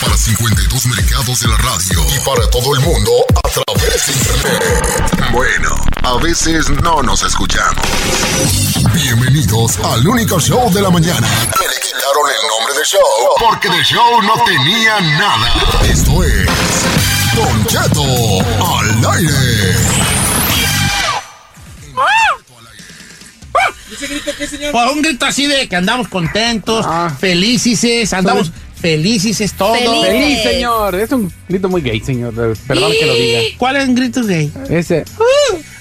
Para 52 mercados de la radio y para todo el mundo a través de internet. Bueno, a veces no nos escuchamos. Bienvenidos al único show de la mañana. Que le quitaron el nombre de show porque de show no tenía nada. Esto es Don Cheto al aire. Por un grito así de que andamos contentos, felices, andamos felices todos. Feliz, señor. Es un grito muy gay, señor. Perdón que lo diga. ¿Cuál es un grito gay? Ese.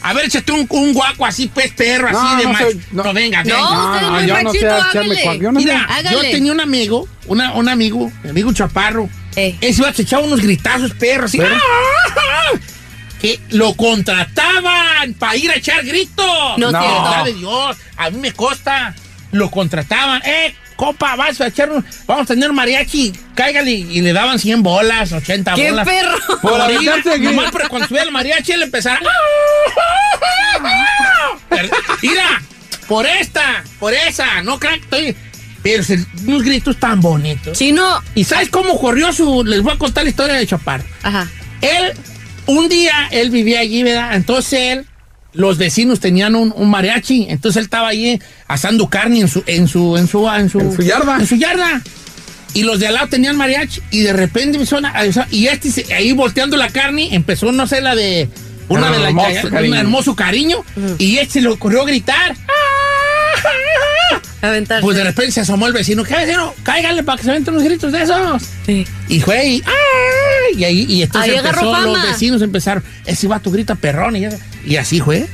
A ver, échate un, un guaco así, pues, perro, No, así de no macho. soy- no, no. venga, venga. No, es muy yo no sé hágale. yo no sé. Mira, Hágale. yo tenía un amigo, una, un amigo, mi amigo chaparro. Eh. Ese iba a echar unos gritazos, perros, así. ¿Pero? ¡ah! Que lo contrataban para ir a echar gritos. No, No. de Dios, a mí me costa. Lo contrataban. Eh, copa, vas a echar un, vamos a tener mariachi, cáigale. Y le daban 100 bolas, 80 ¡Qué bolas. perro! Por aquí. nomás para cuando subiera el mariachi, él empezara. Pero, Mira, por esta, por esa, no crean que estoy. Pero se- unos gritos tan bonitos. Chino. ¿Y sabes cómo corrió su.? Les voy a contar la historia de Chaparro. Ajá. Él, un día, él vivía allí, ¿verdad? Entonces él, los vecinos tenían un, un mariachi. Entonces él estaba allí asando carne en su, en su, en su, en su, En su yarda. En su yarda. Y los de al lado tenían mariachi. Y de repente me suena. Y este ahí volteando la carne, empezó, no sé, la de. Una de las hermoso un cariño. hermoso cariño. Y este le ocurrió gritar. Aventarse. Pues de repente se asomó el vecino. ¿Qué vecino? Cáigale para que se aventen unos gritos de esos. Sí. Y fue y, ¡ay! y ahí y entonces Ahí empezó, fama. los vecinos empezaron, ese vato grita perrón y, y así fue.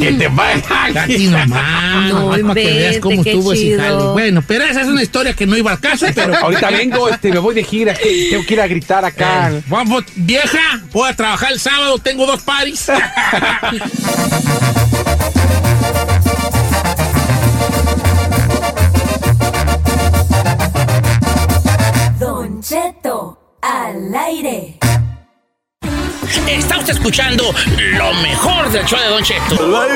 Que te vaya. Aquí nomás, No nomás para que veas cómo estuvo ese jale. Bueno, pero esa es una historia que no iba al caso, pero Ahorita vengo, este, me voy de gira. que Tengo que ir a gritar acá. Eh, vamos, vieja, voy a trabajar el sábado, tengo dos paris. Don Cheto, al aire. Está usted escuchando lo mejor del show de Don Cheto. Muy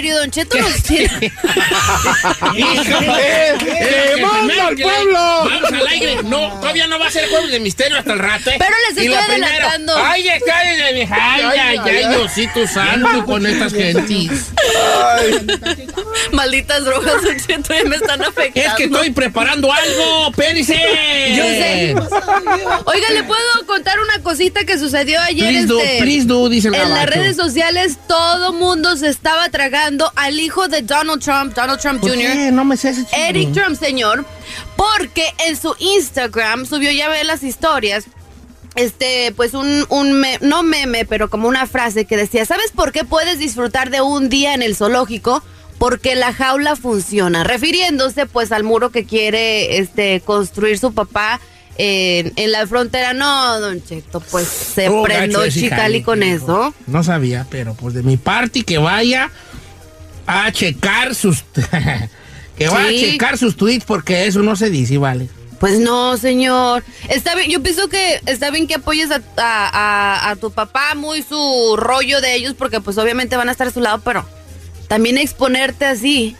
de misterio, Don Cheto nos tiene. ¡Eh, eh, manda al pueblo! Vamos al aire. No, todavía no va a ser jueves de misterio hasta el rato. ¿eh? Pero les estoy adelantando. Ay, está vieja. Ay, ay, ay, Diosito santo con estas gentes. Malditas drogas, Don Cheto, ya me están afectando. Es que estoy preparando algo, Périce. Yo sé. Oiga, ¿le puedo contar una cosita que sucedió ayer? Please do, este, please do, dice el En las redes sociales todo mundo se estaba tragando al hijo de Donald Trump, Donald Trump ¿Por Jr. qué? No me sé ese. Eric Trump, señor, porque en su Instagram subió, ya ve las historias, este, pues un, un me- no meme, pero como una frase que decía, ¿sabes por qué puedes disfrutar de un día en el zoológico? Porque la jaula funciona, refiriéndose pues al muro que quiere este, construir su papá en, en la frontera. No, Don Cheto, pues se Oh, prendó Chicali con hijo. eso. No sabía, pero pues de mi parte que vaya a checar sus... que Sí. a checar sus tweets porque eso no se dice, vale. Pues no, señor. Está bien, yo pienso que está bien que apoyes a, a- a- a tu papá, muy su rollo de ellos, porque pues obviamente van a estar a su lado, pero también exponerte así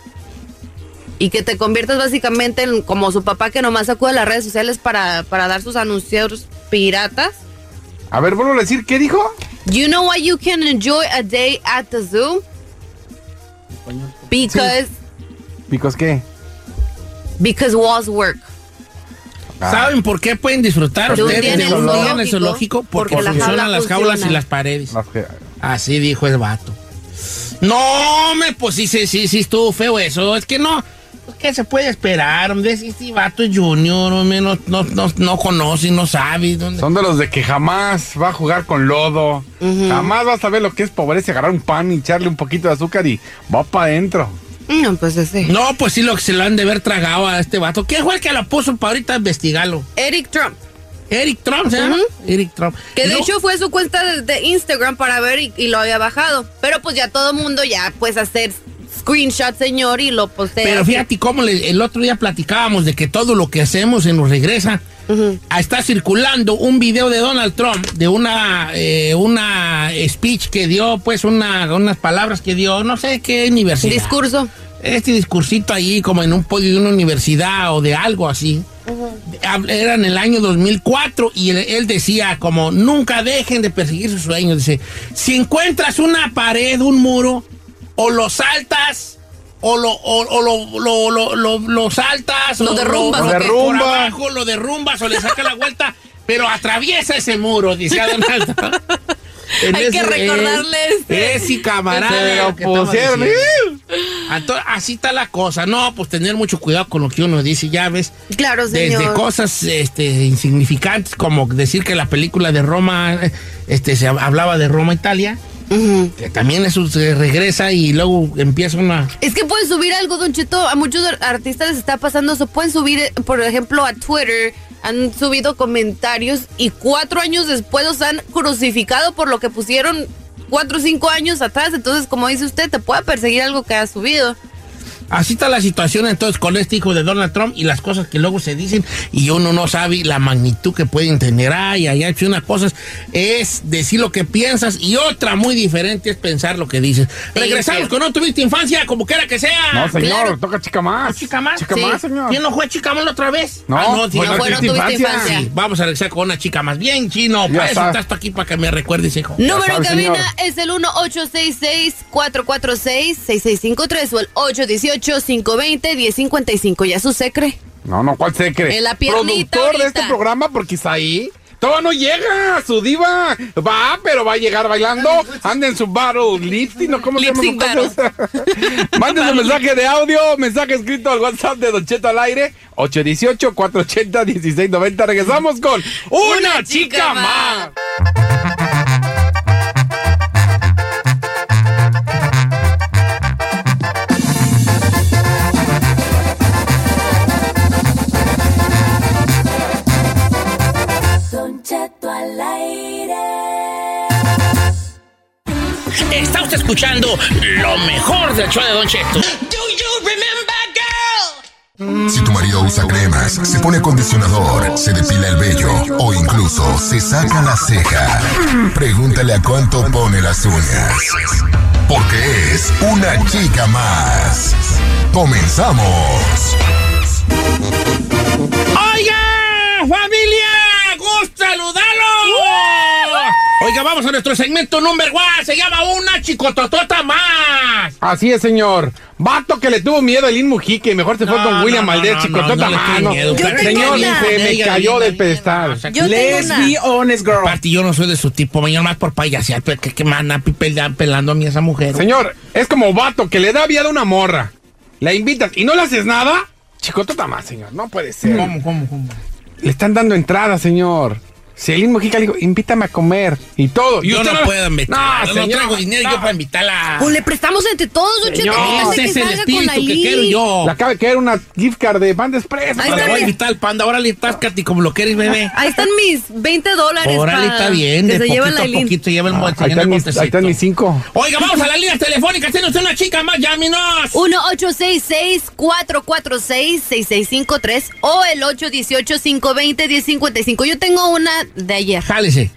y que te conviertas básicamente en como su papá que nomás acude a las redes sociales para, para dar sus anuncios piratas. A ver, vuelvo a decir, ¿qué dijo? You know why you can enjoy a day at the zoo? Because, ¿Picos qué? because was work. Ah. ¿Saben por qué pueden disfrutar ustedes de el un día en el zoológico? Porque, porque la funcionan jaula las jaulas funciona. y las paredes. Las que- Así dijo el vato. No, me, pues sí, sí, sí, sí, estuvo feo eso. Es que no, ¿qué se puede esperar? Hombre, si este vato es junior, hombre, no, no, no, no conoce, no sabe. ¿dónde? Son de los de que jamás va a jugar con lodo. Jamás vas a ver lo que es pobreza, agarrar un pan y echarle un poquito de azúcar y va para adentro. No, pues ese. No, pues sí, lo que se lo han de haber tragado a este vato. ¿Quién fue el que lo puso para ahorita investigarlo? Eric Trump. Eric Trump, ¿se llama? Eric Trump. Que de No, hecho fue su cuenta de, de Instagram para ver y, y lo había bajado. Pero pues ya todo mundo ya pues hacer screenshot, señor, y lo postea. Pero fíjate cómo le- el otro día platicábamos de que todo lo que hacemos se nos regresa. Ah, Está circulando un video de Donald Trump de una eh, una speech que dio, pues una, unas palabras que dio, no sé qué universidad. Discurso. Este discursito ahí como en un podio de una universidad o de algo así. Hab- Era en el año 2004 y él, él decía como nunca dejen de perseguir sus sueños. Dice, si encuentras una pared, un muro, o lo saltas, o lo, o, o lo, lo, lo, lo- lo saltas, Lo o derrumbas, lo, ¿o qué? por abajo, lo derrumbas o le sacas la vuelta, pero atraviesa ese muro, Trump. En Hay que ese- recordarle este. Eh, sí, camarada. Lo lo estamos pusieron. Así está la cosa. No, pues tener mucho cuidado con lo que uno dice, ya ves. Claro, señor. Desde cosas este, insignificantes como decir que la película de Roma, eh, este, se hab- hablaba de Roma, Italia. Que también eso se regresa y luego empieza una... Es que pueden subir algo, Don Cheto. A muchos ar- artistas les está pasando eso. Pueden subir, eh, por ejemplo, a Twitter. Han subido comentarios y cuatro años después los han crucificado por lo que pusieron cuatro o cinco años atrás. Entonces, como dice usted, te puede perseguir algo que has subido. Así está la situación entonces con este hijo de Donald Trump y las cosas que luego se dicen y uno no sabe la magnitud que pueden tener. Ay, ay, ay, una cosa es decir lo que piensas y otra muy diferente es pensar lo que dices. Regresamos sí. con no tuviste infancia, como quiera que sea. No, señor, claro. toca chica más. ¿Chica más? Chica Sí. más, señor. ¿Quién no fue chica más la otra vez? No, Ah, fue no, tuviste infancia. Sí, vamos a regresar con una chica más. Bien, chino, Ya para eso sabe. estás tú aquí para que me recuerdes, hijo. Número en sabe, cabina señor. es el 1-866-446-6653 o el 818-520-1055. ¿Ya su secre? No, no, ¿cuál se cree? En la piernita Productor de ahorita. este programa, porque está ahí. Todavía no llega, su diva. Va, pero va a llegar bailando. Anda en su battle lifting, ¿no? ¿Cómo se llama? Sync su cosa? Mande su mensaje de audio, mensaje escrito al WhatsApp de Don Cheto al aire. 818-480-1690. Regresamos con Una, Una chica, chica más. Don Está usted escuchando lo mejor del show de Don Cheto. Si tu marido usa cremas, se pone acondicionador, se depila el vello o incluso se saca la ceja, pregúntale a cuánto pone las uñas. Porque es una chica más. Comenzamos. ¡Oiga, familia! ¡Gusto saludarlo! Oiga, vamos a nuestro segmento number one. Se llama Una Chicototota Más. Así es, señor. Vato que le tuvo miedo a Lin Mujique. Mejor se fue No, con William no, Valdés, no, chicotota no, no le más, Señor, una. se me cayó del pedestal. Let's be honest, girl. Aparte, yo no soy de su tipo, mañana más por payasear, pero que, que pel- pelando a mí esa mujer. Señor, es como vato que le da vida a una morra. La invitas y no le haces nada. Chicotota más, señor. No puede ser. ¿Cómo, cómo, cómo? Le están dando entrada, señor. Celine Mujica le dijo, invítame a comer y todo. Y Yo usted no puedo invitar. No, No, señor, traigo dinero no. yo para invitarla. Pues le prestamos entre todos, Don Cheto. Ese que es el espíritu que quiero yo. Le acaba de caer una gift card de Panda Express. Ahí Le voy a invitar al panda. Órale, táscate como lo quieres, bebé. Ahí están mis 20 dólares. Órale, está bien. Que De se lleva la poquito a poquito lleva el Ahí mote. están mis, ahí están mis cinco. Oiga, vamos a las líneas telefónicas. Tiene usted una chica más, llámenos. 1-866-446-6653 o el 818-520-1055. Yo tengo una de ayer. Jálese.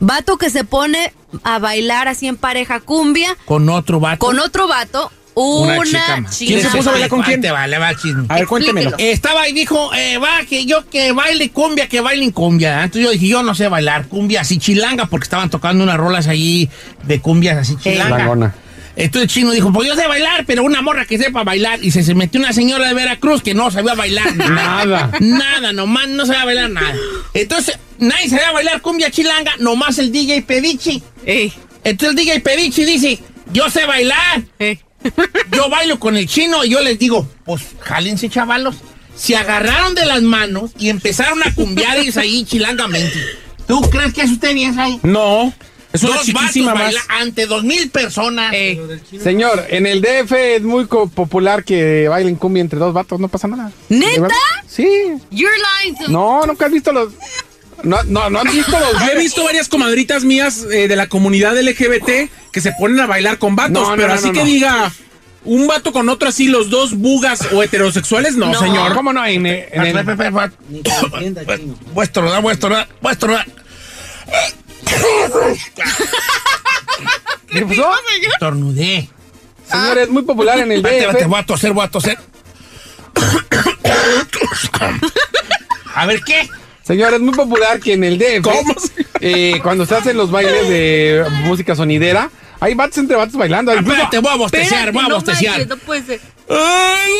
Vato que se pone a bailar así en pareja cumbia Con otro vato. con otro vato. Una, chica más. chica ¿Quién se puso a bailar con quién? Te vale, va, chisme. A ver, cuéntemelo. Explíquelo. Estaba y dijo, eh, va, que yo que baile cumbia, que bailen cumbia. Entonces yo dije, yo no sé bailar cumbia así chilanga, porque estaban tocando unas rolas ahí de cumbias así chilanga. Entonces el chino dijo, pues yo sé bailar, pero una morra que sepa bailar. Y se, se metió una señora de Veracruz que no sabía bailar Nada. Nada, nomás no sabía bailar nada. Entonces, nadie sabía bailar cumbia chilanga, nomás el DJ Pedichi. Ey, Entonces el DJ Pedichi dice, yo sé bailar. ey. Yo bailo con el chino y yo les digo, pues jálense chavalos. Se agarraron de las manos y empezaron a cumbiar ahí chilangamente. ¿Tú crees que eso usted bien ahí? No, es una Dos chiquísima vatos más. ante dos mil personas. Señor, en el DF es muy popular que bailen cumbia entre dos vatos, no pasa nada. ¿Neta? Sí. You're lying to No, nunca has visto los. No, no, no has visto los. Yo he visto varias comadritas mías eh, de la comunidad LGBT que se ponen a bailar con vatos, No, no, pero no, así no, que no. diga un vato con otro así, los dos bugas o heterosexuales, no, No. señor. ¿Cómo no? En, el- en el- Vuestro, da, vuestro, da, vuestro. ¿Qué pasó? Tornudé. Señor, es muy popular en el espérate, DF. voy a toser, voy a toser. A ver, ¿qué? Señor, es muy popular que en el DF. ¿Cómo? eh, cuando se hacen los bailes de música sonidera, hay vatos entre vatos bailando. Incluso- Espérate, voy a Espérate, voy a manches, no puede ser. Ay,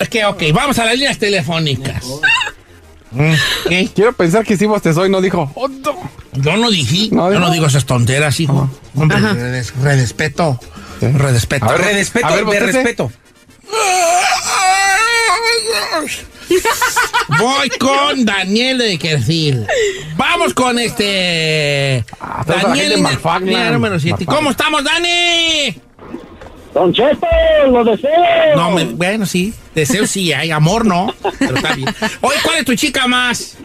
Ok, ok, vamos a las líneas telefónicas. Mm, ¿qué? Quiero pensar que sí bostezó y no dijo. "Oh, no". Yo no dije, No, yo no digo esas tonteras, hijo. Hombre, redes- redespeto. Redespeto. A ver, Respeto, A ver, de bostece. respeto. Voy con Daniel de Quercil. Vamos con este. Ah, gente de número 7. McFarland. ¿Cómo estamos, Dani? Don Cheto, lo deseo. No, me- bueno, sí. Deseo sí, hay amor, no. Pero está bien. Oye, ¿cuál es tu chica más?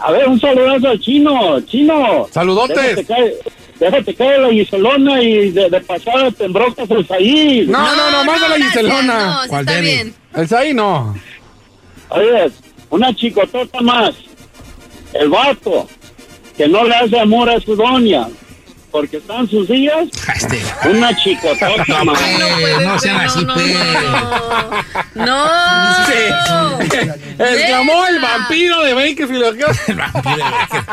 A ver, un saludazo al chino. Chino. Saludotes. Déjate caer, la Giselona y de, de pasada te embrocas el ahí. No, no, no, más de la Giselona. No, sí ¿Cuál está bien. El ahí no. Oye, una chicotota más. El vato que no le hace amor a su doña porque están sus días. Este. Una chicotota No, más. pues, no sean así, no, pues. No, no. Exclamó el vampiro de Bakersfield.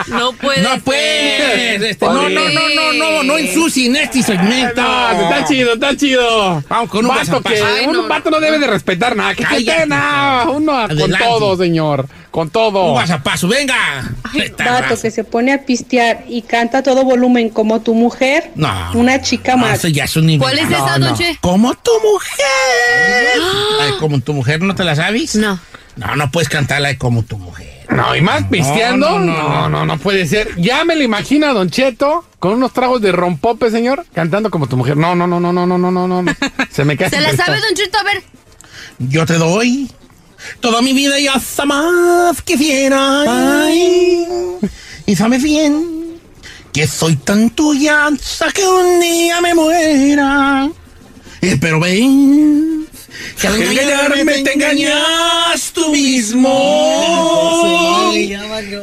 No puede No ser. puedes. Este, no, no, no, no, no, no ensucien este segmento. No, está chido, está chido. Vamos con un vato que. Ay, un no, vato no debe de respetar nada. Que se. Uno con todo, señor. Con Un todo. guasapazo, venga. Esta Vato que se pone a pistear y canta a todo volumen como tu mujer. No. Una chica No, más. eso ya es un nivel. ¿Cuál es esa, no. noche? Como tu mujer. Ay, como tu mujer, ¿no te la sabes? No. No, no puedes cantarla de como tu mujer. No, y más pisteando. no, No no, no, no, no, puede ser. Ya me lo imagino a Don Cheto con unos tragos de rompope, señor, cantando como tu mujer. No, no, no, no, no, no, no, no, no. Se me cae. ¿Se la sabe, Don Chito? A ver. Yo te doy toda mi vida y hasta más quisiera. Ay, y sabes bien que soy tan tuya hasta que un día me muera. Eh, pero ven, que al engañarme te engañas tú mismo.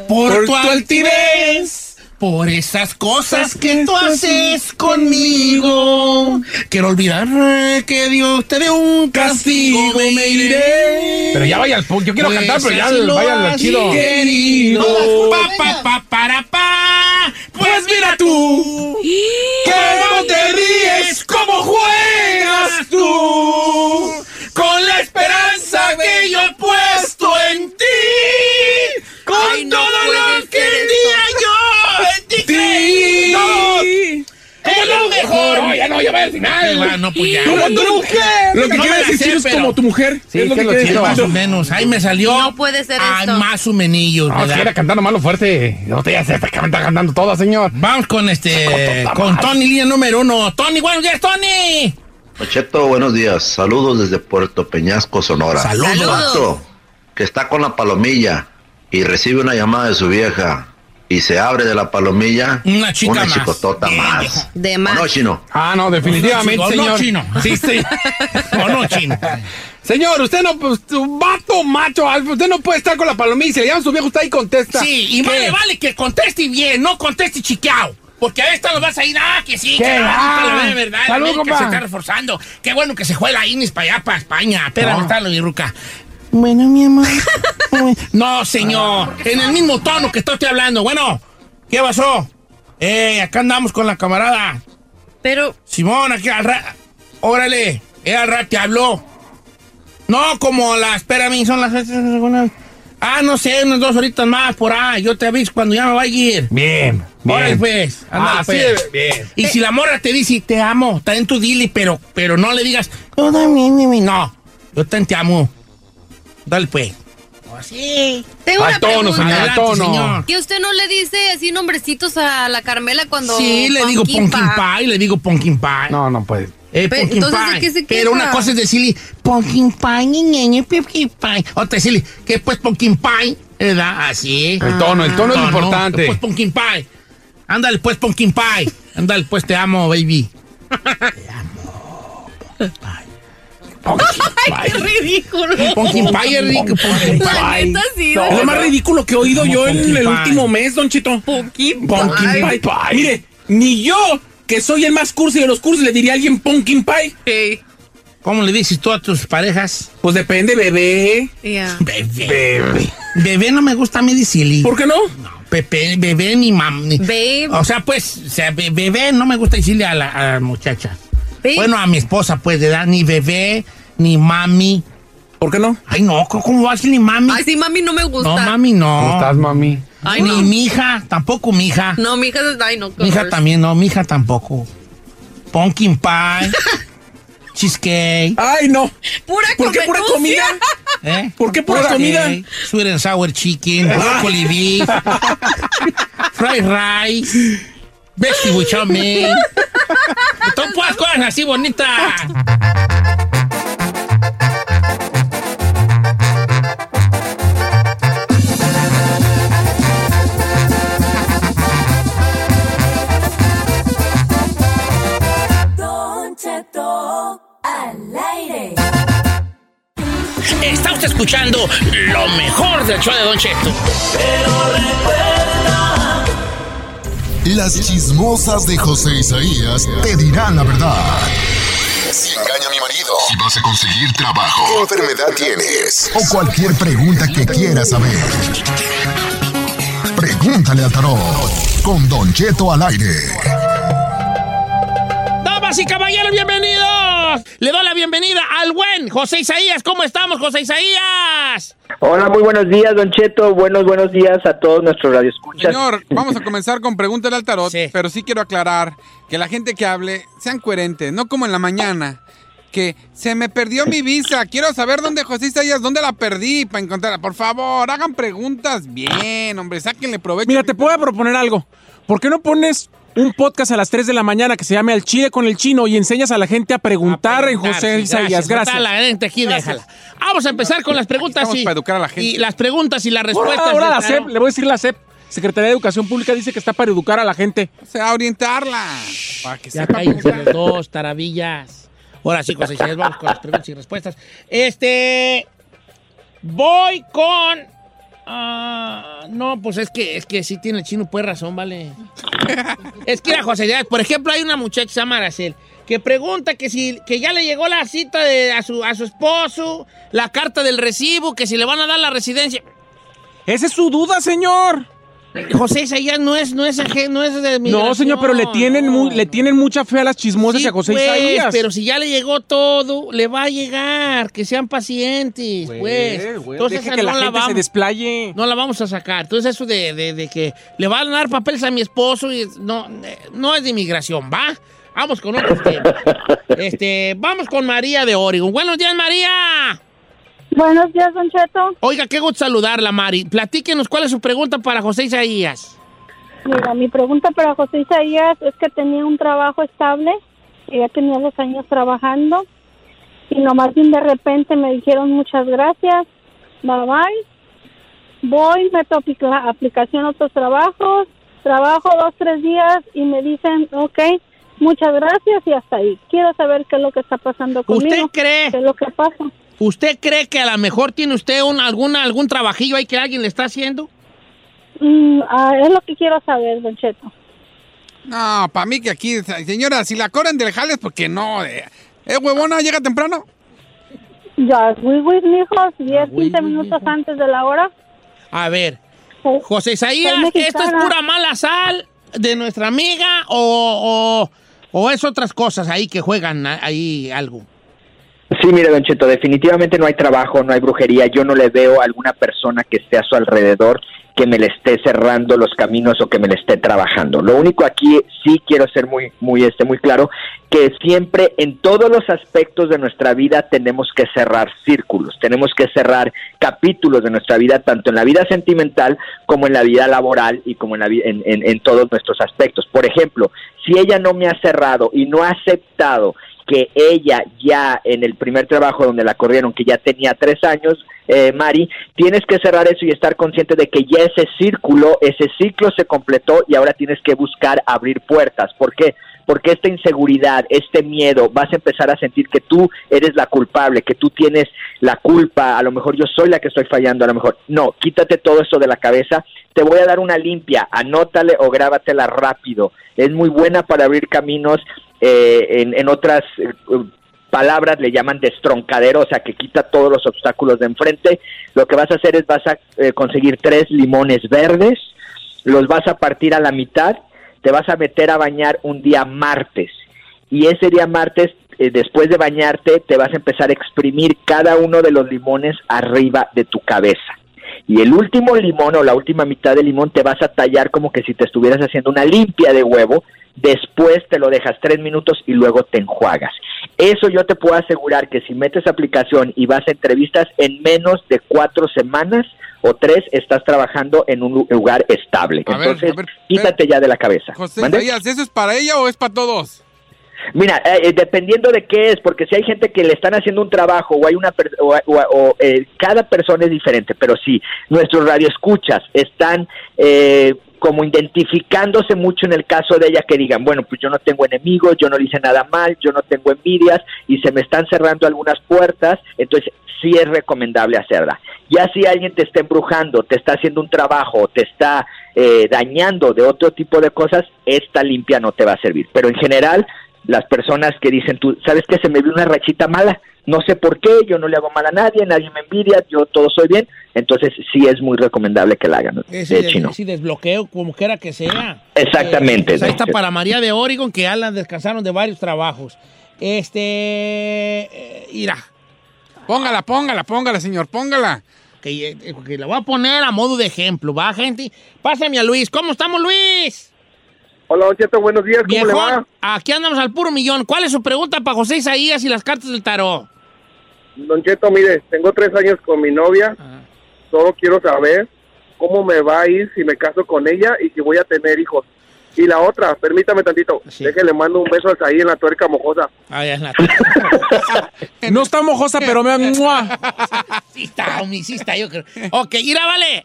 Por tu altivez. Por esas cosas que tú haces conmigo. Quiero olvidar que Dios te dé un castigo. Me iré. Pero ya vaya al punto. Yo quiero Pues cantar, pero ya vaya al chido. querido. Pa, pa, pa, para, pa. Pues mira tú. ¿Cómo te ríes? ¿Cómo juegas tú? Con la esperanza que yo he puesto en ti. Con Ay, no todo lo que el día yo mejor. No, ya no, ya vaya al final. Va, no, pues ya. Tú no- mujer. Lo que No la decir sé, chino es como tu mujer. Sí, es lo que que lo. Más o menos. Ahí me salió. No puede ser Ay, esto. más o menillos, No, si era cantando malo fuerte. No te ya se está cantando todo, señor. Vamos con este. Con Tony, línea número uno. Tony, buenos días, Tony. Cheto, buenos días. Saludos desde Puerto Peñasco, Sonora. Saludos. Saludos. Vato que está con la palomilla y recibe una llamada de su vieja y se abre de la palomilla Una chica más. chicotota Bien, más. De ¿O más. no, chino? Ah, no, definitivamente, ¿O no, señor. chino? Sí, sí. ¿O no, chino? Señor, usted no, pues, un vato macho, usted no puede estar con la palomilla. Si le llaman a su viejo, usted ahí contesta. Sí, y ¿Qué? vale, vale que conteste bien, no conteste chiqueado. Porque a esta nos vas a ir, ah, que sí, ¿Qué? que Ah, ah, la verdad, salud, América compa. se está reforzando. Qué bueno que se juega la Inis para allá, para España. Espérame, No. está lo de Ruca. Bueno, mi amor. no, señor, en el mismo tono que estoy hablando. Bueno, ¿qué pasó? Eh, acá andamos con la camarada. Pero, Simón, aquí al rato. Órale, eh, al rato te habló. No, como la. Espérame, son las. Ah, no sé, unas dos horitas más por ahí. Yo te aviso cuando ya me vaya a ir. Bien, bien. Órale, pues. Ah, sí, pues. bien. Y si la morra te dice, te amo, está en tu dile, pero, pero no le digas, yo también, mi, mi". no, yo también te amo. Dale, pues. Así. tengo Al una tono, pregunta. señor, al tono. señor. ¿Que usted no le dice así nombrecitos a la Carmela cuando... Sí, le digo Pumpkin Pie? pie, le digo pumpkin pie. No, no puede. Eh, Pe- pumpkin entonces, pie. ¿de qué se Pero una cosa es decirle pumpkin pie, ñeñe, pumpkin pie. Otra decirle, que pues pumpkin pie, ¿verdad? Así. El tono, el tono es lo importante. Pues pumpkin pie. Ándale, pues pumpkin pie. Ándale, pues te amo, baby. ¡Ay, qué ridículo! Pumpkin pie es rico, pumpkin La pie. neta, sí. Es lo más ridículo que he oído yo en el último mes, Don Chito. Pumpkin Pumpkin Pie. Pie. Mire, ni yo, que soy el más cursi de los cursis, le diría a alguien Pumpkin Pie. Sí, ¿Cómo le dices tú a tus parejas? Pues depende, bebé. Bebé. Bebé. Bebé no me gusta a mí decirle. ¿Por qué no? Pepe, bebé ni mam. ni- Babe. O sea, pues, o sea, be- bebé no me gusta decirle a la, a la muchacha. Bueno, a mi esposa, pues, de edad, ni bebé, ni mami. ¿Por qué no? Ay, no, ¿cómo- ¿cómo va a decir ni mami? Ay, sí, mami, no me gusta. no, mami, ¿Cómo no. estás, mami? Ay, ni no. mi hija, tampoco mi hija. No, mi hija, ay, no. mi hija también, no, mi hija tampoco. Pumpkin pie, cheesecake, Ay, no. Pura ¿Por qué pura comida? ¿eh? ¿Por qué pura comida? Sweet and sour chicken, broccoli beef, fried rice, chow mein. Todas puras cosas así bonitas. Don Cheto al aire. Está usted escuchando lo mejor del show de Don Cheto. Las chismosas de José Isaías te dirán la verdad. Si engaña a mi marido, si vas a conseguir trabajo, qué enfermedad tienes o cualquier pregunta que quieras saber. Pregúntale al tarot con Don Cheto al aire. Damas y caballeros, bienvenidos. Le doy la bienvenida al buen José Isaías. ¿Cómo estamos, José Isaías? Hola, muy buenos días, Don Cheto. Buenos, buenos días a todos nuestros radioescuchas. Señor, vamos a comenzar con Pregúntale al Tarot, pero sí quiero aclarar que la gente que hable sean coherentes, no como en la mañana. Que se me perdió mi visa. Quiero saber dónde José Isaías, dónde la perdí para encontrarla. Por favor, hagan preguntas bien, hombre, sáquenle provecho. Mira, te puedo proponer algo. ¿Por qué no pones un podcast a las 3 de la mañana que se llame Al Chile con el Chino y enseñas a la gente a preguntar en José Sí, Isaías? Gracias. La gente aquí, Gracias. déjala. Vamos a empezar con las preguntas y, para educar a la gente. y las preguntas y las respuestas. ahora la. SEP, le voy a decir la SEP. Secretaría de Educación Pública dice que está para educar a la gente. O sea, orientarla. Para que Ya cállense los dos, taravillas. Ahora sí, José Isaías, vamos con las preguntas y respuestas. Este. Voy con. Ah, no, pues es que, es que sí tiene el chino, pues razón, vale. es que era José Isaías. Por ejemplo, hay una muchacha se que pregunta que si que ya le llegó la cita de, a, su, a su esposo, la carta del recibo, que si le van a dar la residencia. Esa es su duda, señor. José Isaías no es, no es, aje- no es de No, señor, pero le tienen, mu- le tienen mucha fe a las chismosas y a José pues, Isaías. pero si ya le llegó todo, le va a llegar. Que sean pacientes, pues. güey, Entonces deje que la no gente se vamos, desplaye. No la vamos a sacar. Entonces eso de, de- de que le van a dar papeles a mi esposo y no, no es de inmigración, ¿va? Vamos con otros temas. este, vamos con María de Oregon. Buenos días, María. Buenos días, Don Cheto. Oiga, qué gusto saludarla, Mari. Platíquenos cuál es su pregunta para José Isaías. Mira, mi pregunta para José Isaías es que tenía un trabajo estable, ya tenía dos años trabajando, y nomás bien de repente me dijeron muchas gracias, bye bye. Voy, meto aplicla- aplicación a otros trabajos, trabajo dos, tres días y me dicen, ok, muchas gracias y hasta ahí. Quiero saber qué es lo que está pasando conmigo. ¿Usted cree? ¿Qué es lo que pasa? ¿Usted cree que a lo mejor tiene usted un, alguna, algún trabajillo ahí que alguien le está haciendo? Mm, ah, es lo que quiero saber, Don Cheto. No, para mí que aquí, señora, si la corren del jale es porque no. Eh, ¿Eh, huevona, llega temprano? Ya, muy muy mijos, 10, Uy, 15 uy, minutos antes de la hora. A ver, José Isaías, ¿esto es pura mala sal de nuestra amiga o, o, o es otras cosas ahí que juegan ahí algo? Sí, mire, Don Cheto, definitivamente no hay trabajo, no hay brujería. Yo no le veo a alguna persona que esté a su alrededor que me le esté cerrando los caminos o que me le esté trabajando. Lo único aquí sí quiero ser muy, muy, este, muy claro que siempre en todos los aspectos de nuestra vida tenemos que cerrar círculos, tenemos que cerrar capítulos de nuestra vida, tanto en la vida sentimental como en la vida laboral y como en, la en todos nuestros aspectos. Por ejemplo, si ella no me ha cerrado y no ha aceptado que ella ya en el primer trabajo donde la corrieron, que ya tenía tres años, eh, Mari, tienes que cerrar eso y estar consciente de que ya ese círculo, ese ciclo se completó y ahora tienes que buscar abrir puertas. ¿Por qué? Porque esta inseguridad, este miedo, vas a empezar a sentir que tú eres la culpable, que tú tienes la culpa, a lo mejor yo soy la que estoy fallando, a lo mejor. No, quítate todo eso de la cabeza, te voy a dar una limpia, anótale o grábatela rápido, es muy buena para abrir caminos, eh, en, otras eh, palabras le llaman destroncadero, o sea que quita todos los obstáculos de enfrente, lo que vas a hacer es vas a eh, conseguir tres limones verdes, los vas a partir a la mitad, te vas a meter a bañar un día martes y ese día martes, eh, después de bañarte, te vas a empezar a exprimir cada uno de los limones arriba de tu cabeza. Y el último limón o la última mitad del limón te vas a tallar como que si te estuvieras haciendo una limpia de huevo. Después te lo dejas tres minutos y luego te enjuagas. Eso yo te puedo asegurar que si metes aplicación y vas a entrevistas en menos de cuatro semanas o tres estás trabajando en un lu- lugar estable. A Entonces, ver, quítate ya de la cabeza. José ¿eso es para ella o es para todos? Mira, eh, eh, dependiendo de qué es, porque si hay gente que le están haciendo un trabajo o hay una per- o, o- o, eh, cada persona es diferente, pero si nuestros radioescuchas están eh, como identificándose mucho en el caso de ella que digan, bueno, pues yo no tengo enemigos, yo no le hice nada mal, yo no tengo envidias y se me están cerrando algunas puertas, entonces sí es recomendable hacerla. Ya si alguien te está embrujando, te está haciendo un trabajo, te está eh, dañando de otro tipo de cosas, esta limpia no te va a servir. Pero en general, las personas que dicen, tú, ¿sabes qué? Se me vio una rachita mala, no sé por qué, yo no le hago mal a nadie, nadie me envidia, yo todo soy bien, entonces sí es muy recomendable que la hagan, Ese, de chino. ese desbloqueo, como quiera que sea. Exactamente. Eh, pues ahí está para María de Oregon, que ya la descansaron de varios trabajos. Este. eh, Irá. Póngala, póngala, póngala, señor, póngala. Que, eh, que la voy a poner a modo de ejemplo, ¿va, gente? Pásame a Luis. ¿Cómo estamos, Luis? Hola, Don Cheto, buenos días, ¿cómo le va? Viejón, aquí andamos al puro millón. ¿Cuál es su pregunta para José Isaías y las cartas del tarot? Don Cheto, mire, tengo tres años con mi novia. Solo quiero saber cómo me va a ir si me caso con ella y si voy a tener hijos. Y la otra, permítame tantito, déjele mando un beso ahí en la tuerca mojosa. Ah, ya es la- No está mojosa, pero me... sí está, homie, sí está, yo creo. Ok, mira, vale.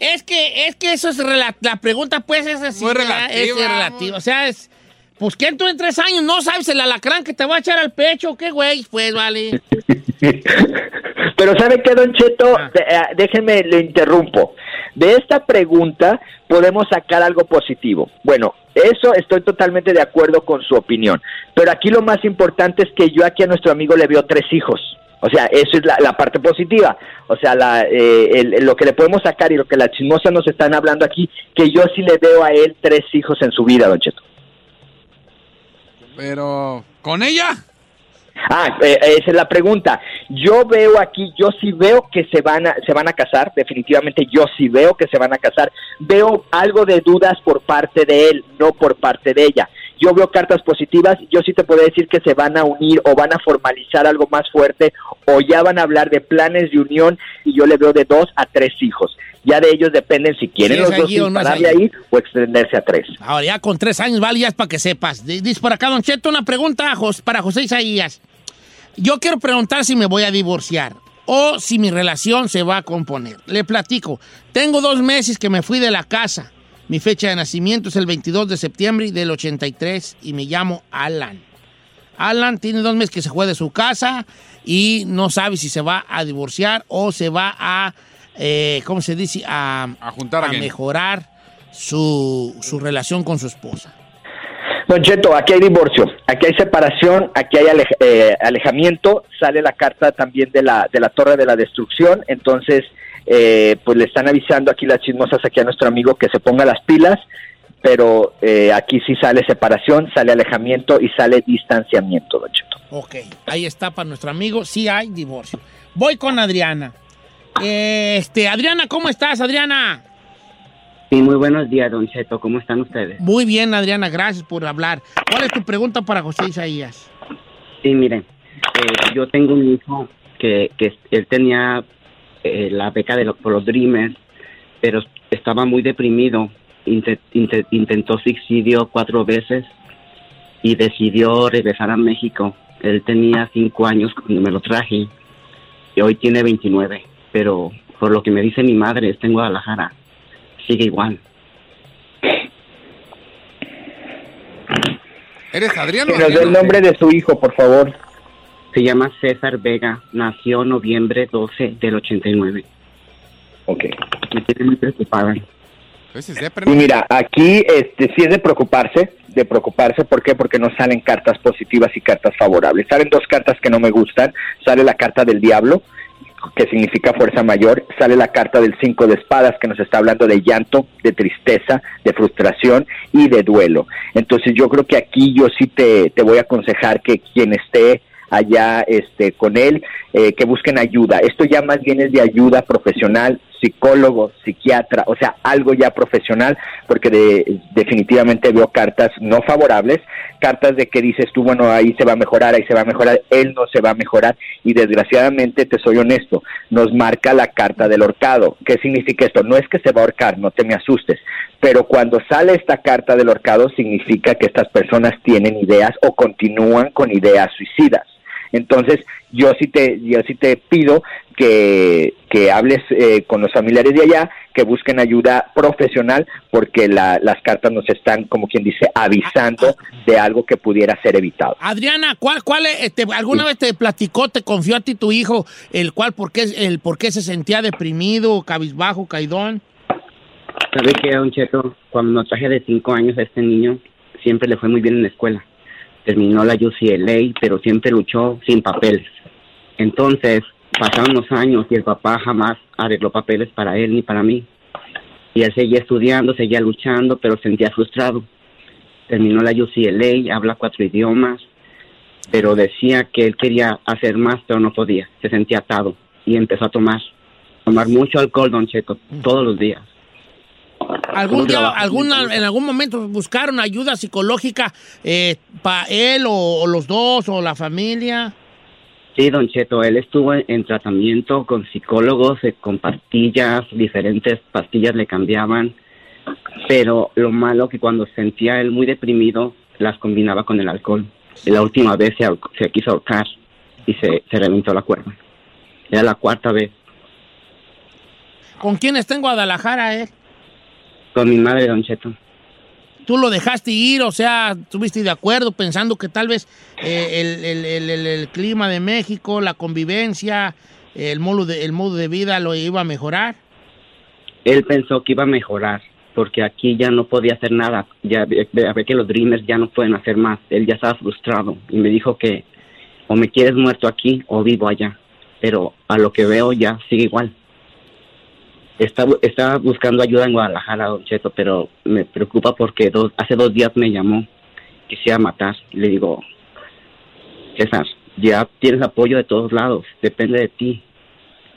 Es que, es que eso es la pregunta, pues, es así. Muy ¿verdad? Es relativa, relativa. O sea, es. Pues que tú en tres años no sabes el alacrán que te va a echar al pecho, qué güey, pues vale. Pero ¿sabe qué, Don Cheto? De- eh, déjeme, le interrumpo. De esta pregunta podemos sacar algo positivo. Bueno, eso estoy totalmente de acuerdo con su opinión. Pero aquí lo más importante es que yo aquí a nuestro amigo le veo tres hijos. O sea, eso es la, la parte positiva. O sea, la, eh, el- lo que le podemos sacar y lo que las chismosas nos están hablando aquí, que yo sí le veo a él tres hijos en su vida, Don Cheto. Pero, ¿con ella? Ah, eh, esa es la pregunta. Yo veo aquí, yo sí veo que se van a, se van a casar, definitivamente yo sí veo que se van a casar. Veo algo de dudas por parte de él, no por parte de ella. Yo veo cartas positivas, yo sí te puedo decir que se van a unir o van a formalizar algo más fuerte o ya van a hablar de planes de unión y yo le veo de dos a tres hijos. Ya de ellos dependen si quieren los dos o no allí. ahí o extenderse a tres. Ahora ya con tres años, vale, ya es para que sepas. Dice por acá, Don Cheto, una pregunta para José Isaías. Yo quiero preguntar si me voy a divorciar o si mi relación se va a componer. Le platico. Tengo dos meses que me fui de la casa. Mi fecha de nacimiento es el 22 de septiembre del 83 y me llamo Alan. Alan tiene dos meses que se fue de su casa y no sabe si se va a divorciar o se va a, eh, ¿cómo se dice? A, juntar a mejorar su, su relación con su esposa. Don Cheto, aquí hay divorcio, aquí hay separación, aquí hay alej- eh, alejamiento, sale la carta también de la, de la torre de la destrucción, entonces eh, pues le están avisando aquí las chismosas aquí a nuestro amigo que se ponga las pilas, pero eh, aquí sí sale separación, sale alejamiento y sale distanciamiento, Don Cheto. Ok, ahí está para nuestro amigo. Sí hay divorcio. Voy con Adriana. Este, Adriana, ¿cómo estás, Adriana? Sí, muy buenos días, Don Cheto. ¿Cómo están ustedes? Muy bien, Adriana, gracias por hablar. ¿Cuál es tu pregunta para José Isaías? Sí, miren, eh, yo tengo un hijo que, que él tenía eh, la beca de los, por los Dreamers, pero estaba muy deprimido. Inte- inte- intentó suicidio cuatro veces y decidió regresar a México. Él tenía cinco años cuando me lo traje y hoy tiene 29, pero por lo que me dice mi madre, está en Guadalajara. Sigue igual. ¿Eres Adrián Que nos dé el nombre de su hijo, por favor. Se llama César Vega. Nació noviembre 12 del 89. Ok. Me tiene muy preocupada. Ese es depre, ¿no? Y mira, aquí este, sí es de preocuparse, de preocuparse, ¿por qué? Porque no salen cartas positivas y cartas favorables. Salen dos cartas que no me gustan, sale la carta del diablo, que significa fuerza mayor, sale la carta del cinco de espadas, que nos está hablando de llanto, de tristeza, de frustración y de duelo. Entonces yo creo que aquí yo sí te, te voy a aconsejar que quien esté allá este, con él, eh, que busquen ayuda. Esto ya más bien es de ayuda profesional, psicólogo, psiquiatra, o sea, algo ya profesional, porque de- definitivamente veo cartas no favorables, cartas de que dices tú, bueno, ahí se va a mejorar, ahí se va a mejorar, él no se va a mejorar, y desgraciadamente, te soy honesto, nos marca la carta del horcado. ¿Qué significa esto? No es que se va a ahorcar, no te me asustes, pero cuando sale esta carta del horcado significa que estas personas tienen ideas o continúan con ideas suicidas. Entonces, yo sí te, yo sí te pido que, que hables eh, con los familiares de allá, que busquen ayuda profesional, porque la- las cartas nos están, como quien dice, avisando de algo que pudiera ser evitado. Adriana, ¿cuál, cuál es, este, alguna vez te platicó, te confió a ti tu hijo, el cual, por qué, el por qué se sentía deprimido, cabizbajo, caidón? ¿Sabe qué, Don Cheto? Cuando nos traje de cinco años a este niño, siempre le fue muy bien en la escuela. Terminó la UCLA, pero siempre luchó sin papeles. Entonces, pasaron los años y el papá jamás arregló papeles para él ni para mí. Y él seguía estudiando, seguía luchando, pero sentía frustrado. Terminó la UCLA, habla cuatro idiomas, pero decía que él quería hacer más, pero no podía. Se sentía atado y empezó a tomar, tomar mucho alcohol, Don Cheto, todos los días. ¿Algún día, alguna, en algún momento buscaron ayuda psicológica para él o, o los dos o la familia? Sí, don Cheto, él estuvo en, en tratamiento con psicólogos, eh, con pastillas, diferentes pastillas le cambiaban, pero lo malo que cuando sentía él muy deprimido, las combinaba con el alcohol. Y la última vez se, se quiso ahorcar y se, se reventó la cuerda. Era la cuarta vez ¿Con quién está en Guadalajara, eh? Con mi madre, don Cheto. ¿Tú lo dejaste ir? O sea, ¿estuviste de acuerdo pensando que tal vez eh, el, el- el- clima de México, la convivencia, el modo, de, el modo de vida lo iba a mejorar? Él pensó que iba a mejorar, porque aquí ya no podía hacer nada. Ya ve, ve- ve que los Dreamers ya no pueden hacer más. Él ya estaba frustrado y me dijo que o me quieres muerto aquí o vivo allá. pero a lo que veo ya sigue igual. Está, está buscando ayuda en Guadalajara, Don Cheto, pero me preocupa porque dos, hace dos días me llamó, quisiera matar. Y le digo, César, ya tienes apoyo de todos lados, depende de ti.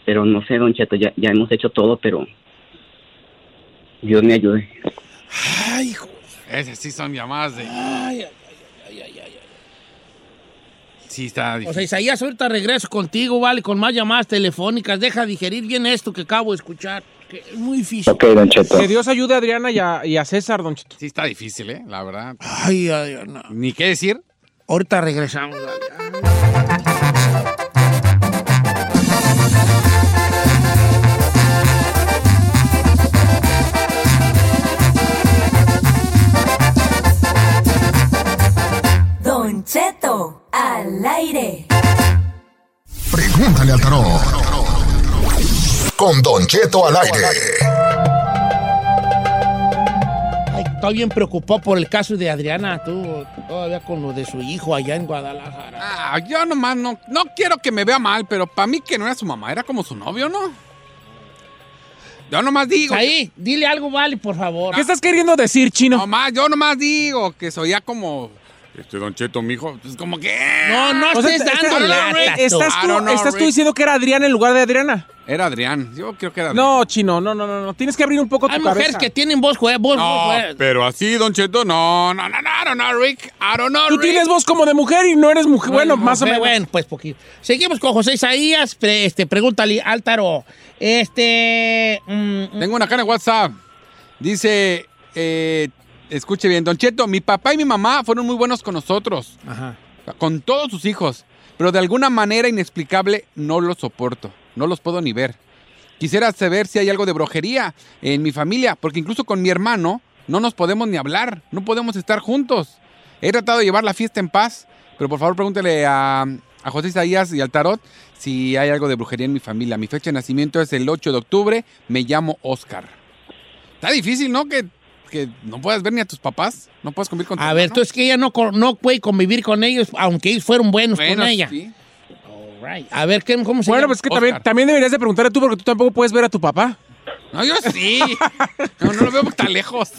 Pero no sé, Don Cheto, ya, ya hemos hecho todo, pero Dios me ayude. Ay, hijo. Esas sí son llamadas de. Ay, ay, ay, ay, ay. Sí, está O difícil. sea, Isaías, ahorita regreso contigo, vale, con más llamadas telefónicas. Deja digerir bien esto que acabo de escuchar. que es muy difícil. Ok, Don Cheto. Que Dios ayude a Adriana y a, y a César, Don Cheto. Sí, está difícil, ¿eh? La verdad. Ay, no. Ni qué decir. Ahorita regresamos, vale. Don Cheto, al aire. Pregúntale al tarot. Con Don Cheto al aire. Ay, estoy bien preocupado por el caso de Adriana, tú, todavía con lo de su hijo allá en Guadalajara. Ah, yo nomás no, no quiero que me vea mal, pero para mí que no era su mamá, era como su novio, ¿no? Yo nomás digo. Ahí, dile algo, vale, por favor. ¿Qué estás queriendo decir, chino? Nomás, yo nomás digo que soy ya como. Este Don Cheto, mijo, pues como que. No, no O sea, estés dando lata, tú. estás, I tú, don't know, estás tú Rick. diciendo que era Adriana en lugar de Adriana. Era Adrián. Yo creo que era Adrián. No, chino, no, no, no, no. Tienes que abrir un poco tu Hay mujeres cabeza. que tienen voz, jue- voz, No, voz, pero así, Don Cheto, no, no, no, no, I don't know, Rick. I don't know, Tú Rick. tienes voz como de mujer y no eres mujer. Bueno, más o menos. Bueno, pues poquito. Seguimos con José Isaías. Pre- este, pregúntale al tarot. Este. mm, Tengo una cara en WhatsApp. Dice, eh, escuche bien, Don Cheto, mi papá y mi mamá fueron muy buenos con nosotros, Ajá. con todos sus hijos, pero de alguna manera inexplicable no los soporto, no los puedo ni ver. Quisiera saber si hay algo de brujería en mi familia, porque incluso con mi hermano no nos podemos ni hablar, no podemos estar juntos. He tratado de llevar la fiesta en paz, pero por favor pregúntele a, a José Isaías y al Tarot si hay algo de brujería en mi familia. Mi fecha de nacimiento es el 8 de octubre, me llamo Oscar. Está difícil, ¿no? Que, que no puedas ver ni a tus papás, no puedes convivir con tu A ver, tú es que ella no, no puede convivir con ellos, aunque ellos fueron buenos con ella. sí. All right. A ver, ¿qué- ¿cómo se Bueno, llama? pues que también, también deberías de preguntarle tú porque tú tampoco puedes ver a tu papá. No, yo sí. No, no lo veo tan lejos.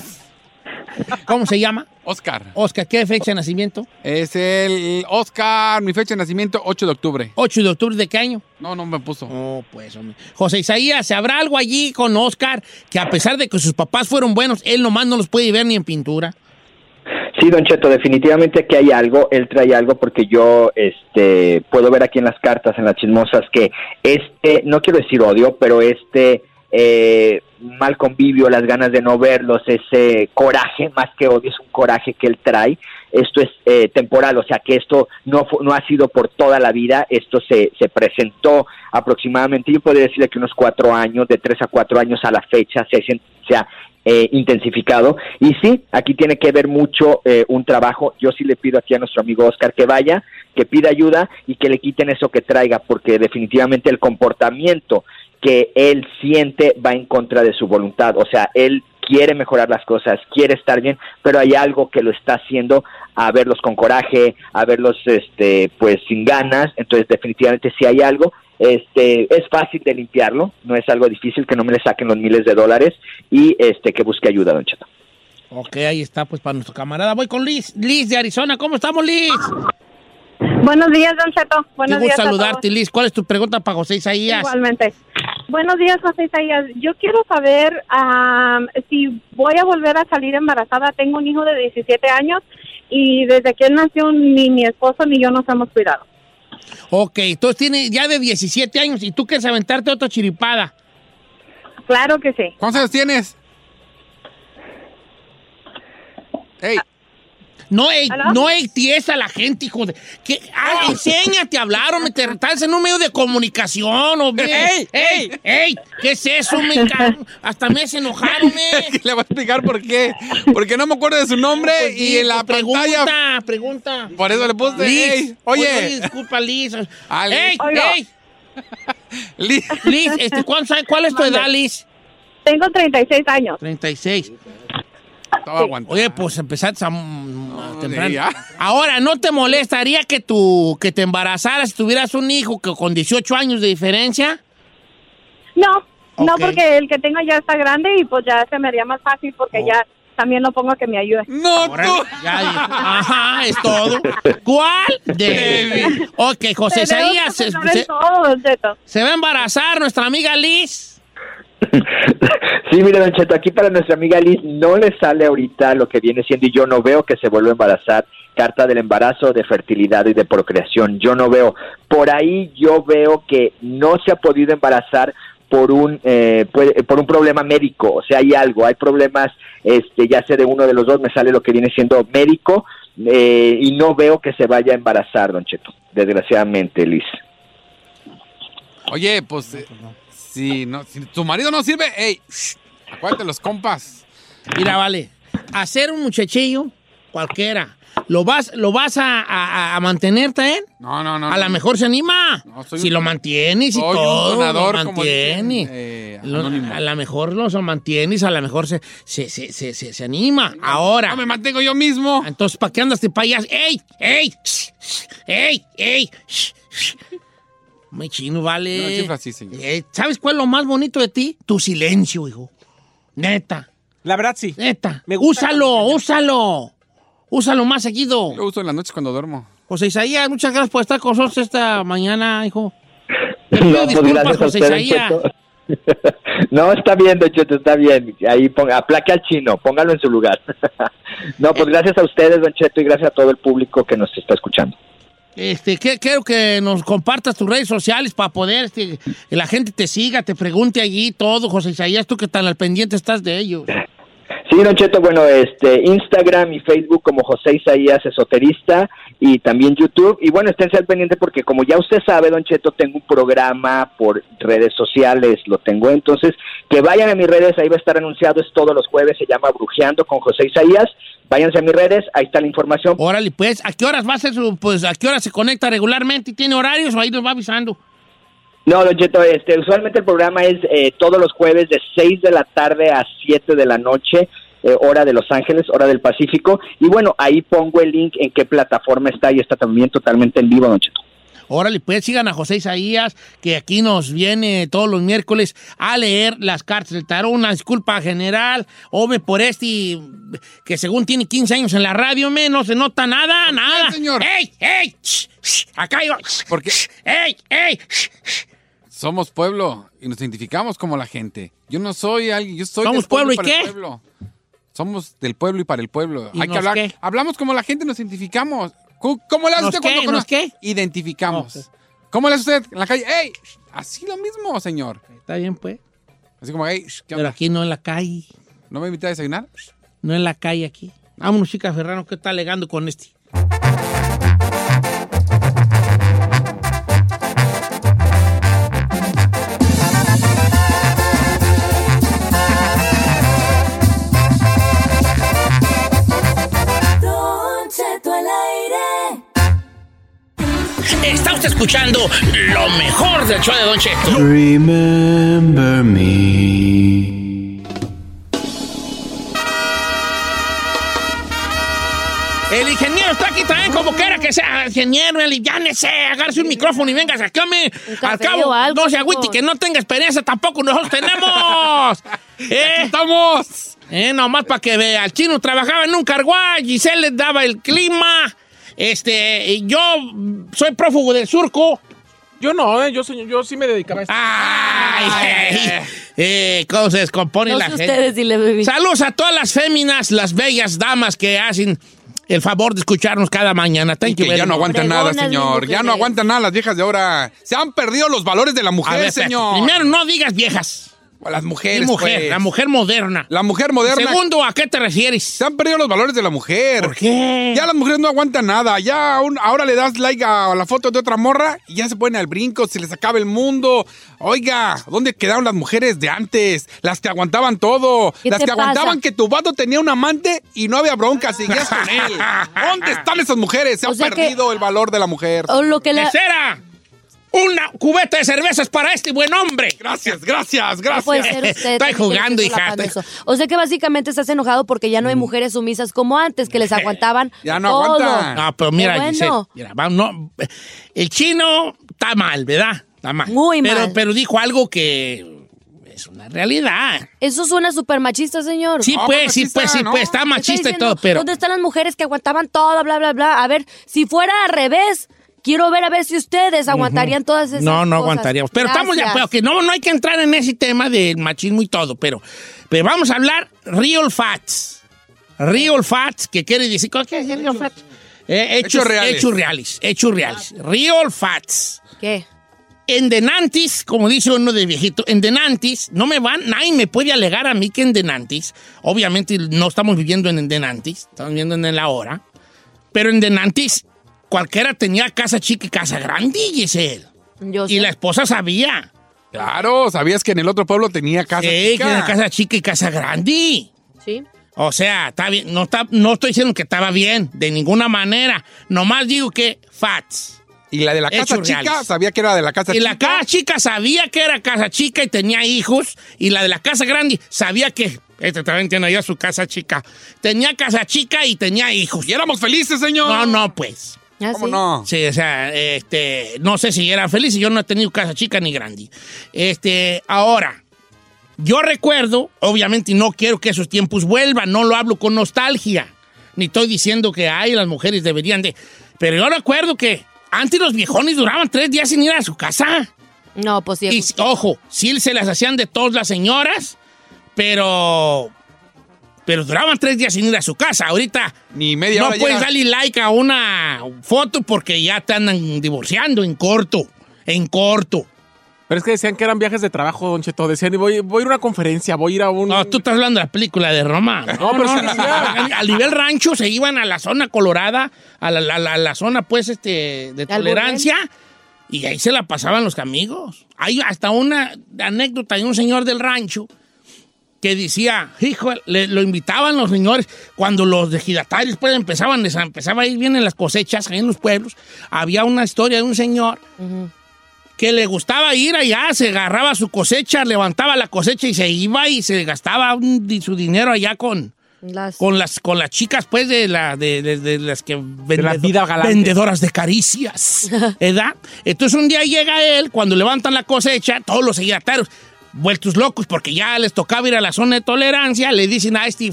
¿Cómo se llama? Oscar. Oscar, ¿qué fecha de nacimiento? Es el Oscar, mi fecha de nacimiento, 8 de octubre. 8 de octubre de qué año? No, no me puso. Oh, pues, hombre. José Isaías, ¿habrá algo allí con Oscar que a pesar de que sus papás fueron buenos, él nomás no los puede ver ni en pintura? Sí, Don Cheto, definitivamente que hay algo, él trae algo porque yo este puedo ver aquí en las cartas, en las chismosas, que este, no quiero decir odio, pero este eh, mal convivio, las ganas de no verlos, ese coraje, más que odio, es un coraje que él trae. Esto es eh, temporal, o sea que esto no, no ha sido por toda la vida, esto se, se presentó aproximadamente, yo podría decirle que unos cuatro años, de tres a cuatro años a la fecha, se, se ha eh, intensificado. Y sí, aquí tiene que ver mucho eh, un trabajo. Yo sí le pido aquí a nuestro amigo Oscar que vaya, que pida ayuda y que le quiten eso que traiga, porque definitivamente el comportamiento que él siente va en contra de su voluntad. O sea, él quiere mejorar las cosas, quiere estar bien, pero hay algo que lo está haciendo a verlos con coraje, a verlos este pues sin ganas, entonces definitivamente si hay algo, este es fácil de limpiarlo, no es algo difícil que no me le saquen los miles de dólares y este que busque ayuda, Don Cheto. Ok, ahí está, pues para nuestro camarada. Voy con Liz. Liz de Arizona, ¿cómo estamos, Liz? Buenos días, Don Cheto. Buenos Qué días gusto a saludarte, Liz. ¿Cuál es tu pregunta para José. Isaías? Igualmente. Buenos días, José Isaías. Yo quiero saber si voy a volver a salir embarazada. Tengo un hijo de 17 años y desde que él nació ni mi esposo ni yo nos hemos cuidado. Ok, entonces tiene ya de 17 años y tú quieres aventarte otra chiripada. Claro que sí. ¿Cuántos años tienes? Ey, No, ey, ¿Aló? no ties a la gente, hijo de... ¿Qué? Ah, enséñate a hablar, hombre. Te estás en un medio de comunicación, hombre. ¡Ey, ey, ey! ¿Qué es eso, me Hasta me hace enojar, hombre. le voy a explicar por qué. Porque no me acuerdo de su nombre Pues, y en la pregunta, pantalla. pregunta. Por eso le puse. Liz, ey, oye, disculpa, Liz. Ah, Liz. ¡Ey, Oiga. ey! Liz, Liz, este, ¿cuántos años- ¿cuál es tu edad, Liz? Tengo 36 años. 36. Estaba aguantando. Oye, pues empezaste a, temprano. Ahora, ¿no te molestaría que tú que te embarazaras si tuvieras un hijo que con 18 años de diferencia? No, no porque el que tengo ya está grande y pues ya se me haría más fácil porque Oh. ya también lo pongo a que me ayude. No, tú. Ajá, es todo. ¿Cuál? De... Ok, José Isaías. Se, se- se va a embarazar nuestra amiga Liz. Sí, mire, Don Cheto, aquí para nuestra amiga Liz no le sale ahorita lo que viene siendo y yo no veo que se vuelva a embarazar. Carta del embarazo, de fertilidad y de procreación. Yo no veo. Por ahí yo veo que no se ha podido embarazar por un eh, por un problema médico. O sea, hay algo, hay problemas, este, ya sea de uno de los dos, me sale lo que viene siendo médico eh, y no veo que se vaya a embarazar, Don Cheto. Desgraciadamente, Liz. Oye, pues, si, no, si tu marido no sirve, ey, shh, acuérdate los compas. Mira, vale. Hacer un muchachillo, cualquiera. ¿Lo vas, lo vas a, a- a mantener también? No, no, no. A lo no. mejor se anima. soy si un- lo mantienes y soy un todo, donador, lo como dicen, mantiene. eh, Lo- anónimo. a lo mejor lo mantienes, a lo mejor se, se, se, se, se- se anima. Ahora. No me mantengo yo mismo. Entonces, ¿para qué andas de payas? ¡Ey! ¡Ey! shh, ¡Ey! ¡Ey! Muy chino, vale. No, chifla así, señor. Eh, ¿Sabes cuál es lo más bonito de ti? Tu silencio, hijo. Neta. La verdad, sí. Neta. Me gusta úsalo, úsalo. Úsalo más seguido. Lo uso en las noches cuando duermo. José Isaías, muchas gracias por estar con nosotros esta mañana, hijo. Te No, pido pues disculpas, gracias a José Isaías. Cheto. No, está bien, Don Cheto, está bien. Ahí ponga, aplaque al chino, póngalo en su lugar. No, pues gracias a ustedes, Don Cheto, y gracias a todo el público que nos está escuchando. Este, que- quiero que nos compartas tus redes sociales para poder este, que la gente te siga, te pregunte allí todo, José Isaías, tú que tan al pendiente estás de ellos. Sí, Don Cheto, bueno, este, Instagram y Facebook como José Isaías Esoterista y también YouTube. Y bueno, esténse al pendiente porque como ya usted sabe, Don Cheto, tengo un programa por redes sociales, lo tengo. Entonces, que vayan a mis redes, ahí va a estar anunciado, es todos los jueves, se llama Brujeando con José Isaías. Váyanse a mis redes, ahí está la información. Órale, pues, ¿a qué horas va a ser su, pues, a qué horas se conecta regularmente tiene horarios o ahí nos va avisando? No, Don Cheto, este, usualmente el programa es eh, todos los jueves de 6 de la tarde a 7 de la noche, eh, hora de Los Ángeles, hora del Pacífico. Y bueno, ahí pongo el link en qué plataforma está y está también totalmente en vivo, Don Cheto. Órale, pues sigan a José Isaías, que aquí nos viene todos los miércoles a leer las cartas del tarot. Una disculpa general, hombre, por este que según tiene 15 años en la radio, me, no se nota nada, nada. señor? ¡Ey, ey! shh, shh, acá yo. Porque ¡Ey, ey! shh. Somos pueblo y nos identificamos como la gente. Yo no soy alguien, yo soy ¿Somos del pueblo, pueblo y para el qué? pueblo. Somos del pueblo y para el pueblo. ¿Y Hay que hablar. qué? Hablamos como la gente, nos identificamos. ¿Cómo le hace ¿Nos usted cuando conoce? ¿Nos qué? Identificamos. ¿Cómo le hace usted en la calle? ¡Ey! Así lo mismo, señor. Está bien, pues. Así como, ¡ey! ¿qué Pero aquí no en la calle. ¿No me invita a desayunar? No en la calle aquí. Vámonos, chica Ferrano, ¿qué está alegando con este? Está usted escuchando lo mejor del show de Don Cheto. Remember me. El ingeniero está aquí también, como quiera que sea. Ingeniero, aliviánese, agárrese un micrófono y venga, sacame. Al cabo, algo, no se agüite que no tenga experiencia tampoco, nosotros tenemos. ¿Eh? ¡Estamos! Eh, nomás para que vea. El chino trabajaba en un carguay, Giselle le daba el clima. Este, yo soy prófugo del surco. Yo no, eh, yo, soy- yo sí me dedicaba a esto. Ay, eh, ¿Cómo se descompone No la sé gente? ustedes, dile. Saludos a todas las féminas, las bellas damas que hacen el favor de escucharnos cada mañana. Thank you Que very ya no aguantan nada, señor. Ya no aguantan nada las viejas de ahora. Se han perdido los valores de la mujer, ver, espérate. señor. Primero, no digas viejas. Las Y mujeres, mujer, pues. la mujer moderna. La mujer moderna. Segundo, ¿a qué te refieres? Se han perdido los valores de la mujer. ¿Por qué? Ya las mujeres no aguantan nada. Ya un- ahora le das like a la foto de otra morra y ya se ponen al brinco, se les acaba el mundo. Oiga, ¿dónde quedaron las mujeres de antes? Las que aguantaban todo. ¿Qué Las te que aguantaban que tu vato tenía un amante y no había bronca, seguías con él. ¿Dónde están esas mujeres? Se O ha perdido el valor de la mujer. O lo que la... ¡Mesera! Una cubeta de cervezas para este buen hombre. Gracias, gracias, gracias. puede ser usted. Estoy jugando, hija, estoy-. O sea que básicamente estás enojado porque ya no hay mujeres sumisas como antes, que les aguantaban Ya no todo. aguantan. No, pero mira, bueno. Giselle, mira, va- no, el chino está mal, ¿verdad? Está mal. Muy pero, mal. Pero dijo algo que es una realidad. Eso suena súper machista, señor. Sí, No, pues, sí, machista, pues, sí, ¿no? pues, está machista y diciendo, todo, pero... ¿Dónde están las mujeres que aguantaban todo, bla, bla, bla? A ver, si fuera al revés, quiero ver a ver si ustedes aguantarían todas esas No, no cosas. aguantaríamos. Pero estamos ya, pues, ok, no, no hay que entrar en ese tema del machismo y todo, pero, pero vamos a hablar real facts. Real facts, que quiere decir, ¿qué es real facts? Eh, hechos, Hechos reales. Hechos reales. Hechos reales. Real facts. ¿Qué? En Denantis, como dice uno de viejito, en Denantis, no me van, nadie me puede alegar a mí que en Denantis, obviamente no estamos viviendo en Denantis, estamos viviendo en el ahora, pero en Denantis cualquiera tenía casa chica y casa grande, Giselle. Yo Y sé. la esposa sabía. Claro, ¿sabías que en el otro pueblo tenía casa Sí, chica? que era casa chica y casa grande. Sí. O sea, está bien, no, está, no estoy diciendo que estaba bien, de ninguna manera. Nomás digo que fats. Y la de la casa Hechos chica, reales. sabía que era de la casa Y chica. la casa chica sabía que era casa chica y tenía hijos. Y la de la casa grande sabía que. Este también tiene allá su casa chica. Tenía casa chica y tenía hijos. Y éramos felices, señor. No, no, pues. ¿Ah, ¿Cómo sí? no? Sí, o sea, este, no sé si eran felices. Yo no he tenido casa chica ni grande. Este, ahora, yo recuerdo, obviamente, y no quiero que esos tiempos vuelvan. No lo hablo con nostalgia. Ni estoy diciendo que, ay, las mujeres deberían de. Pero yo recuerdo que antes los viejones duraban tres días sin ir a su casa. No, pues sí. Y ojo, sí se las hacían de todas las señoras, pero. Pero duraban tres días sin ir a su casa. Ahorita Ni media no hora puedes darle like a una foto porque ya te andan divorciando en corto. En corto. Pero es que decían que eran viajes de trabajo, Don Cheto. Decían, voy, voy a ir a una conferencia, voy a ir a un... No, tú estás hablando de la película de Roma. No, pero sí decía. Al nivel rancho se iban a la zona colorada, a la, la- la- la zona, pues, este, de tolerancia, y ahí se la pasaban los amigos. Hay hasta una anécdota de un señor del rancho que decía, hijo, le- lo invitaban los señores, cuando los ejidatarios pues empezaban, les empezaba a ir bien en las cosechas, ahí en los pueblos, había una historia de un señor que le gustaba ir allá, se agarraba su cosecha, levantaba la cosecha y se iba y se gastaba un su dinero allá con, Las- con las con las chicas pues de la de, de- de las que la vida vendedoras de caricias, ¿verdad? Entonces un día llega él cuando levantan la cosecha, todos los ejidatarios vueltos locos porque ya les tocaba ir a la zona de tolerancia, le dicen a este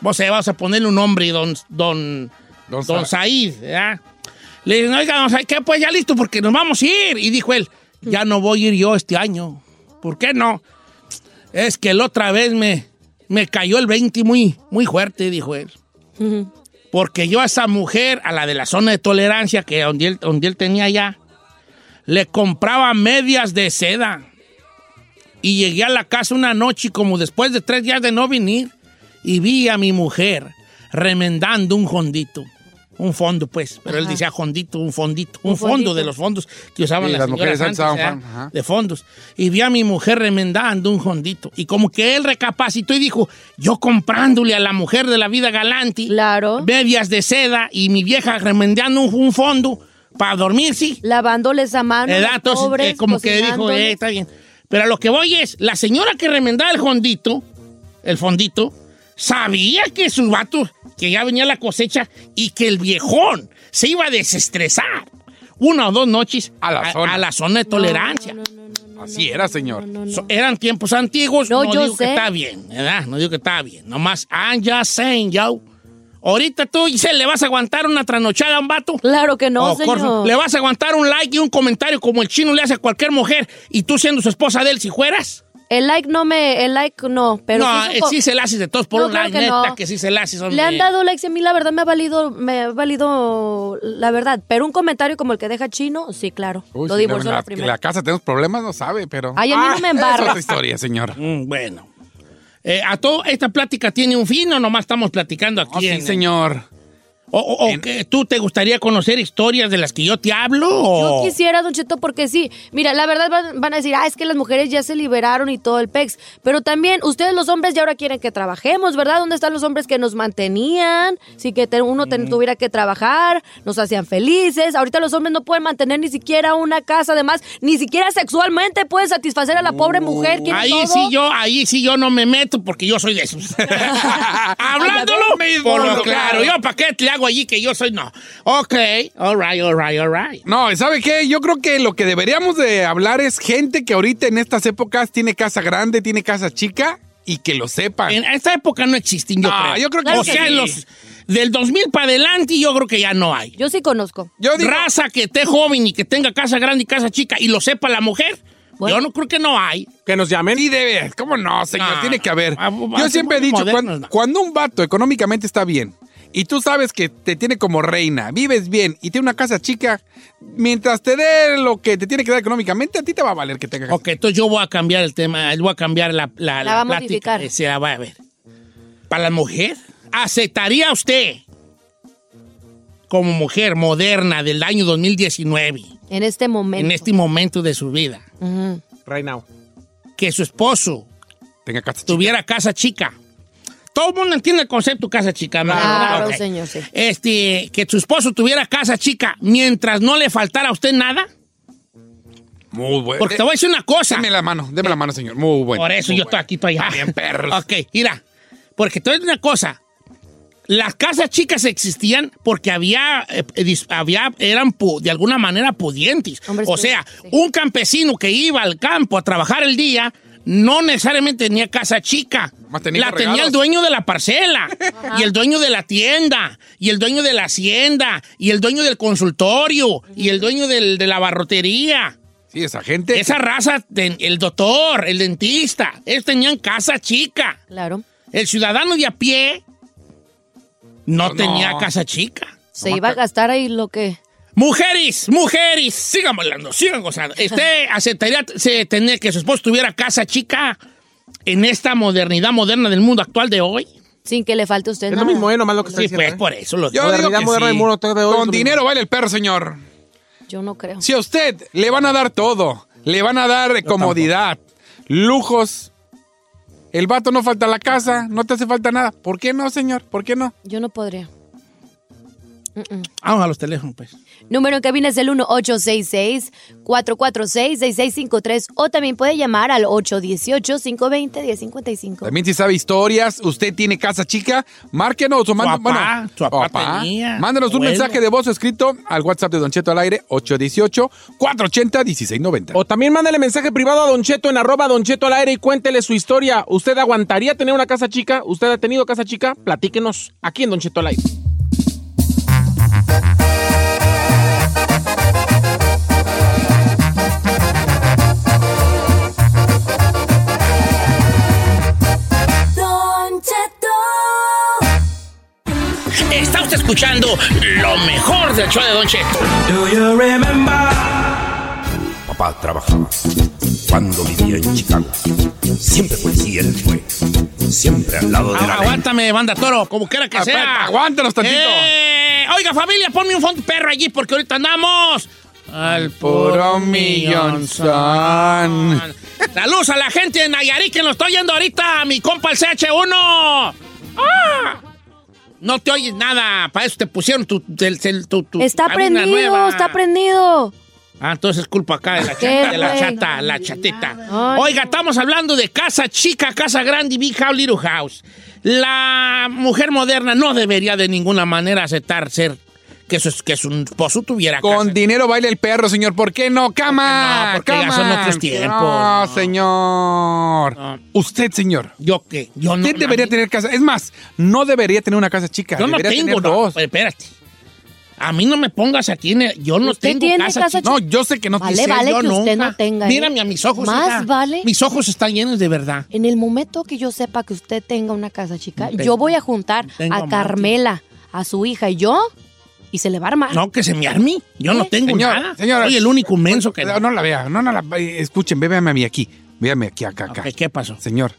vos se vas a ponerle un nombre don don Don don Sa- Said, ¿verdad? Le dicen, oiga, don Said, ¿qué? Pues ya listo, porque nos vamos a ir. Y dijo él, ya no voy a ir yo este año. ¿Por qué no? Es que la otra vez me, me cayó el 20 muy, muy fuerte, dijo él. Porque yo a esa mujer, a la de la zona de tolerancia, que donde él, donde él tenía ya, le compraba medias de seda. Y llegué a la casa una noche, como después de tres días de no venir, y vi a mi mujer remendando un fondito. Un fondo, pues. Pero él Ajá. decía fondito, un fondito. Un, Un fondo fondito. de los fondos que usaban Sí, las, las mujeres antes antes, usaban ¿eh? de fondos. Y vi a mi mujer remendando un fondito. Y como que él recapacitó y dijo, yo comprándole a la mujer de la vida galante Claro. medias de seda y mi vieja remendando un, un fondo para dormir, sí. Lavándoles a mano. Entonces, pobres, eh, como que dijo, eh, está bien. Pero a lo que voy es, la señora que remendaba el fondito, el fondito, sabía que su vato, que ya venía la cosecha y que el viejón se iba a desestresar una o dos noches A la zona. a la zona de tolerancia. Así era, señor. So- eran tiempos antiguos, No, no, yo digo que está bien, ¿verdad? No digo que está bien. Nomás, I'm just saying, yo. Ahorita tú, Giselle, ¿le vas a aguantar una trasnochada a un vato? Claro que no, Oh, señor. ¿Le vas a aguantar un like y un comentario como el chino le hace a cualquier mujer y tú siendo su esposa de él si fueras? El like no me, el like no, pero no, sí, eh, sí se la haces de todos por No, un claro like, que neta, no. que sí se la haces. Le han dado likes y a mí la verdad me ha valido, me ha valido la verdad. Pero un comentario como el que deja chino, sí, claro. Uy, Lo divorció la, la primera. la casa tenemos problemas, no sabe, pero... Ay, a mí no me Es embarra. otra historia, señor. Mm, bueno. Eh, a todo, esta plática tiene un fin o nomás estamos platicando aquí. Oh, sí, en- señor. ¿O, o- o que tú te gustaría conocer historias de las que yo te hablo? Yo quisiera, Don Cheto, porque sí. Mira, la verdad van, van a decir, ah, es que las mujeres ya se liberaron y todo el pex. Pero también, ustedes los hombres ya ahora quieren que trabajemos, ¿verdad? ¿Dónde están los hombres que nos mantenían? Si que te- uno te- tuviera que trabajar, nos hacían felices. Ahorita los hombres no pueden mantener ni siquiera una casa, además, ni siquiera sexualmente pueden satisfacer a la pobre mujer. quieren Ahí todo. sí yo, ahí sí yo no me meto porque yo soy de esos. Hablándolo, por lo claro. Yo, ¿para qué le hago allí que yo soy? No. Ok, all right, all right, all right. No, ¿sabe qué? Yo creo que lo que deberíamos de hablar es gente que ahorita en estas épocas tiene casa grande, tiene casa chica y que lo sepan. En esta época no existen, yo No, creo. yo creo que O sí. sea, en los, del 2000 para adelante yo creo que ya no hay. Yo sí conozco. Yo digo- Raza que esté joven y que tenga casa grande y casa chica y lo sepa la mujer, yo no creo que no hay. Que nos llamen. Sí debe, ¿cómo no, señor? No. Tiene que haber. Ah, Yo siempre he dicho, modernos, cuan- no. cuando, un vato económicamente está bien y tú sabes que te tiene como reina, vives bien y tiene una casa chica, mientras te dé lo que te tiene que dar económicamente, a ti te va a valer que tenga casa. Ok, entonces yo voy a cambiar el tema, voy a cambiar la, la, La va a plática. modificar. Eh, Se la va a ver. Para la mujer, ¿aceptaría usted como mujer moderna del año 2019, En este momento. en este momento de su vida, Ujú. Right now. que su esposo Tenga casa chica. tuviera casa chica? Todo el mundo entiende el concepto casa chica, ¿no? Claro, señor, sí. Este, que su esposo tuviera casa chica mientras no le faltara a usted nada. Muy bueno. Porque te voy a decir una cosa. Deme la mano, deme la mano, señor. Muy bueno. Por eso yo estoy aquí, estoy allá. Bien, perros. Ok, mira. Porque te voy a decir una cosa. Las casas chicas existían porque había, eh, había eran de alguna manera pudientes. O sea, sí. un campesino que iba al campo a trabajar el día no necesariamente tenía casa chica. Tenía la tenía el dueño de la parcela, y el dueño de la tienda, y el dueño de la hacienda, y el dueño del consultorio, y el dueño del- de la barrotería. Sí, esa gente. Esa raza, el doctor, el dentista, ellos tenían casa chica. Claro. El ciudadano de a pie no, No. tenía casa chica. Se iba a gastar ahí lo que... Mujeres, mujeres, sigan bailando, sigan gozando. ¿Usted aceptaría se- tener que su esposo tuviera casa chica en esta modernidad moderna del mundo actual de hoy? Sin que le falte a usted Es nada. lo mismo, ¿eh? Nomás lo que está Sí, diciendo. pues ¿eh? por eso lo Yo Modernidad digo que moderna sí. del mundo de hoy es lo Con dinero baila el perro, señor. Yo no creo. Si a usted le van a dar todo, le van a dar comodidad, lujos, el vato no falta a la casa, no te hace falta nada. ¿Por qué no, señor? ¿Por qué no? Yo no podría. Mm-mm. Vamos a los teléfonos, pues. Número en cabina es el 1866-446-6653 o también puede llamar al 818-520-1055. También si sabe historias, usted tiene casa chica, márquenos o papá, bueno, su papá papá, tenía, mándenos un abuelo. mensaje de voz escrito al WhatsApp de Don Cheto al aire 818-480-1690. O también mándale mensaje privado a Don Cheto en arroba Don Cheto al aire y cuéntele su historia. ¿Usted aguantaría tener una casa chica? ¿Usted ha tenido casa chica? Platíquenos aquí en Don Cheto al aire. Escuchando lo mejor del show de Don Cheto. Papá trabajaba cuando vivía en Chicago. Siempre policía él fue. Siempre al lado de Ah, la ley. aguántame, banda toro, como quiera que sea. aguántanos tantito. Eh, oiga, familia, ponme un fondo perro allí porque ahorita andamos. Al Puro millonzón. Saludos a la gente de Nayarit que nos está oyendo ahorita, mi compa el CH1. ¡Ah! No te oyes nada, para eso te pusieron tu, el- tu, tu Está prendido, está prendido. Ah, entonces es culpa acá de la, ¿Qué, chata, de la chata, la chatita. Ay. Oiga, estamos hablando de casa chica, casa grande, big house, little house. La mujer moderna no debería de ninguna manera aceptar ser que su, que su esposo tuviera Con casa. dinero baila el perro, señor. ¿Por qué no? Cama. No, porque ya son otros tiempos. No, No. señor. No. Usted, señor. ¿Yo qué? Yo no. Usted debería tener casa. Es más, no debería tener una casa chica. Yo no tengo, tener dos. Pues, Espérate. A mí no me pongas aquí en el- Yo no ¿Usted tengo tiene casa, casa chica. No, yo sé que no Vale, quise. vale yo que usted no tenga. ¿eh? Mírame a mis ojos. Más hija. vale. Mis ojos están llenos de verdad. En el momento que yo sepa que usted tenga una casa chica, Tengo- yo voy a juntar a. Carmela, a su hija y yo, y se le va a armar. No, que se me arme. Yo no ¿Eh? tengo Señor, nada. señora. Soy el único menso que No, no la vea. No, no la eh, Escuchen, véame a mí aquí. Véame aquí, acá, acá. Ok, ¿Qué pasó? Señor,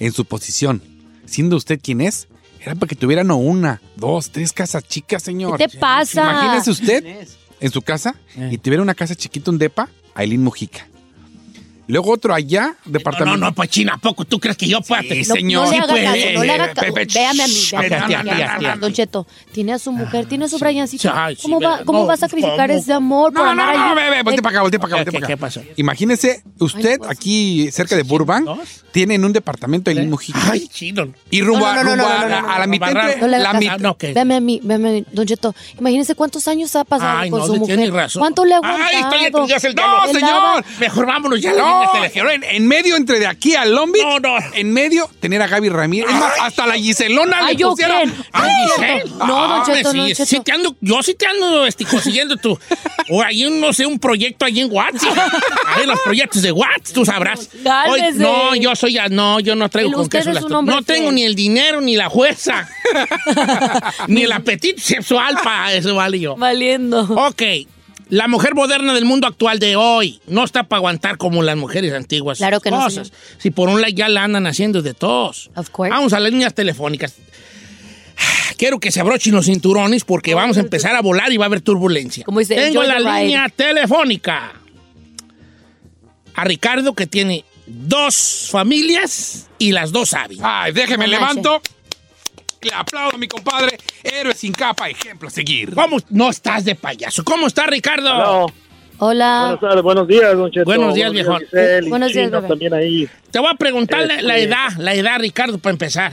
en su posición, siendo usted quien es, era para que tuviera no una, dos, tres casas chicas, señor. ¿Qué te pasa? Imagínese usted en su casa y tuviera una casa chiquita, un depa, Aileen Mujica. Luego otro allá, departamento. No, no, pues China, ¿a poco tú crees que yo pueda Sí, señor. No le haga Sí, caso, no le haga caso. Véame a mí. Don Cheto, tiene a su mujer, tiene a su Briancito. Ay, ¿Cómo va, cómo va a sacrificar ese amor No, no, no, ve, voltea para acá, voltea para acá, ¿Qué- voltea para qué acá. pasó? Imagínese, usted aquí cerca de Burbank tiene en un departamento Aileen Mujica. Ay, chido. Y rumbo, a- la mitad. Ah, ¿qué? Véame a mí, véame a mí. Don Cheto, imagínese cuántos años ha pasado Ay, con su mujer. ¿Cuánto le ha Ay, aguantado? estoy ya sé el No, señor. Mejor vámonos ya. No, señor, en, en medio entre de aquí a Long Beach, No, no. en medio tener a Gaby Ramírez. Es más, hasta la Giselona Ay, le yo pusiera. quién. Ay, No, Giselle. No, Ah, Cheto, sí, no, sí Cheto. te ando, yo sí te ando este, consiguiendo tu. O hay un, no sé, un proyecto allí en WhatsApp. Hay los proyectos de WhatsApp, tú sabrás. Hoy- no, yo soy. No, yo no traigo con queso es las No tengo ni el dinero, ni la fuerza, ni el apetito sexual para eso, vale yo. Valiendo. Ok. La mujer moderna del mundo actual de hoy no está para aguantar como las mujeres antiguas. Claro que no, cosas. Si por un lado ya la andan haciendo de todos. Of course. Vamos a las líneas telefónicas. Quiero que se abrochen los cinturones porque vamos a empezar a volar y va a haber turbulencia. Como dice, Tengo la línea telefónica a Ricardo que tiene dos familias y las dos saben. Ay, déjeme, No levanto. Le aplaudo a mi compadre. Héroe sin capa, ejemplo a seguir. ¿Cómo no estás de payaso? ¿Cómo está Ricardo? Hola. Buenas tardes, buenos días, don Cheto. Buenos días, viejón. Giselle, y Buenos días, Chino bebé. también ahí. Te voy a preguntar la, la Este- edad, la edad, Ricardo, para empezar.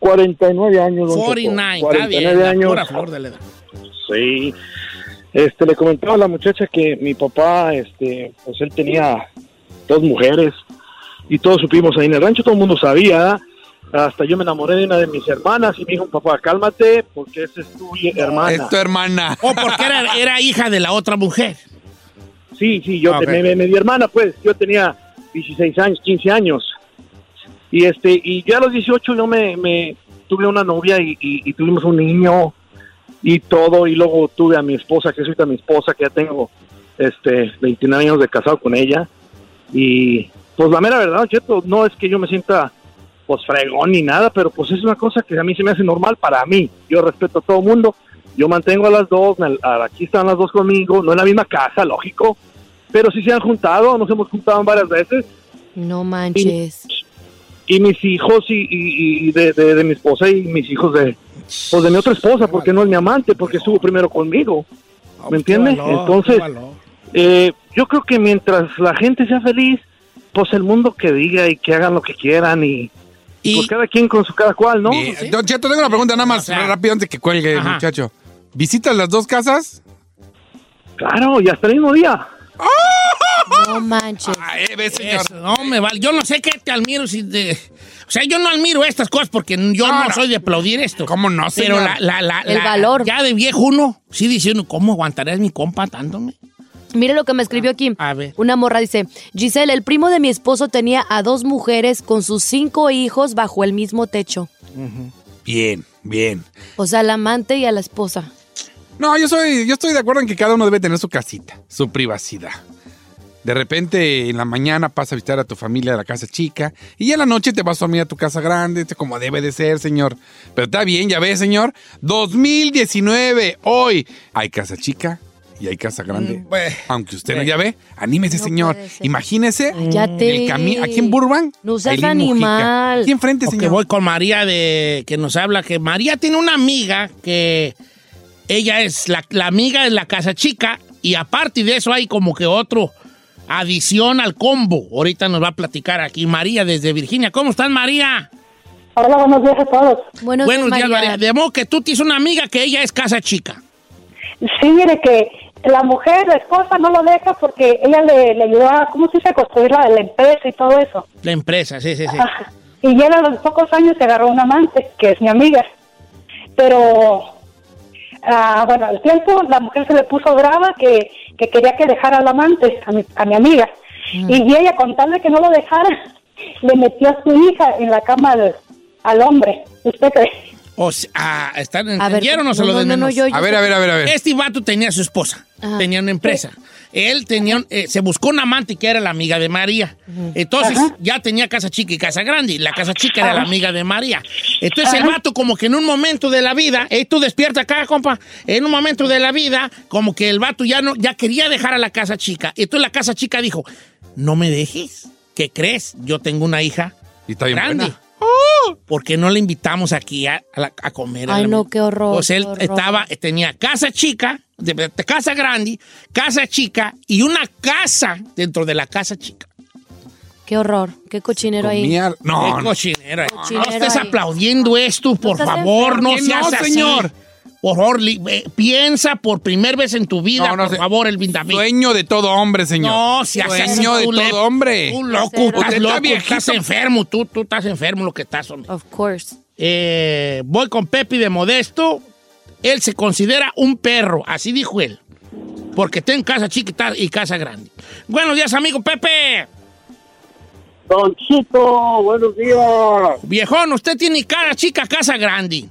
49 años, don Cheto. 49, está bien, 49 la años. pura flor de la edad. Sí. Este, le comentaba a la muchacha que mi papá, este, pues él tenía dos mujeres y todos supimos ahí en el rancho, todo el mundo sabía. Hasta yo me enamoré de una de mis hermanas y me dijo, papá, cálmate porque esa es tu hermana. Es tu hermana. O porque era, era hija de la otra mujer. Sí, sí, yo te- me, me- mi hermana, pues, yo tenía 16 años, 15 años. Y este, y ya a los 18 yo me, me tuve una novia y, y- y tuvimos un niño y todo, y luego tuve a mi esposa, que es ahorita mi esposa, que ya tengo este 29 años de casado con ella. Y pues la mera verdad, Cheto, no es que yo me sienta pues fregón ni nada, pero pues es una cosa que a mí se me hace normal para mí. Yo respeto a todo mundo, yo mantengo a las dos, me- a- aquí están las dos conmigo, no en la misma casa, lógico, pero sí se han juntado, nos hemos juntado varias veces, No manches. y mis hijos y, y- y de, de- de mi esposa y mis hijos de, pues de mi otra esposa, porque no es mi amante, porque estuvo primero conmigo, ¿me entiendes? Entonces, eh, yo creo que mientras la gente sea feliz, pues el mundo que diga y que hagan lo que quieran y, y pues cada quien con su cada cual, ¿no? Bien. Don Cheto, tengo una pregunta nada más rápido antes que cuelgue Ajá. muchacho. ¿Visitas las dos casas? Claro, y hasta el mismo día. No manches. Eso, no me vale. Yo no sé qué te admiro si de. O sea, yo no admiro estas cosas porque yo no, soy de aplaudir esto. ¿Cómo no, Pero señor? la, la, la, El valor. Ya de viejo uno, sí dice uno, ¿cómo aguantarías mi compa dándome? Mire lo que me escribió aquí. A ver. Una morra dice, Giselle, el primo de mi esposo tenía a dos mujeres con sus cinco hijos bajo el mismo techo. Bien, bien. O sea, al amante y a la esposa. No, yo soy, yo estoy de acuerdo en que cada uno debe tener su casita, su privacidad. De repente en la mañana pasa a visitar a tu familia a la casa chica y ya en la noche te vas a dormir a tu casa grande, este, como debe de ser, señor. Pero está bien, ya ves, señor. 2019, hoy hay casa chica y hay casa grande. Aunque usted no ya ve, anímese, señor. Imagínese Cállate. el camino aquí en Burbank. No seas Mujica. animal. Aquí enfrente, señor. voy con María de que nos habla que María tiene una amiga que ella es la, la amiga de la casa chica y aparte de eso hay como que otro adición al combo. Ahorita nos va a platicar aquí María desde Virginia. ¿Cómo estás, María? Hola, buenos días a todos. Buenos, Buenos días, María. De modo que tú tienes una amiga que ella es casa chica. Sí, mire que la mujer, la esposa, no lo deja porque ella le, le ayudó a, ¿cómo se dice?, a construir la, la empresa y todo eso. La empresa, sí, sí, sí. Ajá. Y ya a los pocos años se agarró un amante, que es mi amiga. Pero, ah, bueno, al tiempo la mujer se le puso brava que, que quería que dejara al amante, a mi, a mi amiga. Y ella, con tal de que no lo dejara, le metió a su hija en la cama al, al hombre. ¿Usted cree? O sea, ¿están A ver, entendieron o se no, lo no, no, no, desmenuzo? yo- yo- A ver, a ver, a ver, a ver. Este vato tenía su esposa, Ajá. tenía una empresa. Él tenía, un- eh, se buscó una amante que era la amiga de María. Entonces ya tenía casa chica y casa grande. Y la casa chica era la amiga de María. Entonces el vato como que en un momento de la vida, eh, tú despierta acá, compa, en un momento de la vida, como que el vato ya no, ya quería dejar a la casa chica. Entonces la casa chica dijo, no me dejes. ¿Qué crees? Yo tengo una hija Y está bien grande. buena. ¿Por qué no le invitamos aquí a, a la- a comer? a Ay, la- no, qué horror. Pues él horror. estaba, tenía casa chica, de, de casa grande, casa chica y una casa dentro de la casa chica. Qué horror. Qué cochinero ahí. Comía- No, Qué no. cochinero. No, Cochinero estés ahí. aplaudiendo esto, por favor, no seas No, así. Por favor, eh, piensa por primera vez en tu vida, No, no por favor, el Vindamín. Sueño de todo hombre, señor. No, si haces Sueño de le- todo hombre. Tú loco, estás está loco, viejito. estás enfermo, tú, tú estás enfermo lo que estás, hombre. Of course. Eh, voy con Pepe de Modesto. Él se considera un perro, así dijo él. Porque tiene casa chiquita y casa grande. Buenos días, amigo Pepe. Don Chito, buenos días. Viejón, usted tiene casa chica, casa grande.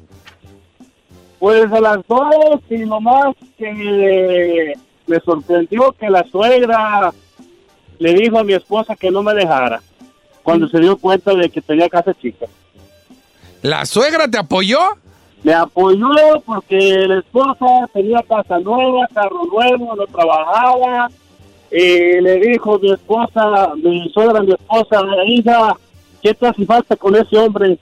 Pues a las dos y nomás que me sorprendió que la suegra le dijo a mi esposa que no me dejara cuando se dio cuenta de que tenía casa chica. ¿La suegra te apoyó? Me apoyó porque la esposa tenía casa nueva, carro nuevo, no trabajaba. Y le dijo mi esposa, mi suegra, mi esposa, hija, ¿qué te hace falta con ese hombre?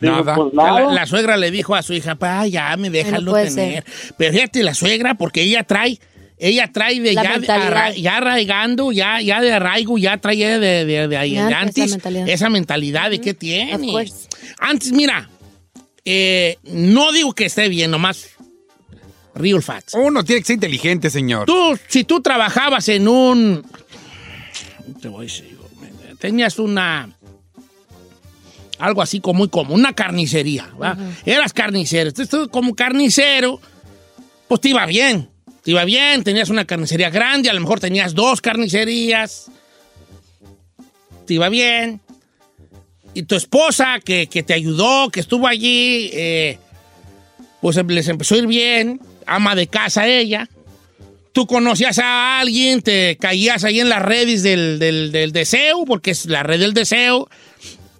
Digo, Nada. pues La, nada. la suegra le dijo a su hija, pa, ya me déjalo tener. Pero fíjate, la suegra, porque ella trae, ella trae de La ya, arra- arraigando, ya, ya de arraigo, ya trae de, de, de- de de esa antes mentalidad. esa mentalidad de que tiene. Antes, mira, eh, no digo que esté bien, nomás real facts. Uno tiene que ser inteligente, señor. Tú, si tú trabajabas en un... Te voy a decir, tenías una... Algo así como muy común, una carnicería, ¿va? Eras carnicero. Entonces como carnicero, pues te iba bien. Te iba bien, tenías una carnicería grande, a lo mejor tenías dos carnicerías. Te iba bien. Y tu esposa, que, que te ayudó, que estuvo allí, eh, pues em- les empezó a ir bien, ama de casa ella. Tú conocías a alguien, te caías ahí en las redes del, del- del deseo, porque es la red del deseo,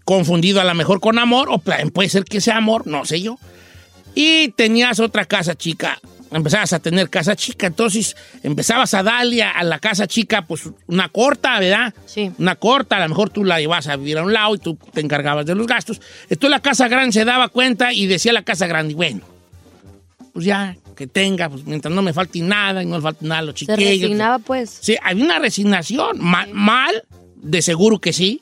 confundido a lo mejor con amor, o puede ser que sea amor, no sé yo. Y tenías otra casa chica, empezabas a tener casa chica, entonces empezabas a darle a, la casa chica pues una corta, ¿verdad? Sí. Una corta, a lo mejor tú la ibas a vivir a un lado y tú te encargabas de los gastos. Entonces la casa grande se daba cuenta y decía la casa grande, bueno, pues ya, que tenga, pues mientras no me falte nada y no me falte nada los Se chiquillos. resignaba, pues. Sí, había una resignación. Ma- mal, de seguro que sí,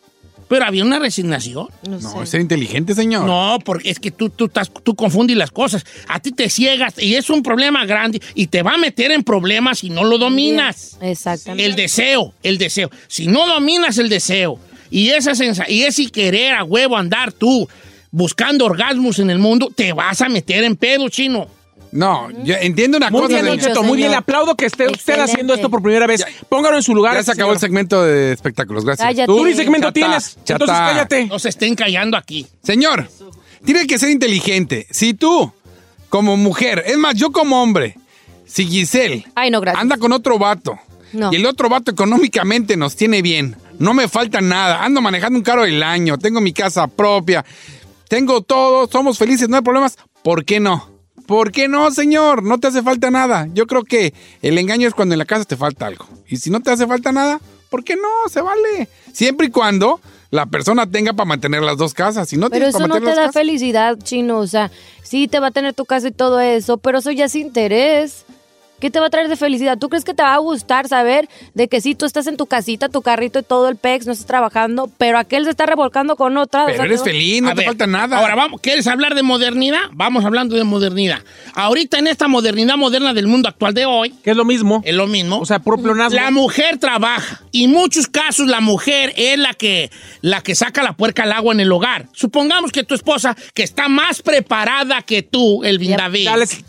pero había una resignación. No, No, sé. ser inteligente, señor. No, porque es que tú, tú, estás, tú confundes las cosas. A ti te ciegas y es un problema grande y te va a meter en problemas si no lo dominas. Exactamente. El deseo, el deseo. Si no dominas el deseo y, esa sensa y ese querer a huevo andar tú buscando orgasmos en el mundo, te vas a meter en pedo, chino. No, yo entiendo una Muy cosa, bien. Cheto, muy bien. Le aplaudo que esté usted Excelente. haciendo esto por primera vez. Póngalo en su lugar. Ya se acabó el señor. segmento de espectáculos, gracias. Cállate. Tú ni segmento Chata, tienes. chata. Entonces cállate. No se estén callando aquí. Señor, tiene que ser inteligente. Si tú, como mujer, es más, yo como hombre, si Giselle Ay, no, gracias. anda con otro vato No. y el otro vato económicamente nos tiene bien, no me falta nada, ando manejando un carro del año, tengo mi casa propia, tengo todo, somos felices, no hay problemas, ¿por qué no? ¿Por qué no, señor? No te hace falta nada. Yo creo que el engaño es cuando en la casa te falta algo. Y si no te hace falta nada, ¿por qué no? Se vale. Siempre y cuando la persona tenga para mantener las dos casas. Si no Pero tienes para eso no te da casas, felicidad, chino. O sea, sí te va a tener tu casa y todo eso, pero eso ya es interés. ¿Qué te va a traer de felicidad? ¿Tú crees que te va a gustar saber de que sí, tú estás en tu casita, tu carrito y todo el pex, no estás trabajando, pero aquel se está revolcando con otra? o pero sea, eres feliz, no A te ver, falta nada. Ahora, vamos, ¿quieres hablar de modernidad? Vamos hablando de modernidad. Ahorita en esta modernidad moderna del mundo actual de hoy, Que es lo mismo. es lo mismo. O sea, pleonasmo. la mujer trabaja Y muchos casos la mujer es la que, la que saca la puerca al agua en el hogar. Supongamos que tu esposa, que está más preparada que tú, el David.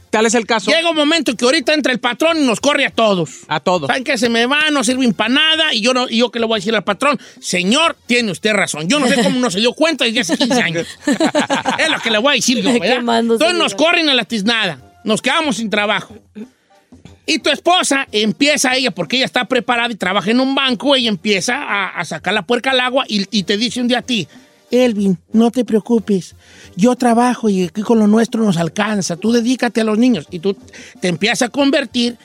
Tal es, tal es el caso. Llega un momento que ahorita entra el patrón y nos corre a todos. A todos. ¿Saben que se me va? No sirven para nada. Y yo, no, y yo que le voy a decir al patrón, señor, tiene usted razón. Yo no sé cómo no se dio cuenta desde hace 15 años. es lo que le voy a decir yo, Entonces nos corren a la tiznada. Nos quedamos sin trabajo. Y tu esposa empieza ella, porque ella está preparada y trabaja en un banco, ella empieza a, a sacar la puerca al agua y, y te dice un día a ti, Elvin, no te preocupes, yo trabajo y aquí con lo nuestro nos alcanza, tú dedícate a los niños. Y tú te empiezas a convertir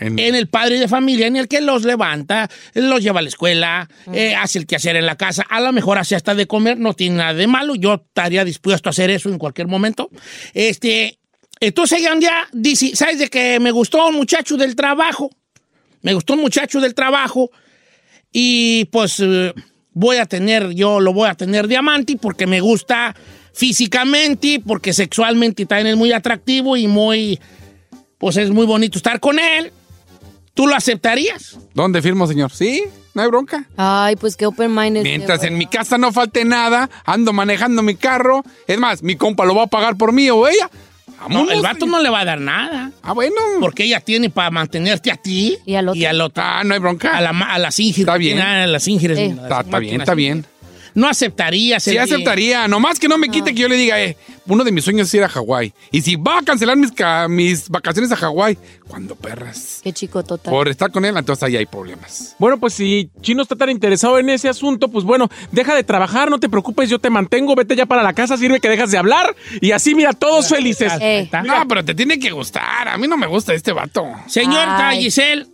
en, el padre de familia, en el que los levanta, los lleva a la escuela, eh, hace el quehacer en la casa, a lo mejor hace hasta de comer, no tiene nada de malo, yo estaría dispuesto a hacer eso en cualquier momento. Este, entonces ella un día dice, ¿sabes de que me gustó un muchacho del trabajo? Me gustó un muchacho del trabajo y pues eh, voy a tener, yo lo voy a tener diamante porque me gusta físicamente, porque sexualmente también es muy atractivo y muy, pues es muy bonito estar con él. ¿Tú lo aceptarías? ¿Dónde firmo, señor? Sí, no hay bronca. Ay, pues qué open mind este, Mientras en mi casa no falte nada, ando manejando mi carro. Es más, mi compa lo va a pagar por mí o ella. No, Vámonos, el vato no le va a dar nada. Ah, bueno. Porque ella tiene para mantenerte a ti y al otro. Ah, no hay bronca. A, la, a las íngeres. Está bien. A las. Eh. a las Está, está bien, está bien. No aceptarías. Sí el- aceptaría, nomás que no me quite que yo le diga, eh, uno de mis sueños es ir a Hawái. Y si va a cancelar mis, ca- mis vacaciones a Hawái, cuando perras. Qué chico total. Por estar con él, entonces ahí hay problemas. Bueno, pues si Chino está tan interesado en ese asunto, pues bueno, deja de trabajar, no te preocupes, yo te mantengo, vete ya para la casa, sirve que dejas de hablar y así mira, todos felices. Eh. No, pero te tiene que gustar. A mí no me gusta este vato. Señorita Ay. Giselle,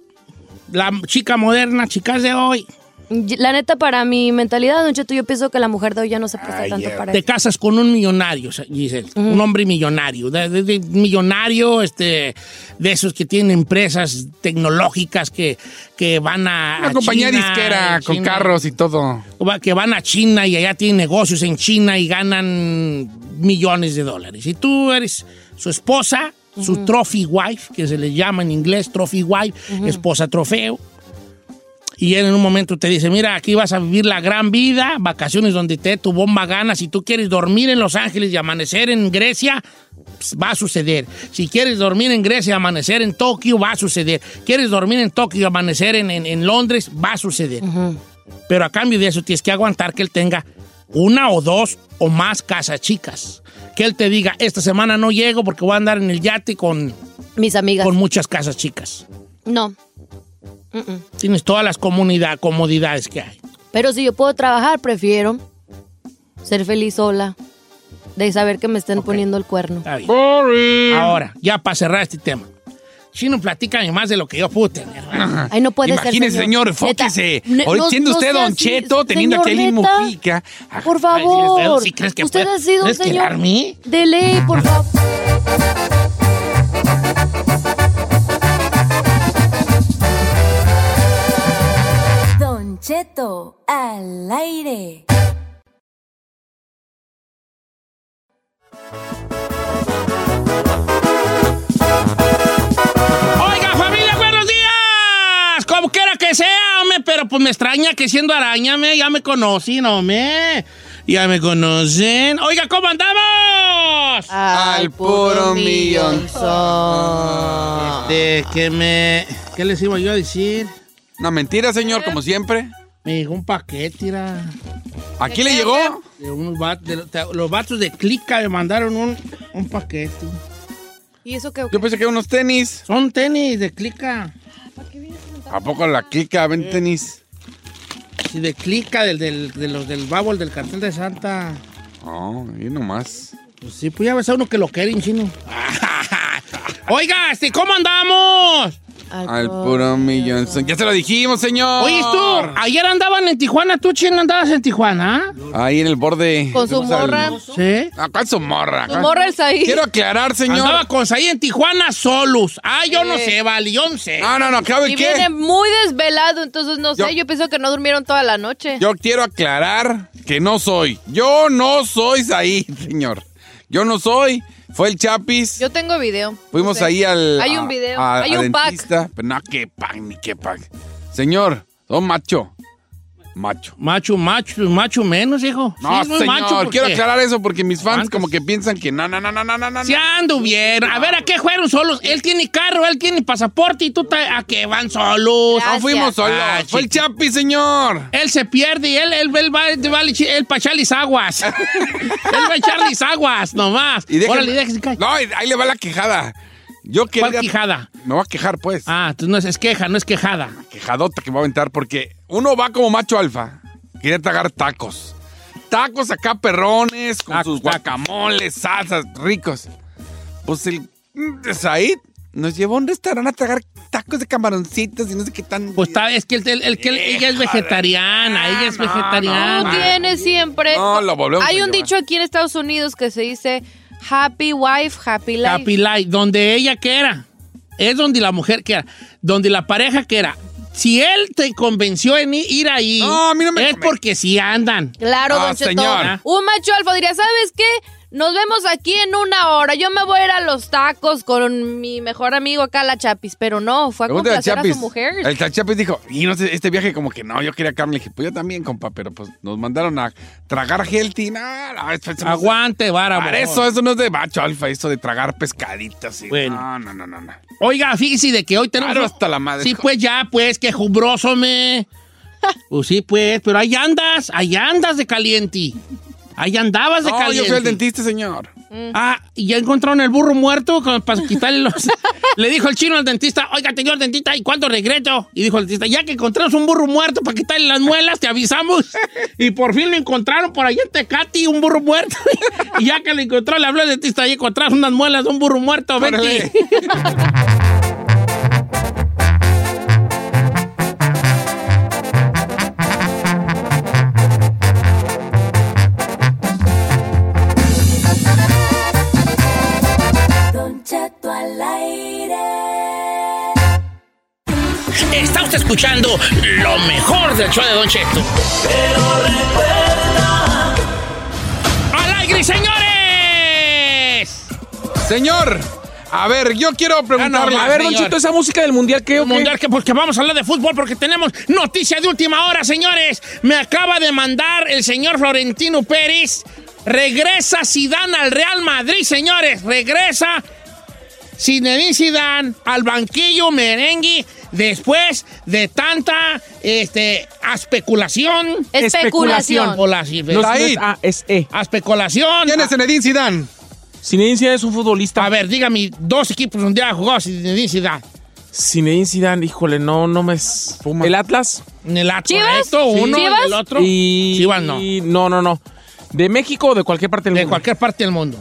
la chica moderna, chicas de hoy, La neta, para mi mentalidad, Don Cheto, yo pienso que la mujer de hoy ya no se presta tanto para te eso. casas con un millonario, Giselle, un hombre millonario, de, de- de- millonario, este, de esos que tienen empresas tecnológicas que, que van a Una a compañía China, disquera con China, carros y todo. que van a China y allá tienen negocios en China y ganan millones de dólares. Y tú eres su esposa, su trophy wife, que se le llama en inglés trophy wife, esposa trofeo. Y él en un momento te dice, mira, aquí vas a vivir la gran vida, vacaciones donde te dé tu bomba gana. Si tú quieres dormir en Los Ángeles y amanecer en Grecia, pues, va a suceder. Si quieres dormir en Grecia y amanecer en Tokio, va a suceder. Quieres dormir en Tokio y amanecer en, en- en Londres, va a suceder. Pero a cambio de eso tienes que aguantar que él tenga una o dos o más casas chicas. Que él te diga, esta semana no llego porque voy a andar en el yate con, Mis amigas. con muchas casas chicas. No. Mm-mm. Tienes todas las comunidad, comodidades que hay. Pero si yo puedo trabajar, prefiero ser feliz sola. De saber que me estén poniendo el cuerno. Está bien. Ahora, ya para cerrar este tema. Chino, platícame más de lo que yo puedo tener. Ay, no puede Imagínese, ser, señor, enfóquese. Ahorita no- siendo no usted Don así, Cheto, teniendo aquí a señor, Lin neta. Mujica. Por Ay, favor. ¿sí crees que Usted puede- ha sido un señor. De ley, por favor. Cheto al aire. Oiga, familia, buenos días. Como quiera que sea, hombre, pero pues me extraña que siendo araña, me, ya me conocen, hombre. Ya me conocen. Oiga, ¿cómo andamos? Al puro millón. Este, que me... ¿Qué les iba yo a decir? No, mentira, señor, como siempre. Me llegó un paquete, era... ¿Aquí le llegó? De unos va- de los- los vatos de Clica me mandaron un, un paquete. ¿Y eso qué? Yo pensé que unos tenis. Son tenis de Clica. ¿A poco la clica ven tenis? Sí, de Clica, del, del, de los del Bubble, del cartel de Santa. Oh, y nomás. Pues sí, pues ya ves a uno que lo quieren, chino. Oiga, ¿cómo andamos? Al puro millón. Ya se lo dijimos, señor. Oye, tú, ayer andaban en Tijuana, tú, chino, andabas en Tijuana. Ahí en el borde. Con su Fuimos al- morra. ¿Sí? Ah, ¿Cuál su morra? Su morra es ahí. Quiero aclarar, señor. Andaba con ahí en Tijuana solos. Ah, yo no sé, vale, yo no sé. No, no, no, ¿sabe Y qué? viene muy desvelado, entonces no sé. Yo- pienso que no durmieron toda la noche. Yo quiero aclarar que no soy. Yo no soy ahí, señor. Yo no soy. Fue el Chapis. Yo tengo video. Fuimos No sé. ahí al. Hay un video. a- Hay a un pack. dentista. Pero no, qué pack, ni qué pack. Señor, Son macho. Macho. Macho, macho, macho menos, hijo. No, Sí, señor, macho, ¿por quiero aclarar eso porque mis fans ¿Cuántos? como que piensan que no, no, no, no, no, no, no. Se anduvieron. A ver, ¿a qué fueron solos? Él tiene carro, él tiene pasaporte y tú ta- a qué van solos. No fuimos solos. Ah, Fue el. Chapi, señor. Él se pierde y él, él, él va, va, él pa' echarles aguas. él va a echarles aguas, nomás. Y déjenme- Órale. No, ahí le va la quejada. Yo quería... ¿Cuál quejada? Me voy a quejar, pues. Ah, entonces no es, es queja, no es quejada. Quejadota que me voy a aventar porque uno va como macho alfa. Quiere tragar tacos. Tacos acá perrones, con sus guacamoles, salsas ricos. Pues el Said nos llevó a un restaurante a tragar tacos de camaroncitos y no sé qué tan... Pues está, es que, el- el- el que ella es vegetariana, ella es vegetariana. Tú tienes siempre. No, lo volvemos Hay a un llevar. dicho aquí en Estados Unidos que se dice Happy wife, happy life. Happy Life, donde ella quiera. Es donde la mujer quiera. Donde la pareja quiera. Si él te convenció en ir ahí, No, a mí no me es porque sí andan. Claro, Ah, don señor. Un macho alfa diría, ¿sabes qué? Nos vemos aquí en una hora. Yo me voy a ir a los tacos con mi mejor amigo acá, la Chapis. Pero no, fue a complacer a su Chapis. mujer. El Chapis dijo, y no sé, este viaje como que no, yo quería carne. Le dije, pues yo también, compa, pero pues nos mandaron a tragar healthy. Es- Aguante, vara. Para amor. eso, eso no es de macho alfa, eso de tragar pescaditas. y- Bueno. No, no, no, no. no. Oiga, fíjese de que hoy tenemos. Claro, hasta la madre. Sí, pues ya, pues, que jumbroso me. pues sí, pues, pero ahí andas, ahí andas de caliente. Ahí andabas de No, yo caliente. fui al dentista, señor. Ah, y ya encontraron el burro muerto con- para quitarle los. Le dijo el chino al dentista, oiga, señor dentista, ¿y cuándo regreso? Y dijo el dentista, ya que encontramos un burro muerto para quitarle las muelas, te avisamos. Y por fin lo encontraron por allá en Tecati, un burro muerto. y ya que lo encontró, le habló al dentista, ahí encontramos unas muelas de un burro muerto, vente. Escuchando lo mejor del show de Don Cheto. ¡Al aire, señores! Señor, a ver, yo quiero preguntarle. A ver, Don. Cheto, esa música del mundial, ¿qué o El qué? mundial que porque vamos a hablar de fútbol porque tenemos noticia de última hora, señores. Me acaba de mandar el señor Florentino Pérez. Regresa Zidane al Real Madrid, señores. Regresa Zinedine Zidane al banquillo merengue después de tanta este, especulación. Especulación. Especulación. No, no es A, es E. Especulación. ¿Quién es Zinedine Zidane? Zinedine Zidane es un futbolista. A ver, dígame dos equipos donde ha jugado Zinedine Zidane. Zinedine Zidane, híjole, no, no me... es- ¿El Atlas? En el Atlas, ¿Chivas? correcto, uno, ¿Chivas? el otro. Y... Chivas no. y- No, no, no. ¿De México o de cualquier parte del De mundo? cualquier parte del mundo.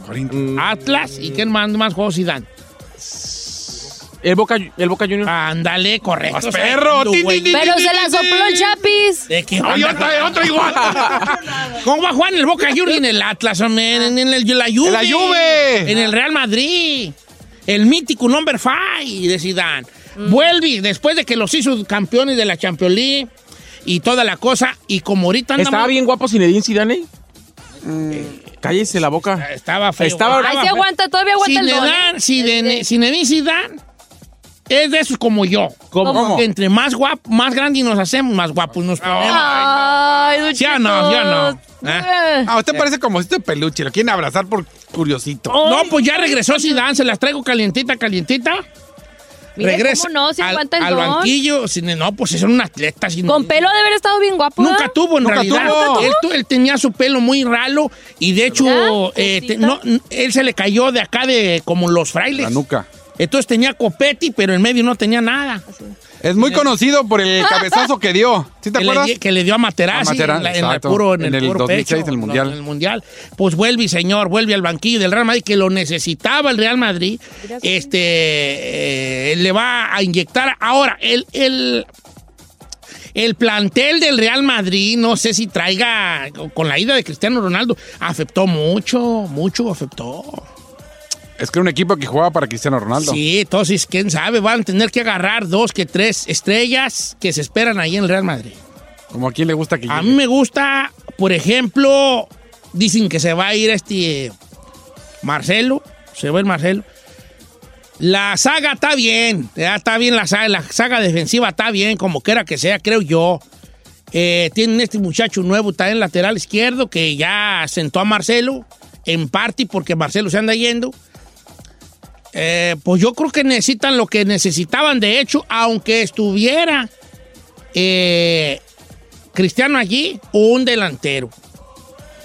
Atlas y quién más, más juegos Zidane. El Boca, el Boca Juniors. Ándale, correcto. ¡Más perro! Tin, tin, Pero se la sopló el. Chapis. ¿De qué Oye, otra, otra igual. ¿Cómo va a jugar en el Boca Juniors en el Atlas, hombre? En, en el, la Juve. En la Juve. En el Real Madrid. El mítico number five de Zidane. Vuelve después de que los hizo campeones de la Champions League y toda la cosa. Y como ahorita anda Estaba bien guapo Zinedine Zidane. Cállese la boca. Estaba feo. Estaba- Ahí se aguanta, todavía aguanta el don. Zinedine, ¿eh? Zinedine, Zinedine Zidane es de esos como yo. ¿Cómo? Como que entre más guapo, más grande nos hacemos, más guapos nos ponemos. Ay, don ¿Sí o no? ¿Sí o no? Cheto. ¿Eh? Ah, usted parece como este peluche. Lo quieren abrazar por curiosito. No, pues ya regresó Zidane, se las traigo calientita, calientita. Mire, Regresa ¿cómo no? Si al, al banquillo. Sin- No, pues son un atleta. sin- Con pelo de haber estado bien guapo. Nunca tuvo, en Nunca realidad. tuvo. Él, él tenía su pelo muy ralo y de hecho, eh, te- no, él se le cayó de acá de como los frailes. La nuca. Entonces tenía copeti, pero en medio no tenía nada. Es muy conocido por el cabezazo que dio. ¿Sí te que, le, acuerdas? que le dio a Materazzi A Materazzi, en, la- en la exacto. puro, en En el, el puro 2006 pecho, del Mundial. En el Mundial. Pues vuelve, señor, vuelve al banquillo del Real Madrid, que lo necesitaba el Real Madrid. Este, eh, le va a inyectar. Ahora, el, el, el plantel del Real Madrid, no sé si traiga, con la ida de Cristiano Ronaldo, afectó mucho, mucho afectó. Es que era un equipo que jugaba para Cristiano Ronaldo. Sí, entonces, quién sabe, van a tener que agarrar dos que tres estrellas que se esperan ahí en el Real Madrid. Como a quién le gusta que A llegue. mí me gusta, por ejemplo, dicen que se va a ir este Marcelo, se va el Marcelo. La saga está bien, ya está bien la saga, la saga defensiva está bien, como quiera que sea, creo yo. Eh, tienen este muchacho nuevo, está en lateral izquierdo, que ya sentó a Marcelo, en parte porque Marcelo se anda yendo. Eh, pues yo creo que necesitan lo que necesitaban, de hecho, aunque estuviera eh, Cristiano allí, un delantero.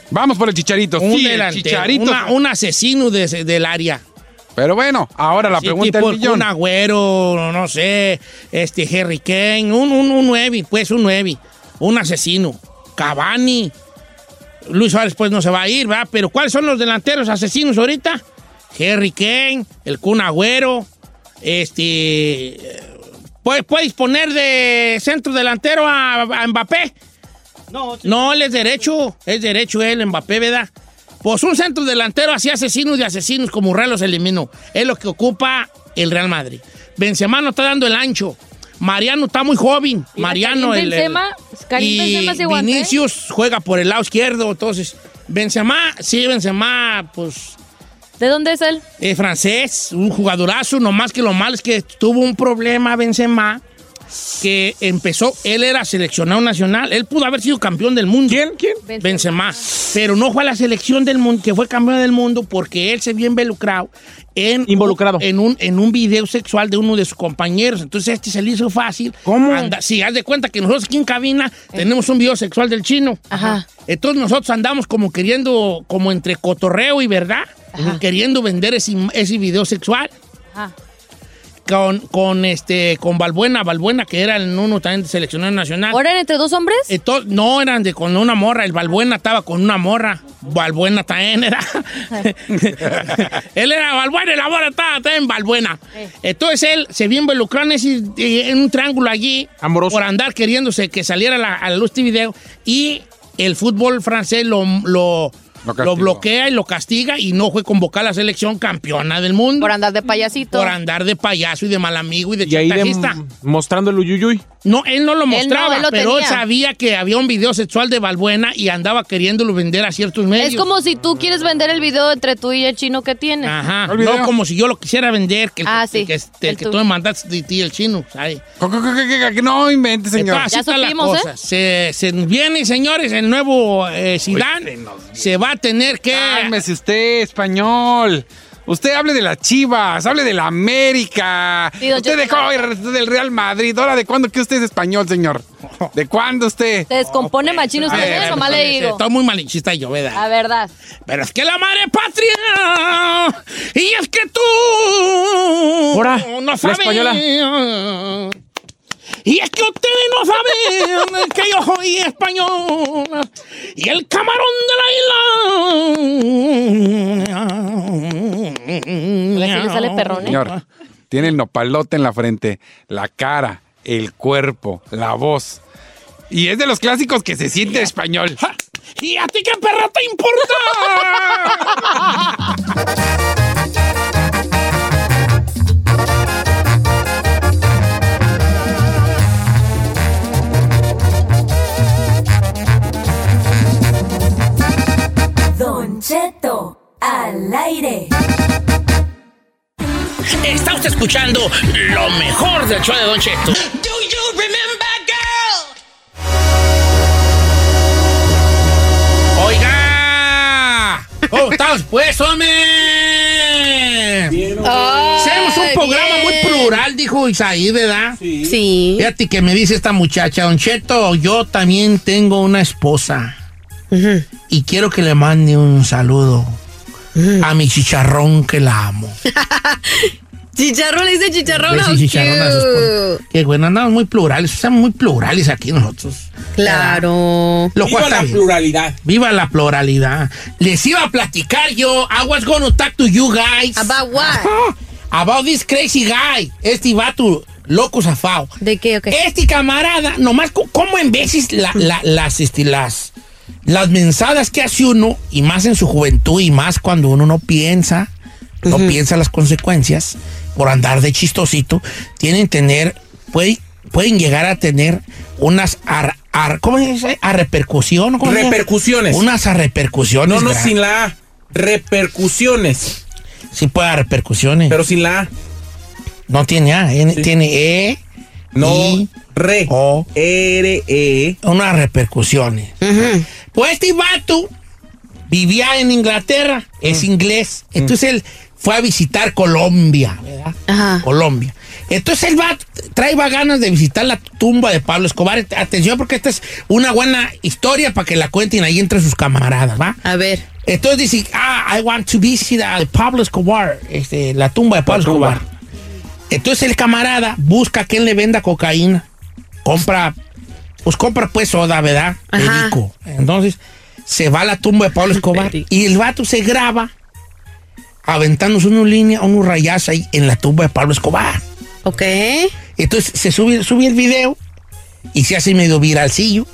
Vamos por el chicharito. Un sí, delantero, chicharito. una- un asesino de- del área. Pero bueno, ahora la Sí, pregunta tipo del millón. Un agüero, no sé, este Harry Kane, un, un, un nueve, pues un nueve, un asesino. Cavani. Luis Suárez pues no se va a ir, ¿verdad? Pero ¿cuáles son los delanteros asesinos ahorita? Harry Kane, el Kun Agüero, este... ¿Puedes, puedes poner de centro delantero a, a Mbappé? No, No, él es derecho, es derecho él, Mbappé, ¿verdad? Pues un centro delantero así asesinos de asesinos como Real los eliminó. Es lo que ocupa el Real Madrid. Benzema no está dando el ancho. Mariano está muy joven. Mariano Karim el, el- Benzema, Karim y Benzema se ¿eh? Vinicius juega por el lado izquierdo, entonces Benzema, sí, Benzema, pues ¿De dónde es él? eh, francés, un jugadorazo, nomás que lo malo es que tuvo un problema Benzema que empezó, él era seleccionado nacional, él pudo haber sido campeón del mundo. ¿Quién? ¿Quién? Benzema. Pero no fue a la selección del mundo, que fue campeón del mundo porque él se vio involucrado en, Involucrado. en, un, en un video sexual de uno de sus compañeros. Entonces este se le hizo fácil. ¿Cómo? Anda, sí, haz de cuenta que nosotros aquí en cabina tenemos un video sexual del chino. Ajá. Entonces nosotros andamos como queriendo, como entre cotorreo y verdad, queriendo vender ese, ese video sexual Ajá. con, con este con Balbuena, Balbuena, que era el uno también de seleccionado nacional. ¿Ahora eran entre dos hombres? Entonces, no eran de con una morra, el Balbuena estaba con una morra. Balbuena también era. él era Balbuena y la morra estaba también Balbuena. Entonces él se vio involucrado en, ese- en un triángulo allí Amoroso. por andar queriéndose que saliera a la, a la luz este video y el fútbol francés lo, lo, Lo bloquea y lo castiga y no fue convocada a la selección campeona del mundo Por andar de payasito. por andar de payaso y de mal amigo y de Y ahí de- chantajista. mostrando el uyuyuy. No, él no lo Él no, mostraba, él lo pero él sabía que había un video sexual de Balbuena y andaba queriéndolo vender a ciertos medios. Es como si tú quieres vender el video entre tú y el chino que tienes. Ajá, no como si yo lo quisiera vender, que, el- Ah, sí, que, este, el que tú me mandaste de ti, el chino, No invente, señor. Entonces, así Ya está la supimos, cosa. Se, se viene, señores, el nuevo eh, Zidane. Se va a tener que... Cálmese usted, español. Usted hable de las Chivas, hable de la América. Usted dejó del Real Madrid. ¿Ahora de cuándo que usted es español, señor? ¿De cuándo usted? ¿Se descompone machino usted? Eh, eso más le digo. Está muy malinchista yo, ¿verdad? La verdad. Pero es que la madre patria. Y es que tú. Ahora, no la sabes. Y es que ustedes no saben que yo soy español. Y el camarón de la isla. Le sale perrón, ¿eh? Señor, tiene el nopalote en la frente, la cara, el cuerpo, la voz. Y es de los clásicos que se siente español. ¿Y a ti qué perra te importa? Cheto al aire. Está usted escuchando lo mejor del show de Don Cheto. Oiga, ¿cómo estás pues, hombre? Hacemos un programa bien. muy plural, dijo Isaí, ¿verdad? Sí. Fíjate que me dice esta muchacha, Don Cheto, yo también tengo una esposa y quiero que le mande un saludo a mi chicharrón que la amo. Chicharrón, le dice chicharrón. A sus. Qué bueno, andamos muy plurales, estamos muy plurales aquí nosotros. Claro. Lo está bien. pluralidad. Viva la pluralidad. Les iba a platicar yo. I was gonna talk to you guys. About what? About this crazy guy. Este vato loco zafao. ¿De qué? Ok. Este camarada, nomás co- como en veces la- la- las, este, las, las mensadas que hace uno, y más en su juventud, y más cuando uno no piensa, no piensa las consecuencias, por andar de chistosito, tienen tener, pueden, pueden llegar a tener unas ar- ar- ¿cómo se dice? A repercusión. Repercusiones. Unas a repercusiones. No, no, sin la A. Repercusiones. Sí puede haber repercusiones. Pero sin la A. No tiene A, N- tiene E. No, I, re. O. R, E. Unas repercusiones. Pues este vato vivía en Inglaterra, es inglés. Entonces él fue a visitar Colombia, ¿verdad? Colombia. Entonces el vato trae ganas de visitar la tumba de Pablo Escobar. Atención porque esta es una buena historia para que la cuenten ahí entre sus camaradas, ¿va? A ver. Entonces dice, ah, I want to visit uh, Pablo Escobar, este, la tumba de Pablo Escobar. Entonces el camarada busca a quien le venda cocaína. Compra, pues compra pues soda, ¿verdad? Perico. Entonces se va a la tumba de Pablo Escobar y el vato se graba aventándose una línea, unos rayazos ahí en la tumba de Pablo Escobar. Ok. Entonces se sube, sube el video y se hace medio viralcillo.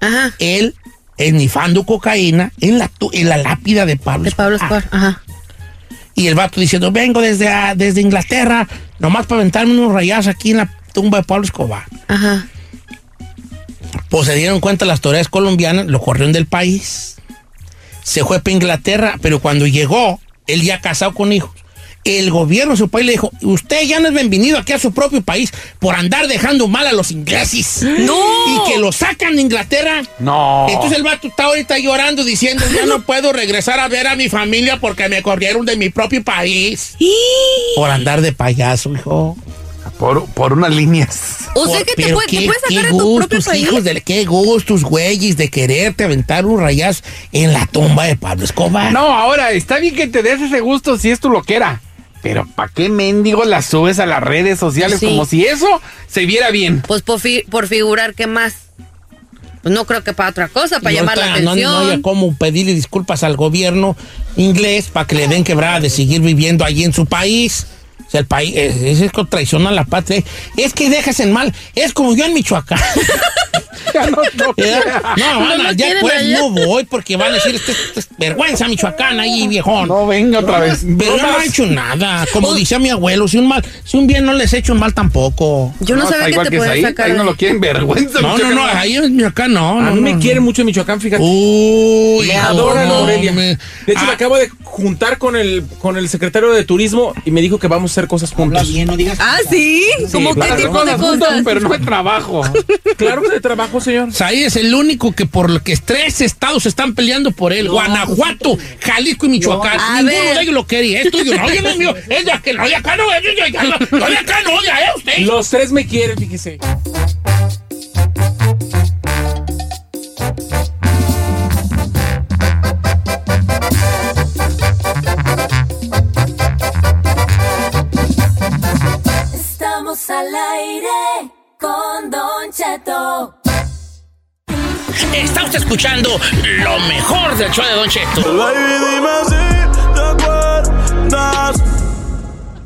Ajá. Él esnifando cocaína en la, en la lápida de Pablo De Pablo Escobar. Escobar. Ajá. Y el vato diciendo, vengo desde, ah, desde Inglaterra, nomás para aventarme unos rayazos aquí en la tumba de Pablo Escobar. Ajá. Pues se dieron cuenta las autoridades colombianas, lo corrieron del país. Se fue para Inglaterra, pero cuando llegó, él ya casado con hijos. El gobierno de su país le dijo, usted ya no es bienvenido aquí a su propio país por andar dejando mal a los ingleses. ¡No! Y que lo sacan de Inglaterra. No. Entonces el vato está ahorita llorando diciendo, ya no puedo regresar a ver a mi familia porque me corrieron de mi propio país. Por andar de payaso, hijo. Por, por unas líneas. O sea que te, pero puede- te qué- puedes sacar de tu propio gustos, país. hijos de, qué gustos, güeyes, de quererte aventar un rayazo en la tumba de Pablo Escobar. No, ahora, está bien que te des ese gusto si es tu loquera. Pero ¿para qué mendigo la subes a las redes sociales Sí. como si eso se viera bien? Pues por, fi- por figurar, ¿qué más? Pues no creo que para otra cosa, para Y llamar la ahorita no- atención. No, haya cómo pedirle disculpas al gobierno inglés para que le den quebrada de seguir viviendo allí en su país. Sea, el país es, es que traiciona la patria. Es que dejas en mal. Es como yo en Michoacán. ¿Verdad? No, No Ana, lo ya quieren pues allá. no voy porque van a decir, este, este es vergüenza Michoacán ahí, viejón. No, venga otra vez. Pero No no ha hecho nada. Como decía mi abuelo, si un mal, si un bien no les he hecho un mal tampoco. Yo no, sabía que igual te que podías ahí, sacar. ahí no lo quieren vergüenza. No, no, no, ahí en Michoacán no. A no, mí me no. quiere mucho en Michoacán, fíjate. Uy, Me hijo, adora no, Aurelia. me- De hecho, me Ah, acabo de juntar con el, con el secretario de turismo y me dijo que vamos a hacer cosas juntos. no digas. Ah, sí. ¿Cómo claro. qué tipo de Cosas juntas, pero no de trabajo. Claro que de trabajo, señor. Ahí es el único que por lo que tres estados están peleando por él. Guanajuato, Jalisco y Michoacán. A Ninguno ver. de ellos lo quería. Es tuyo. No, yo no mío. Es de. No, acá no. Es de acá no. No, de acá no. De allá usted. Los tres me quieren, fíjese. Al aire con Don Cheto. Está usted escuchando lo mejor del show de Don Cheto.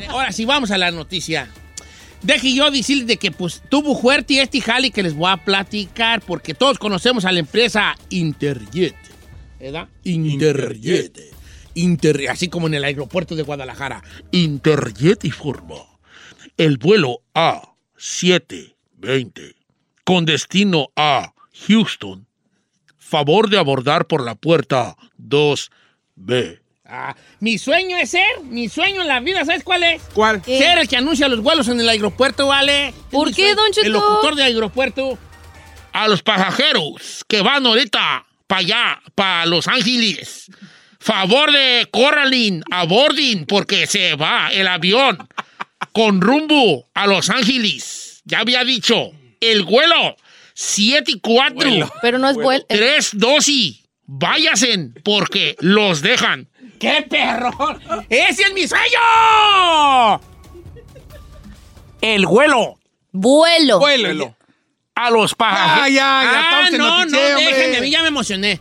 Ahora sí, vamos a la noticia. Deje yo decirles de que pues tuvo fuerte este jali que les voy a platicar porque todos conocemos a la empresa Interjet. ¿Verdad? Interjet. Inter, así como en el aeropuerto de Guadalajara. Interjet informó. El vuelo A720 con destino a Houston. Favor de abordar por la puerta 2B. Ah, mi sueño es ser, mi sueño en la vida, ¿sabes cuál es? ¿Cuál? ¿Qué? Ser el que anuncia los vuelos en el aeropuerto, ¿vale? ¿Por qué. Don Cheto? El locutor de aeropuerto. A los pasajeros que van ahorita para allá, para Los Ángeles. Favor de Corralín, abordin, porque se va el avión con rumbo a Los Ángeles. Ya había dicho, el vuelo 7 y 4. Pero no es vuelo. Tres dosis. Váyasen porque los dejan. ¡Qué perro! ¡Ese es mi sello! El vuelo Vuelo. Vuelo. a los pasajeros. Ah, ya, ya, Ah, no, no, noticiero, hombre. déjenme, ya me emocioné.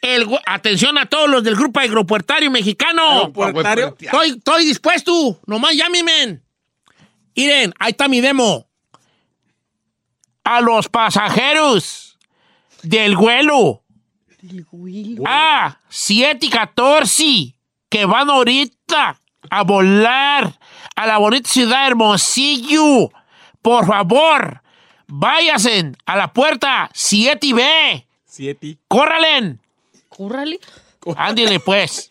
El, atención a todos los del grupo aeropuertario mexicano. Aeropuertario. Estoy, estoy dispuesto. Nomás llámenme. Miren, ahí está mi demo. A los pasajeros del vuelo. A 7 y 14 que van ahorita a volar a la bonita ciudad de Hermosillo. Por favor, váyanse a la puerta 7 y B. Siete. ¡Córralen! Cúrrale. Ándale, pues.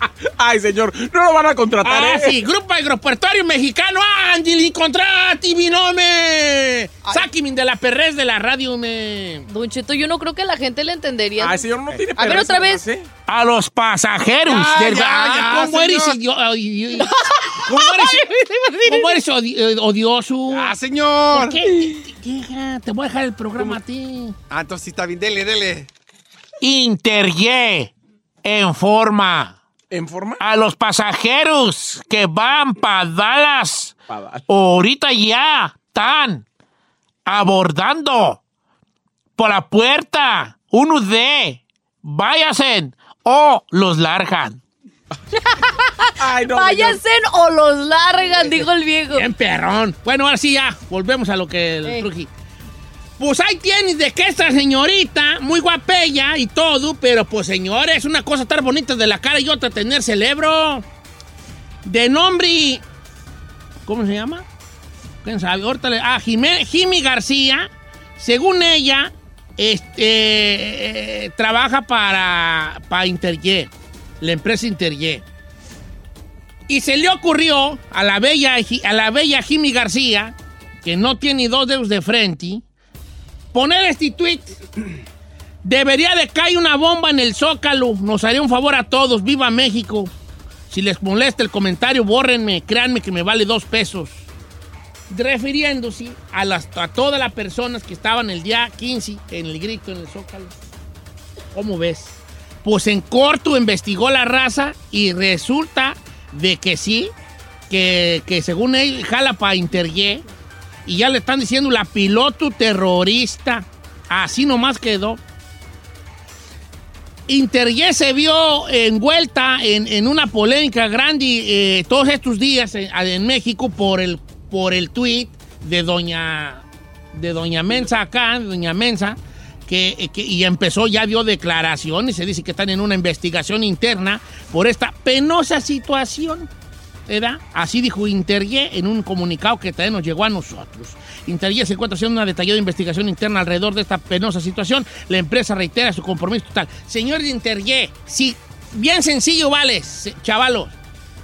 Ay, señor, no lo van a contratar, Ah, ¿eh? sí, Grupo Agropuertorio Mexicano, Ángel, contrati, mi nombre. Sáqueme de la perrez de la radio, me. Don Cheto, yo no creo que la gente le entendería. Ay, señor, no tiene A ver, otra vez. ¿eh? A los pasajeros. Ya, del- ya, ya, ¿Cómo eres idio- ¿Cómo eres, cómo eres odi- eh, odioso? ¡Ah, señor! ¿Por qué? Te voy a dejar el programa a ti. Ah, entonces sí está bien. Dele, dele. Interye en forma ¿En forma? a los pasajeros que van para Dallas. Pa' Dallas. Ahorita ya están abordando por la puerta uno de váyasen o los largan. Ay, no, Váyanse o los largan, dijo el viejo. Bien perrón. Bueno, ahora sí ya, volvemos a lo que el Eh. Truji. Pues ahí tienes de que esta señorita, muy guapella y todo, pero pues señores, una cosa estar bonita de la cara y otra tener cerebro. De nombre, ¿cómo se llama? ¿Quién sabe? Ahorita le- ah, Jimé- Jimmy García, según ella, este, eh, trabaja para, para Interjet, la empresa Interjet. Y se le ocurrió a la bella, a la bella Jimmy García, que no tiene dos dedos de frente, poner este tweet. Debería de caer una bomba en el Zócalo. Nos haría un favor a todos. ¡Viva México! Si les molesta el comentario, bórrenme. Créanme que me vale dos pesos. Refiriéndose a, las, todas las personas que estaban el día 15 en el grito en el Zócalo. ¿Cómo ves? Pues en corto investigó la raza y resulta de que sí, que, que según él jala para Interye y ya le están diciendo la piloto terrorista. Así nomás quedó. Interye se vio envuelta en, una polémica grande eh, todos estos días en, México por el, por el tweet de doña, de doña Mensa acá, doña Mensa, que, que- y empezó, ya dio declaraciones, se dice que están en una investigación interna por esta penosa situación. Así dijo Interye en un comunicado que también nos llegó a nosotros. Interye se encuentra haciendo una detallada investigación interna alrededor de esta penosa situación. La empresa reitera su compromiso total. Señor Interye, sí, bien sencillo, vale, chavalos.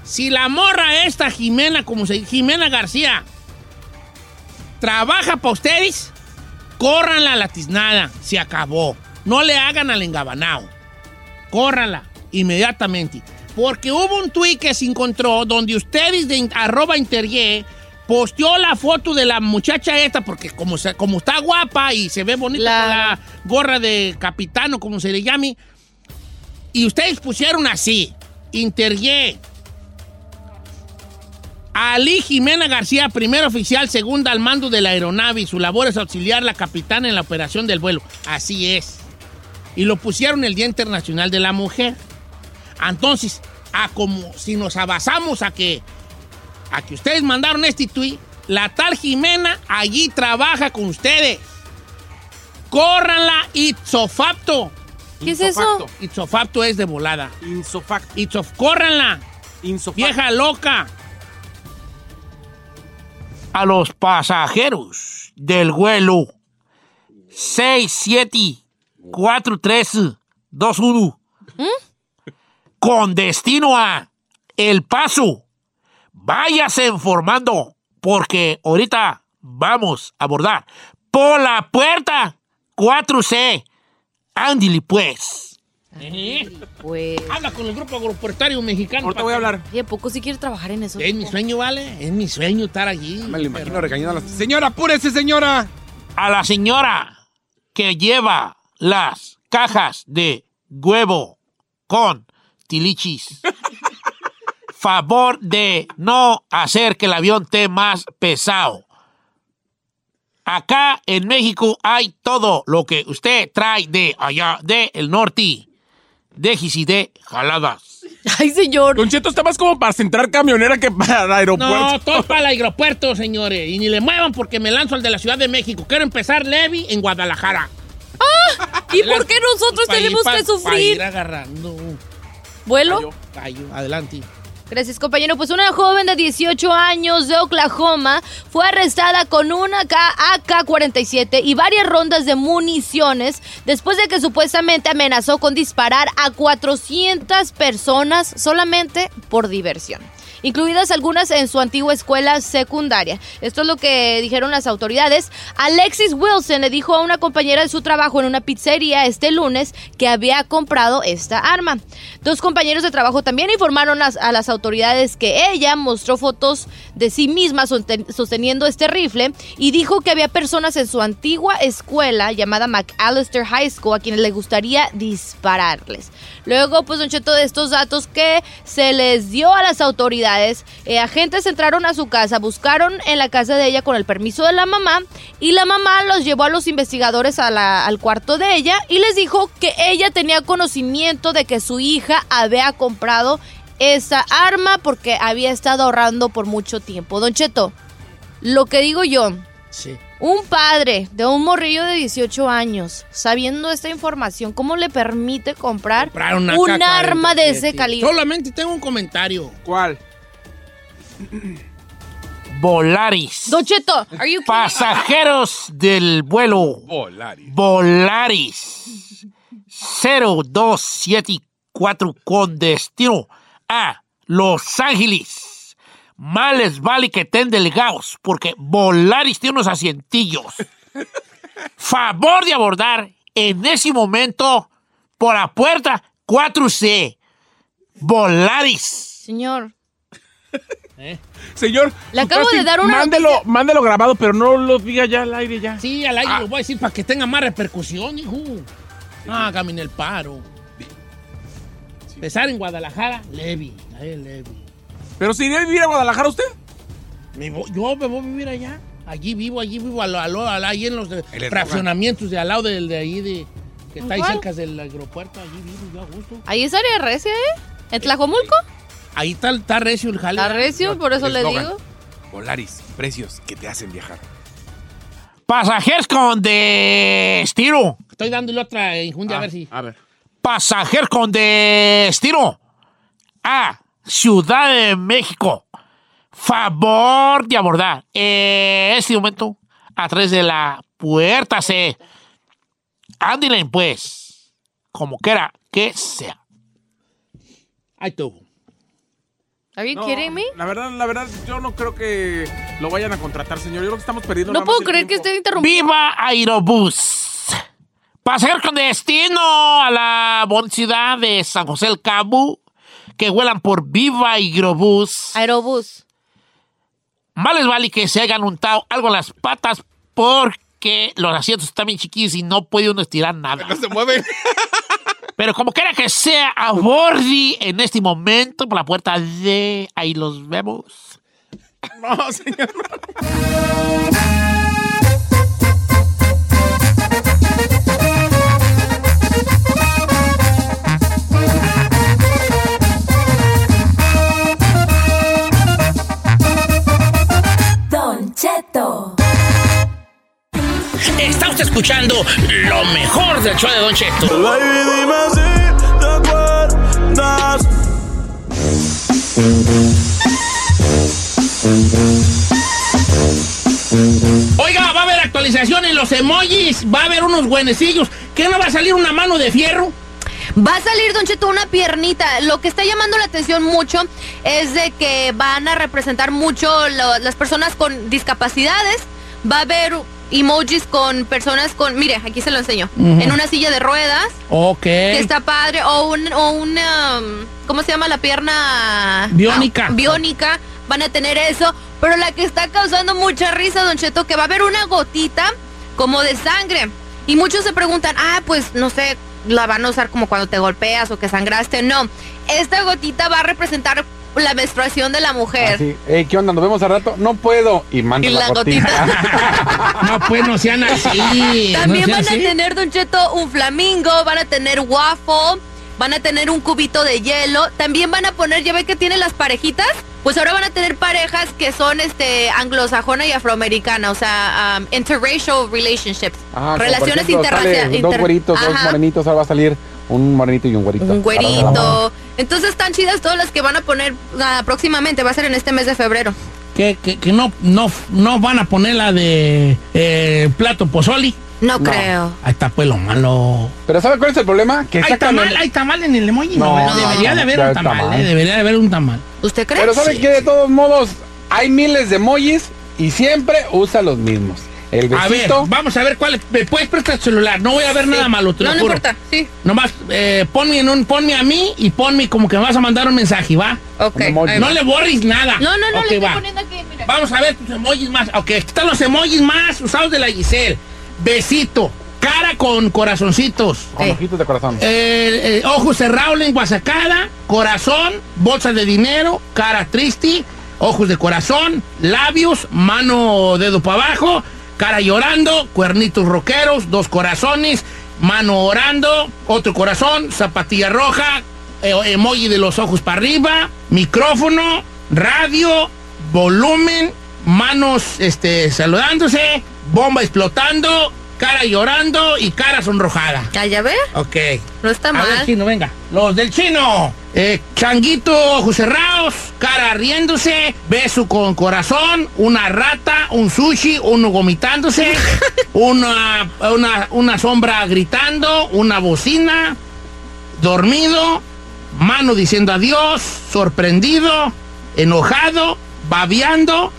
Si la morra esta Jimena, como se Jimena García, trabaja para ustedes, córranla a la tiznada, se acabó. No le hagan al engabanao. Córranla inmediatamente. Porque hubo un tuit que se encontró donde ustedes de arroba interye posteó la foto de la muchacha esta, porque como, se- como está guapa y se ve bonita con la gorra de capitano, como se le llame, y ustedes pusieron así, interye. Ali Jimena García, primer oficial, segunda al mando de la aeronave y su labor es auxiliar la capitana en la operación del vuelo. Así es. Y lo pusieron el Día Internacional de la Mujer. Entonces, a como si nos abasamos a que, a que ustedes mandaron este tweet, la tal Jimena allí trabaja con ustedes. Córranla ipsofacto. ¿Qué es eso? Ipsofacto es de volada. Insofacto. Ipsof, córranla. Insofacto. Vieja loca. A los pasajeros del vuelo 674321 con destino a El Paso, váyase informando porque ahorita vamos a abordar por la puerta 4C. Ándale pues. Pues. Habla con el grupo agropuertario mexicano. Ahorita voy a hablar. ¿Y a poco sí quiere trabajar en eso? Es mi sueño, ¿vale? Es mi sueño estar allí. Me lo imagino regañando a la... Señora, apúrese, señora. A la señora que lleva las cajas de huevo con tilichis. Favor de no hacer que el avión esté más pesado. Acá en México hay todo lo que usted trae de allá, de el norte. Déjese de jaladas. Ay, señor. Don Cheto está más como para centrar camionera que para el aeropuerto. No, todo para el aeropuerto, señores. Y ni le muevan porque me lanzo al de la Ciudad de México. Quiero empezar Levi en Guadalajara. ¿Y por qué nosotros ir- tenemos que pa' ir sufrir? agarrando. ¿Vuelo? Cayó, adelante. Gracias, compañero. Pues una joven de 18 años de Oklahoma fue arrestada con una AK-47 y varias rondas de municiones después de que supuestamente amenazó con disparar a 400 personas solamente por diversión incluidas algunas en su antigua escuela secundaria. Esto es lo que dijeron las autoridades. Alexis Wilson le dijo a una compañera de su trabajo en una pizzería este lunes que había comprado esta arma. Dos compañeros de trabajo también informaron a, las autoridades que ella mostró fotos de sí misma sosten- sosteniendo este rifle y dijo que había personas en su antigua escuela llamada McAllister High School a quienes le gustaría dispararles. Luego, pues, Don Cheto, de estos datos que se les dio a las autoridades, eh, agentes entraron a su casa, buscaron en la casa de ella con el permiso de la mamá y la mamá los llevó a los investigadores al cuarto de ella y les dijo que ella tenía conocimiento de que su hija había comprado esa arma porque había estado ahorrando por mucho tiempo. Don Cheto, lo que digo yo, Sí. un padre de un morrillo de 18 años, sabiendo esta información, ¿cómo le permite comprar, Comprar una un AK-47. arma de ese calibre? Solamente tengo un comentario. ¿Cuál? Volaris. Don Cheto, are you kidding? Pasajeros del vuelo Volaris. Volaris 0274 con destino a Los Ángeles. Más les vale que estén delgados porque Volaris tiene unos asientillos. Favor de abordar en ese momento por la puerta 4C. Volaris. Señor, Señor, Le acabo de dar una mándelo, noticia. mándelo grabado, pero no lo diga ya al aire ya. Sí, al aire lo voy a decir para que tenga más repercusión, hijo. Hágame en el paro. Empezar en Guadalajara, Levi. ahí Levi. ¿Pero si iría a vivir a Guadalajara usted? Me voy- yo me voy a vivir allá. Allí vivo, allí vivo, al, al- al- ahí en los de- El fraccionamientos de al lado del de ahí de que está ahí ¿Cuál? cerca del aeropuerto, allí vivo yo a gusto. ahí es área recia, ¿eh? ¿En Tlajomulco? Ahí está, está recio el jale. Está recio, por eso le digo. Volaris, precios que te hacen viajar. Pasajeros con destino. Estoy dándole otra injundia a ver si. A ver. Pasajeros con destino a Ciudad de México. Favor de abordar en este momento a través de la puerta C. Ándale, pues, como quiera que sea. Ahí estuvo. Are you No, kidding me? La verdad, la verdad, yo no creo que lo vayan a contratar, señor. Yo creo que estamos perdiendo No puedo creer que esté interrumpiendo. ¡Viva Aerobús! Pasajeros con destino a la bonita ciudad de San José del Cabo, que vuelan por Viva Aerobús. Aerobús. Más les vale que se hayan untado algo en las patas porque los asientos están bien chiquillos y no puede uno estirar nada. No se mueven. Pero como quiera que sea, a Bordi en este momento por la puerta de... Ahí los vemos. No, señor. Cheto. Está usted escuchando lo mejor del show de Don Cheto. Oiga, va a haber actualización en los emojis, va a haber unos buenecillos. ¿Qué no va a salir una mano de fierro? Va a salir, Don Cheto, una piernita. Lo que está llamando la atención mucho es de que van a representar mucho lo- las personas con discapacidades. Va a haber emojis con personas con... Mire, aquí se lo enseño. En una silla de ruedas. Ok. Que está padre. O un... O una, um, ¿Cómo se llama la pierna? Biónica. Ah, biónica. Van a tener eso. Pero la que está causando mucha risa, Don Cheto, que va a haber una gotita como de sangre. Y muchos se preguntan, ah, pues no sé, la van a usar como cuando te golpeas o que sangraste. No, esta gotita va a representar la menstruación de la mujer. Así, "Ey, ¿qué onda? ¿Nos vemos al rato? No puedo. Y manda la, la gotita. No, pues no sean así. También no sean van a tener, Don Cheto, un flamingo, van a tener waffle, van a tener un cubito de hielo. También van a poner, ya ve que tienen las parejitas. Pues ahora van a tener parejas que son este anglosajona y afroamericana, o sea, um, interracial relationships. Ah, Relaciones interraciales. Dos güeritos, dos morenitos, ahora va a salir Un morenito y un güerito. Un güerito. Entonces están chidas todas las que van a poner ah, próximamente. Va a ser en este mes de febrero. Que, que, que no, no, no van a poner la de eh, plato pozoli. No, creo. Ahí está pues lo malo. Pero ¿sabe cuál es el problema? Que Hay tamal, el- hay tamal en el emoji. No, No, debería de haber un tamal, tamal. eh, debería de haber un tamal. ¿Usted cree? Pero ¿sabe Sí. que De todos modos, hay miles de emojis y siempre usa los mismos. El A ver, besito. vamos a ver cuál. ¿Me puedes prestar el celular? No voy a ver nada malo, te No, lo no juro. importa. Sí. Nomás eh, ponme, en un, ponme a mí y ponme como que me vas a mandar un mensaje, ¿va? Ok. emoji. No le borres nada. No, no, no, Ok, le estoy va. poniendo aquí. Mira. Vamos a ver tus emojis más. Ok, aquí están los emojis más usados de la Giselle. Besito. Cara con corazoncitos. Con ojitos de corazón. Eh, eh, ojos cerrados, lengua sacada, corazón, bolsa de dinero, cara triste, ojos de corazón, labios, mano, dedo para abajo, cara llorando, cuernitos roqueros, dos corazones, mano orando, otro corazón, zapatilla roja, eh, emoji de los ojos para arriba, micrófono, radio, volumen, manos este, saludándose, bomba explotando, cara llorando y cara sonrojada. ¿Ya, ya ver? Ok. No está A ver, mal. chino, venga. Los del chino. Eh, changuito, ojos cerrados, cara riéndose, beso con corazón, una rata, un sushi, uno vomitándose, una, una, una sombra gritando, una bocina, dormido, mano diciendo adiós, sorprendido, enojado, babeando,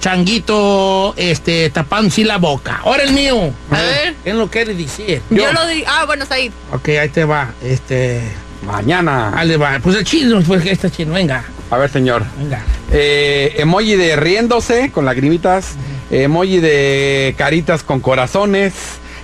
changuito este, tapándose la boca. Ahora el mío. A ver. ¿Qué es lo que quiere decir? Yo, lo digo. Ah, bueno, Said. Ok, ahí te va. Este. Mañana. Ahí le va. Pues el chino, pues este chino, venga. A ver, señor. Venga. Eh, emoji de riéndose con lagrimitas. Emoji de caritas con corazones.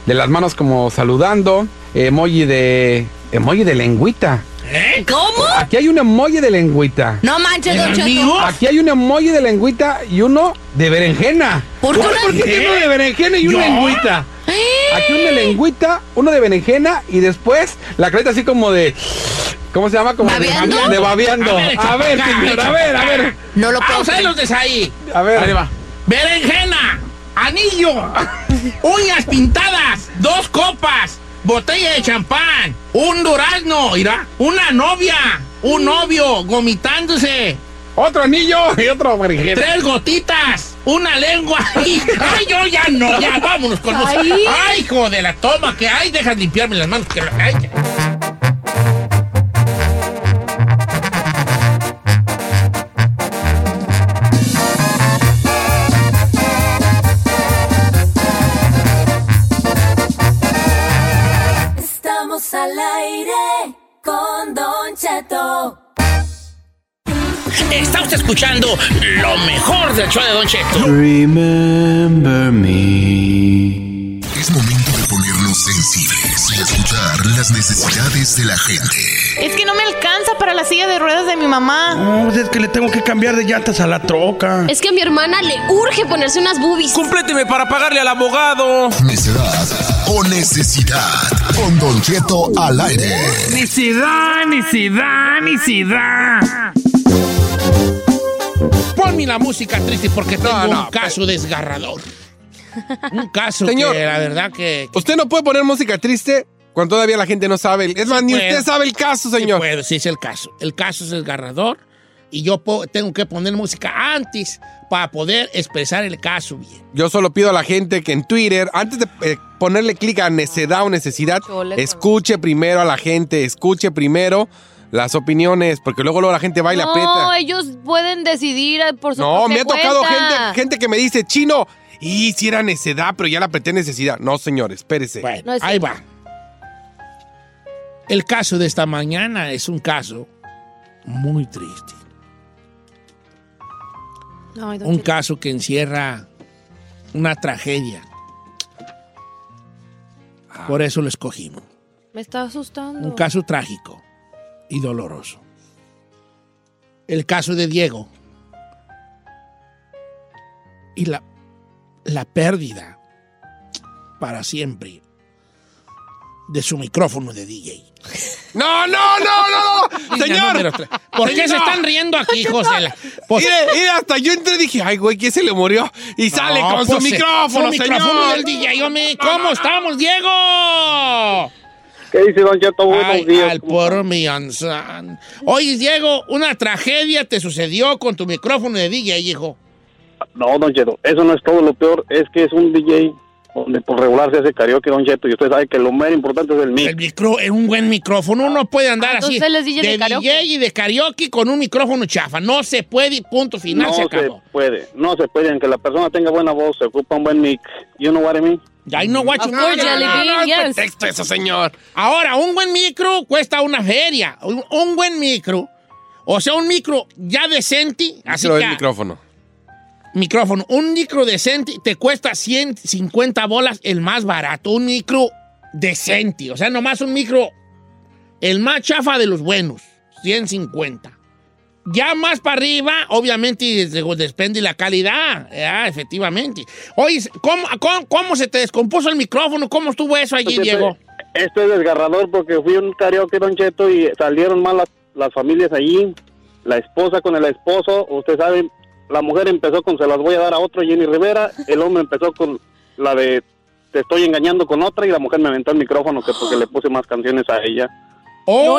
De las manos como saludando. Emoji de. Emoji de lengüita. ¿Eh? ¿Cómo? Aquí hay un emoji de lengüita. No manches, ¿El Don Cheto. Aquí hay un emoji de lengüita y uno de berenjena. ¿Por qué una- qué tiene uno de berenjena y uno de ¿Yo? lengüita? Aquí uno de lengüita, uno de berenjena y después la carita así como de. ¿Cómo se llama? Como de- ¿Babeando? De babeando. A ver, A ver, echa pa' acá, señor, a ver, a ver. No lo puedo Vamos a ver creer. los de ahí. A ver. Ahí va. Berenjena, anillo, uñas pintadas, dos copas, botella de champán, un durazno, mira, una novia, un novio vomitándose, Otro anillo y otro berenjena. tres gotitas, una lengua. Ay, yo ya no, ya vámonos con los. Ay. Ay, hijo de la toma que hay, dejas limpiarme las manos. Que... ay. Está usted escuchando lo mejor del show de Don Cheto. Remember me. Es momento de ponernos sensibles y escuchar las necesidades de la gente. Es que no me alcanza para la silla de ruedas de mi mamá. No, pues es que le tengo que cambiar de llantas a la troca. Es que a mi hermana le urge ponerse unas boobies. Compléteme para pagarle al abogado. Necedad o necesidad. Con Don Cheto al aire. Necesidad, necesidad, necesidad. Ponme la música triste porque tengo No, no, un caso desgarrador. Un caso Señor. que la verdad que... Usted no puede poner música triste cuando todavía la gente no sabe. el- Es más, ni puedo. usted sabe el caso, señor. Sí puedo, sí es el caso. El caso es desgarrador y yo tengo que poner música antes para poder expresar el caso bien. Yo solo pido a la gente que en Twitter, antes de eh, ponerle clic a necedad o necesidad, escuche primero a la gente, escuche primero las opiniones, porque luego, luego la gente va y la No, aprieta. ellos pueden decidir eh, por su No, me ha tocado gente, gente que me dice, chino, y si era necedad, pero ya la apreté necesidad. No, señor, espérese. Bueno, No es ahí cierto. va. El caso de esta mañana es un caso muy triste. Un caso que encierra una tragedia. Por eso lo escogimos. Me está asustando. Un caso trágico y doloroso. El caso de Diego. Y la, la pérdida para siempre de su micrófono de DJ. No, no, no, no, no. Señor. ¿Por qué se están riendo aquí, José? Pues- Mire, mire, hasta yo entré y dije, ay, güey, ¿quién se le murió? Y sale No, con pues, su eh, micrófono, su señor. micrófono del DJ. Hombre, ¿Cómo estamos, Diego? ¿Qué dice, Don Cheto? Buenos Ay, días. al puro millonzón. Oye, Diego, una tragedia te sucedió con tu micrófono de DJ, hijo. No, Don Cheto, eso no es todo. Lo peor es que es un DJ donde por regular se hace karaoke, Don Cheto, y usted sabe que lo más importante es el mix. El micro, es un buen micrófono. Uno puede andar Ah, así. es DJ de karaoke. DJ y de karaoke con un micrófono chafa. No se puede, y punto final, no se se acabó. puede, no se puede. Aunque la persona tenga buena voz, se ocupa un buen mix. You know what I mean? Ya, no, guacho, no, no, no, yes. pretexto eso, señor. Ahora, un buen micro cuesta una feria. Un, un buen micro, o sea, un micro ya decente, así que... micrófono. Micrófono. Un micro decente te cuesta 150 bolas el más barato. Un micro decente. O sea, nomás un micro, el más chafa de los buenos. 150. Ya más para arriba, obviamente, de- depende la calidad. Ya, efectivamente. Oye, ¿cómo, cómo, cómo se te descompuso el micrófono? ¿Cómo estuvo eso allí, Pues, Diego? Esto es desgarrador porque fui a un karaoke, Don Cheto, y salieron mal las, las familias allí. La esposa con el esposo, usted sabe, la mujer empezó con se las voy a dar a otro, Jenny Rivera. El hombre empezó con la de te estoy engañando con otra y la mujer me aventó el micrófono que porque le puse más canciones a ella. ¡Oh!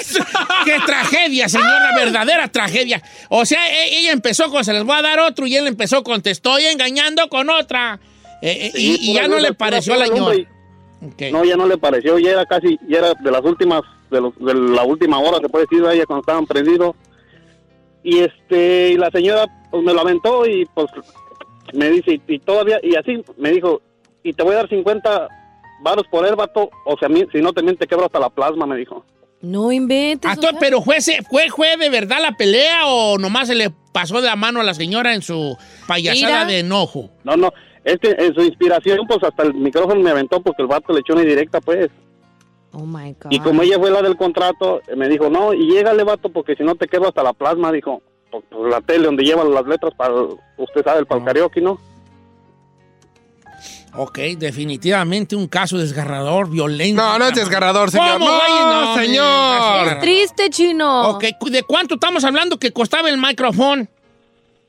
¡Eso! ¡Qué tragedia, señora! Verdadera tragedia. O sea, e- ella empezó con se les voy a dar otro y él empezó con te estoy engañando con otra. Eh, eh, y, Sí, y ya no le pareció a la señora. No, ya no le pareció, ya era casi, ya era de las últimas, de, los- de la última hora, se puede decir, a ella cuando estaban prendidos. Y este, y la señora pues me lo aventó y pues me dice, y, y todavía, y así me dijo, y te voy a dar 50 varos por el vato, o sea, si no también te quebro hasta la plasma, me dijo. No inventes. Pero fue, se- fue, fue de verdad la pelea o nomás se le pasó de la mano a la señora en su payasada Mira. de enojo? No, no, es que en su inspiración, pues hasta el micrófono me aventó porque el vato le echó una directa, pues. Oh my God. Y como ella fue la del contrato, me dijo, no, y llégale, vato, porque si no te quedo hasta la plasma, dijo. Pues, pues, la tele donde llevan las letras para, el- usted sabe, para el karaoke, ¿no? Ok, definitivamente un caso desgarrador, violento. No, no es desgarrador, señor. ¿Cómo, No, güey? señor. Es. Triste, chino. Ok, ¿de cuánto estamos hablando que costaba el micrófono?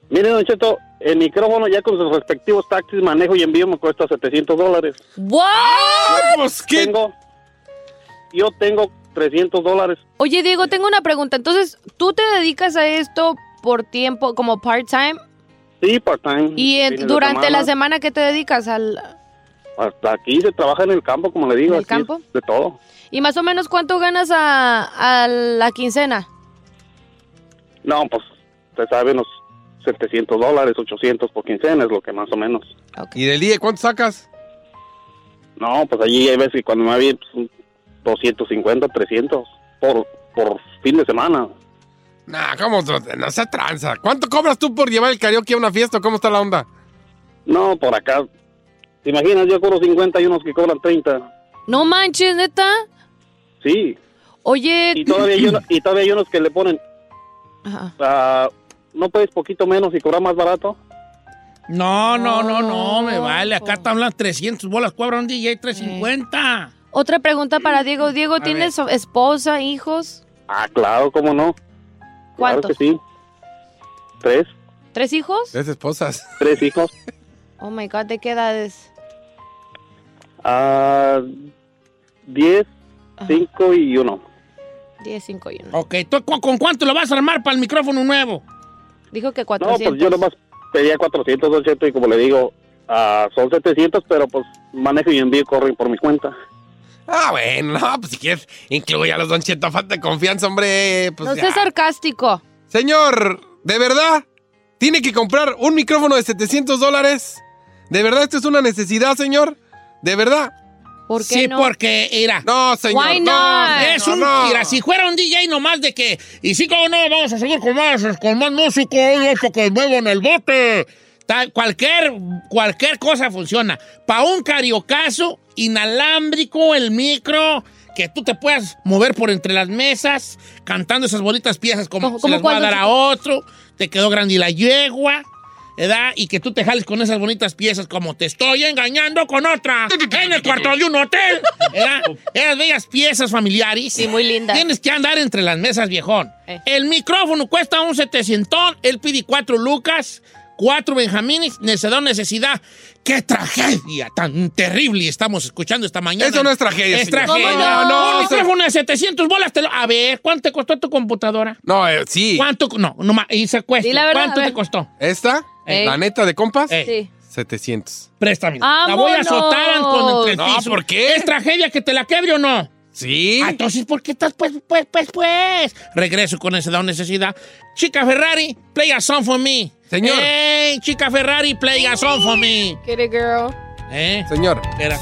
Mire, Don Cheto, el micrófono ya con sus respectivos taxis, manejo y envío me cuesta 700 dólares. ¿What? Pues, Tengo, yo tengo 300 dólares. Oye, Diego, tengo una pregunta. Entonces, ¿tú te dedicas a esto por tiempo, como part-time? Sí, part-time. ¿Y en- durante la semana. semana qué te dedicas? al Hasta aquí se trabaja en el campo, como le digo. ¿En el campo? De todo. ¿Y más o menos cuánto ganas a, a la quincena? No, pues, usted sabe, unos 700 dólares, 800 por quincena es lo que más o menos. ¿Y del día cuánto sacas? No, pues allí hay veces que cuando me bien, pues, un 250, 300 por, por fin de semana. Nah, ¿cómo? No, sea tranza. ¿Cuánto cobras tú por llevar el karaoke a una fiesta? o ¿Cómo está la onda? No, por acá. ¿Te imaginas? Yo cobro 50 y unos que cobran 30. No manches, neta. Sí. Oye. Y todavía hay, uno- y todavía hay unos que le ponen, Ajá. ah, no puedes poquito menos y cobrar más barato. No, no, no, no, me vale. Acá están hablando 300 bolas, cobra un DJ 350. Otra pregunta para Diego. Diego, ¿tienes esposa, hijos? Ah, claro, ¿cómo no? Claro ¿Cuántos? que sí. Tres, ¿Tres hijos? Tres esposas. tres hijos. Oh my God, ¿de qué edades? Ah, diez, cinco y uno. Diez, cinco y uno. Ok, ¿tú cu- ¿con cuánto lo vas a armar para el micrófono nuevo? Dijo que No, 400. pues yo nomás pedía 400, 200 y como le digo, ah, son 700, pero pues manejo y envío corren por mi cuenta. Ah, bueno, no, pues si quieres, incluye a los Don Cheto, falta de confianza, hombre. Pues no ya. seas sarcástico. Señor, ¿de verdad? ¿Tiene que comprar un micrófono de 700 dólares? ¿De verdad esto es una necesidad, señor? ¿De verdad? ¿Por qué sí, no? porque, mira. No, señor, Why no. not? Es no, un, no. mira, si fuera un DJ nomás de que, y sí, como no, vamos a seguir con más, con más música, y eso que muevan el bote. Tal- cualquier, cualquier cosa funciona. Para un cariocazo, inalámbrico, el micro, que tú te puedas mover por entre las mesas, cantando esas bonitas piezas como, ¿Cómo- se las voy a dar a otro, te quedó grande y la yegua. ¿Verdad? Y que tú te jales con esas bonitas piezas como te estoy engañando con otra en el cuarto de un hotel. ¿verdad? Esas bellas piezas familiares. Sí, muy lindas. Tienes que andar entre las mesas, viejón. Eh. El micrófono cuesta un 700, él pide cuatro lucas. Cuatro benjamines, necesidad, necesidad. ¡Qué tragedia tan terrible estamos escuchando esta mañana! Eso no es tragedia, Es señor. tragedia. ¿Cómo no? No, Un se- micrófono de 700 bolas. te lo- A ver, ¿cuánto te costó tu computadora? No, eh, sí. ¿Cuánto? No, no y secuestro. Di la verdad, ¿Cuánto te costó? ¿Esta? Ey. ¿La neta de compas? Sí. 700. Préstame. La voy a ¡Vámonos! azotar con entre el No, piso. ¿por qué? ¿Es tragedia que te la quebre o no? Sí. Ah, entonces, ¿por qué estás pues, pues, pues, pues? Regreso con esa necesidad. Chica Ferrari, play a song for me. Señor. Hey, chica Ferrari, play a song for me. Get it, girl. ¿Eh? Señor. Espera.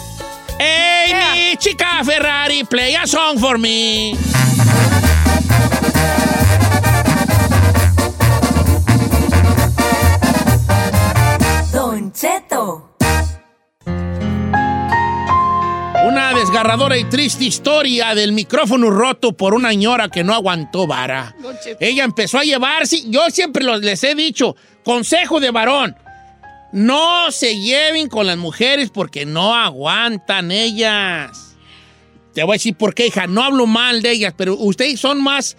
Hey, mi chica Ferrari, play a song for me. Don Cheto. Una desgarradora y triste historia del micrófono roto por una ñora que no aguantó vara. Ella empezó a llevarse, yo siempre les he dicho, consejo de varón, no se lleven con las mujeres porque no aguantan ellas. Te voy a decir por qué, hija, no hablo mal de ellas, pero ustedes son más,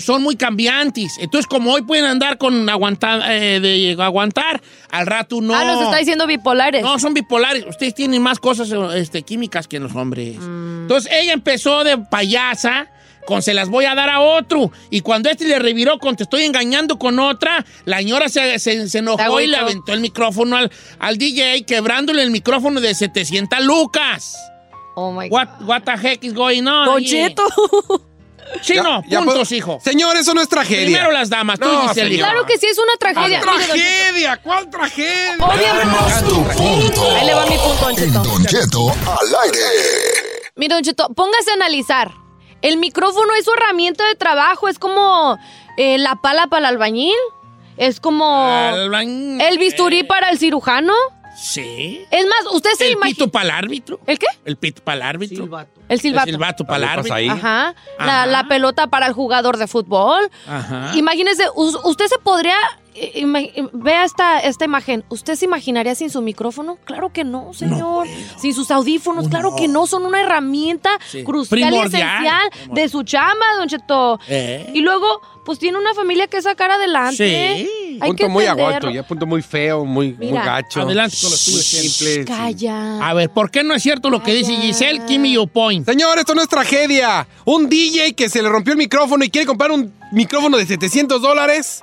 son muy cambiantes. Entonces, como hoy pueden andar con aguantar, eh, de aguantar, al rato no. Ah, nos está diciendo bipolares. No, son bipolares. Ustedes tienen más cosas este, químicas que los hombres. Entonces ella empezó de payasa con se las voy a dar a otro. Y cuando este le reviró con te estoy engañando con otra, la señora se, se- se enojó y le aventó el micrófono al, al DJ, quebrándole el micrófono de 700 lucas. Oh my What, what the heck is going on? Don. Chino, Ya- ya puntos, puedo- hijo. Señor, eso no es tragedia. Primero las damas, tú No, señor. Claro que sí, es una tragedia. ¿Cuál tragedia? ¿Cuál tragedia? Tu punto. Ahí le va mi punto, Don Cheto. Don Cheto al aire. Mira, Don Cheto, póngase a analizar. El micrófono es su herramienta de trabajo, es como eh, la pala para el albañil, es como Albañ- el bisturí para el cirujano. Sí. Es más, usted se El imagina... pito para el árbitro. ¿El qué? El pito para el árbitro. El silbato. El silbato para el árbitro. ahí. Ajá. La, Ajá. la pelota para el jugador de fútbol. Ajá. Imagínese, us- usted se podría. Eh, Vea esta, esta imagen. ¿Usted se imaginaría sin su micrófono? Claro que no, señor. sin sus audífonos, claro que no. Son una herramienta Sí. crucial y Primordial. esencial de su chamba, don Cheto. Eh. Y luego, pues tiene una familia que sacar adelante. Sí. Hay punto que muy aguanto, ya punto muy feo, muy, gacho. Adelante con los tuyos, Chen. simple. sí. Calla. A ver, ¿por qué no es cierto lo que dice. Giselle? Give me your point. Señor, esto no es tragedia. Un DJ que se le rompió el micrófono y quiere comprar un micrófono de 700 dólares.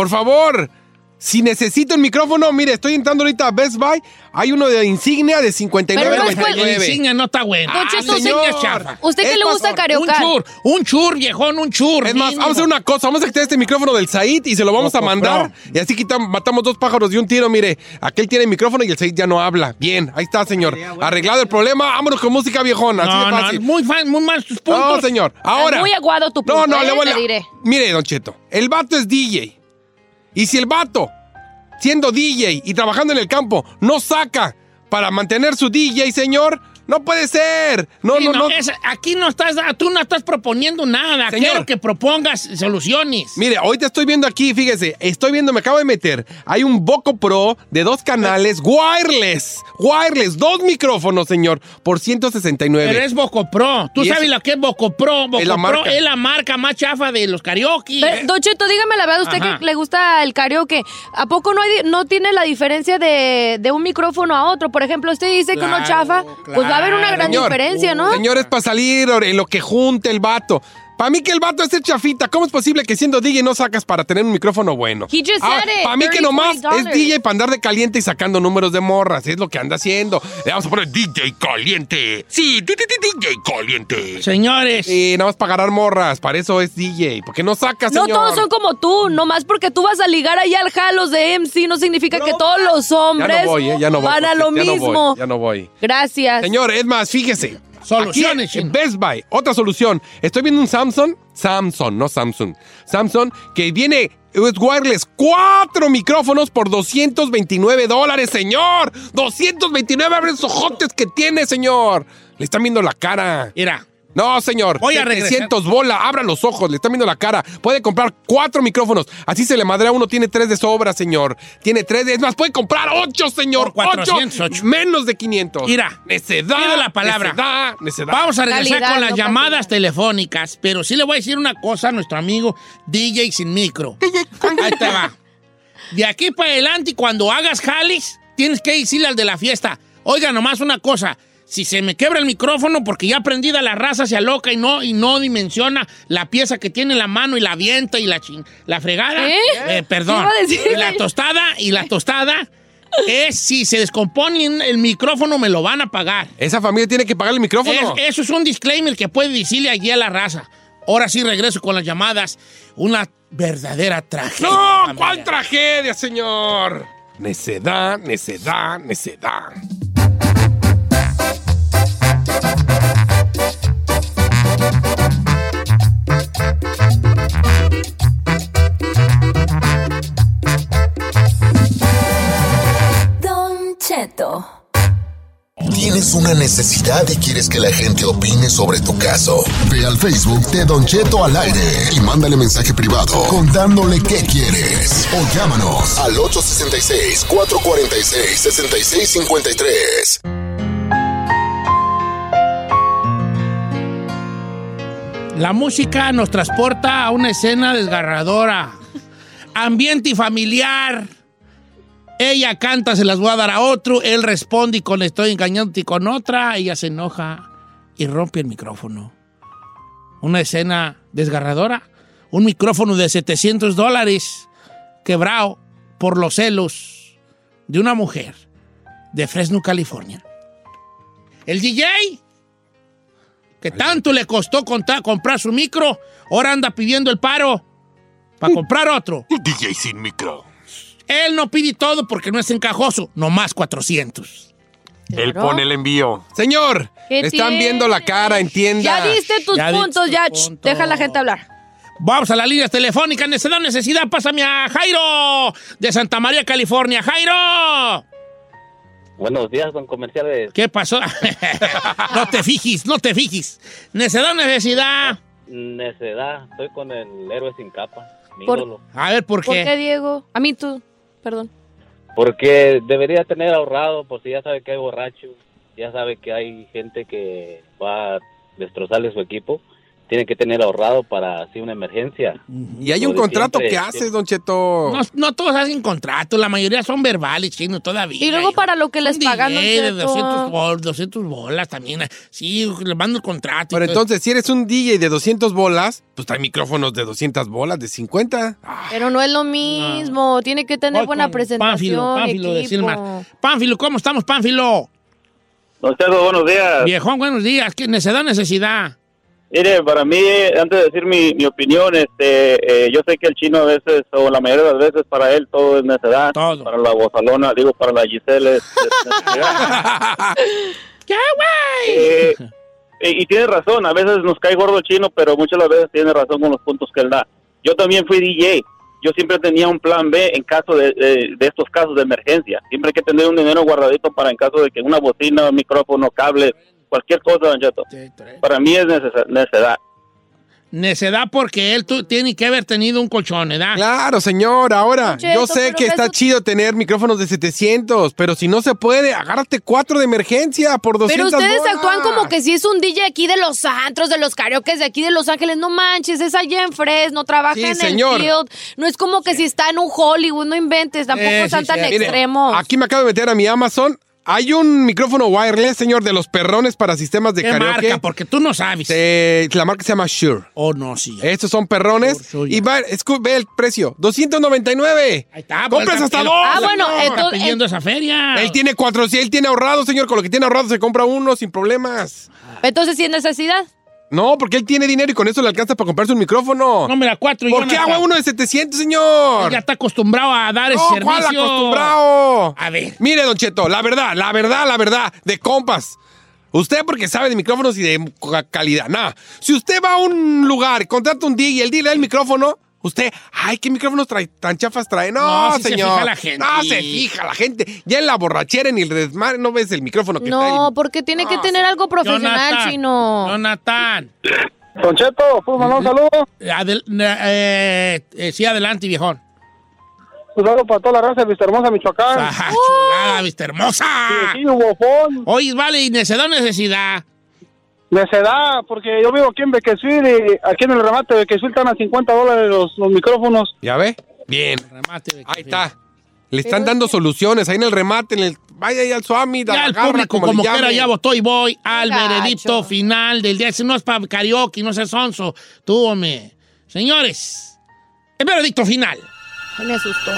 Por favor, si necesito un micrófono, mire, estoy entrando ahorita a Best Buy. Hay uno de insignia de Pero no es cual- El 59.99. insignia no está bueno. Don Ah, Cheto, el insignia es señor. chafa. ¿Usted que Es le más, gusta Un cariocar? chur, un chur, viejón, un chur. Es más, mínimo. vamos a hacer una cosa, vamos a quitar este micrófono del Said y se lo vamos a mandar. Y así quitamos, matamos dos pájaros de un tiro. Mire, aquel tiene micrófono y el Said ya no habla. Bien, ahí está, señor. Arreglado el problema, vámonos con música viejona. Así No, de no, fácil. muy, fan, muy mal tus puntos. No, señor. Ahora. Muy aguado tu No, punto, no, ¿eh? le voy a... Te diré. Mire, Don Cheto, el vato es DJ. Y si el vato, siendo DJ y trabajando en el campo, no saca para mantener su DJ, señor, no puede ser. No, Sí, no, no, no. es- aquí no estás, tú no estás proponiendo nada. Señor. Quiero que propongas soluciones. Mire, ahorita estoy viendo aquí, fíjese, estoy viendo, me acabo de meter. Hay un Boco Pro de dos canales, wireless, wireless, dos micrófonos, señor, por 169. Pero es Bocopro. Tú Y sabes es- lo que es Bocopro. Bocopro Es la marca. es la marca más chafa de los karaoke. Pero, Don Cheto, dígame la verdad, usted Ajá. que le gusta el karaoke, ¿a poco no, hay, no tiene la diferencia de, de un micrófono a otro? Por ejemplo, usted dice que uno Claro, chafa, pues va haber una gran Señor, diferencia, ¿no? Señor, es para salir en lo que junte el vato. Para mí que el vato es el chafita. ¿Cómo es posible que siendo DJ no sacas para tener un micrófono bueno? He just said it. Para mí que 30, nomás $40. es DJ para andar de caliente y sacando números de morras. Es lo que anda haciendo. Le vamos a poner DJ caliente. Sí, DJ caliente. Señores. Y nada más para agarrar morras. Para eso es DJ. Porque no sacas, No señor. todos son como tú, nomás porque tú vas a ligar allá al jalos de MC no significa que todos los hombres Ya no voy, eh, ya no voy. van a lo ya no mismo. voy, ya no voy. Gracias. Señor, es más, fíjese. Soluciones, Aquí. Best Buy, otra solución. Estoy viendo un Samsung, Samsung, no Samsung, Samsung, que viene, es wireless, cuatro micrófonos por 229 dólares, señor. 229, abre esos ojotes que tiene, señor. Le están viendo la cara. Mira. No, señor. Voy a regresar. 700 bola, abra los ojos, le están viendo la cara. Puede comprar cuatro micrófonos. Así se le madrea uno, tiene tres de sobra, señor. Tiene tres de... Es más, puede comprar ocho, señor. Por 408. Ocho, menos de 500. Mira, necedad. pido la palabra. Necedad, necedad. Vamos a regresar Calidad, con las no llamadas telefónicas, pero sí le voy a decir una cosa a nuestro amigo DJ sin micro. Ahí te va. De aquí para adelante, cuando hagas jales, tienes que decirle al de la fiesta. Oiga, nomás una cosa. Si se me quebra el micrófono porque ya aprendida la raza se aloca y no, y no dimensiona la pieza que tiene en la mano y la avienta y la, chin- la fregada. ¿Eh? Eh, perdón. La tostada y la tostada es si se descompone el micrófono me lo van a pagar. Esa familia tiene que pagar el micrófono. Es- eso es un disclaimer que puede decirle allí a la raza. Ahora sí regreso con las llamadas. Una verdadera tragedia. ¡No! ¿Cuál tragedia, señor? Necedad, necedad, necedad. Tienes una necesidad y quieres que la gente opine sobre tu caso. Ve al Facebook de Don Cheto al aire y mándale mensaje privado contándole qué quieres. O llámanos al 866-446-6653. La música nos transporta a una escena desgarradora. Ambiente y familiar. Ella canta, se las voy a dar a otro. Él responde y con estoy engañándote con otra. Ella se enoja y rompe el micrófono. Una escena desgarradora. Un micrófono de 700 dólares quebrado por los celos de una mujer de Fresno, California. El DJ que tanto le costó contar- comprar su micro, ahora anda pidiendo el paro para comprar otro. DJ sin micro. Él no pide todo porque no es encajoso, nomás 400. Él pone el envío. Señor, ¿Qué le están tiene? viendo la cara, entienda. Ya diste tus Ya puntos, ya. Deja a la gente hablar. Vamos a las líneas telefónicas. Necesidad, necesidad. Pásame a Jairo de Santa María, California. ¡Jairo! Buenos días, don comerciales. ¿Qué pasó? no te fijes, no te fijes. Necesidad, necesidad. Necedad, estoy con el héroe sin capa, mi Por- ídolo. A ver, ¿por ¿Por qué? qué, Diego? A mí tú, perdón. Porque debería tener ahorrado, por si ya sabe que hay borracho, ya sabe que hay gente que va a destrozarle su equipo. Tiene que tener ahorrado para así una emergencia. Y hay un contrato siempre, que haces, Don Cheto. No, no todos hacen contrato, la mayoría son verbales, chino, todavía. Y luego para lo que les pagan, DJ de Don Cheto. 200, bol- 200 bolas también. Sí, le mando el contrato. Pero todo. entonces, si eres un DJ de 200 bolas, pues trae micrófonos de 200 bolas, de 50. Pero no es lo mismo. Tiene que tener Voy buena presentación. Pánfilo, Pánfilo. Pánfilo, ¿cómo estamos, Pánfilo? Don Cheto, buenos días. Viejón, buenos días. ¿Qué necesidad, necesidad? Mire, para mí, antes de decir mi, mi opinión, este, eh, yo sé que el chino a veces, o la mayoría de las veces, para él todo es necedad. Para la bozalona, digo, para la Giselle es, es. ¡Qué Eh, y, y tiene razón, a veces nos cae gordo el chino, pero muchas de las veces tiene razón con los puntos que él da. Yo también fui DJ. Yo siempre tenía un plan B en caso de, de- de estos casos de emergencia. Siempre hay que tener un dinero guardadito para en caso de que una bocina, un micrófono, cable, cualquier cosa, don Cheto. Para mí es necedad. Necedad porque él tiene que haber tenido un colchón, ¿verdad? Claro, señor, ahora. Cheto, yo sé que está eso- chido tener micrófonos de 700, pero si no se puede, agárrate cuatro de emergencia por 200 Pero ustedes bolas. actúan como que si es un DJ aquí de los antros, de los karaoke de aquí de Los Ángeles. No manches, es allá en Fresno, trabaja Sí, en señor. el field. No es como que si está en un Hollywood, no inventes, tampoco Eh, están sí, tan sí. Mire, extremos. Aquí me acabo de meter a mi Amazon. Hay un micrófono wireless, señor, de los perrones para sistemas de ¿Qué karaoke. marca? Porque tú no sabes. Eh, la marca se llama Shure. Oh, no, sí. Estos son perrones. y va, escu- ve el precio: 299. Ahí está, Compras pues, hasta el- dos. Ah, señor. bueno, entonces- Está pidiendo esa feria. Él tiene cuatro. Si él tiene ahorrado, señor, con lo que tiene ahorrado se compra uno sin problemas. Entonces, si es necesidad. No, porque él tiene dinero y con eso le alcanza para comprarse un micrófono. No, mira, cuatro. ¿Por qué hago uno de 700, señor? Ya está acostumbrado a dar ese No, servicio. ¿cuál acostumbrado? A ver. Mire, Don Cheto, la verdad, la verdad, la verdad, de compas. Usted porque sabe de micrófonos y de ca- calidad. Nada. Si usted va a un lugar, contrata un DJ y el DJ le da el micrófono, usted, ay, ¿qué micrófonos trae, tan chafas trae? No, No, sí se señor. fija la gente. No se fija la gente. Ya en la borrachera, en el desmadre, no ves el micrófono que está No, porque tiene que tener algo profesional, Jonathan, chino. Jonathan. Don Cheto, ¿puedo mandar un saludo? Adel- eh, eh, sí, adelante, viejón. Un saludo para toda la raza de Vista Hermosa, Michoacán. Ah, chulada, vista hermosa. Sí, bofón. Oye, vale, y necesidad, necesidad. Necedad, porque yo vivo aquí en Bequesuil y aquí en el remate de Bequesuil están a 50 dólares los, los micrófonos. ¿Ya ve? Bien. Remate de Ahí está. Le están dando soluciones ahí en el remate, en el vaya ahí al Swami, Ya el agarra, público, como llame. quiera, ya votó y voy al Gacho. veredicto final del día. Si no es para karaoke, no seas sonso. Tú, hombre. Señores, el veredicto final. Me asustó.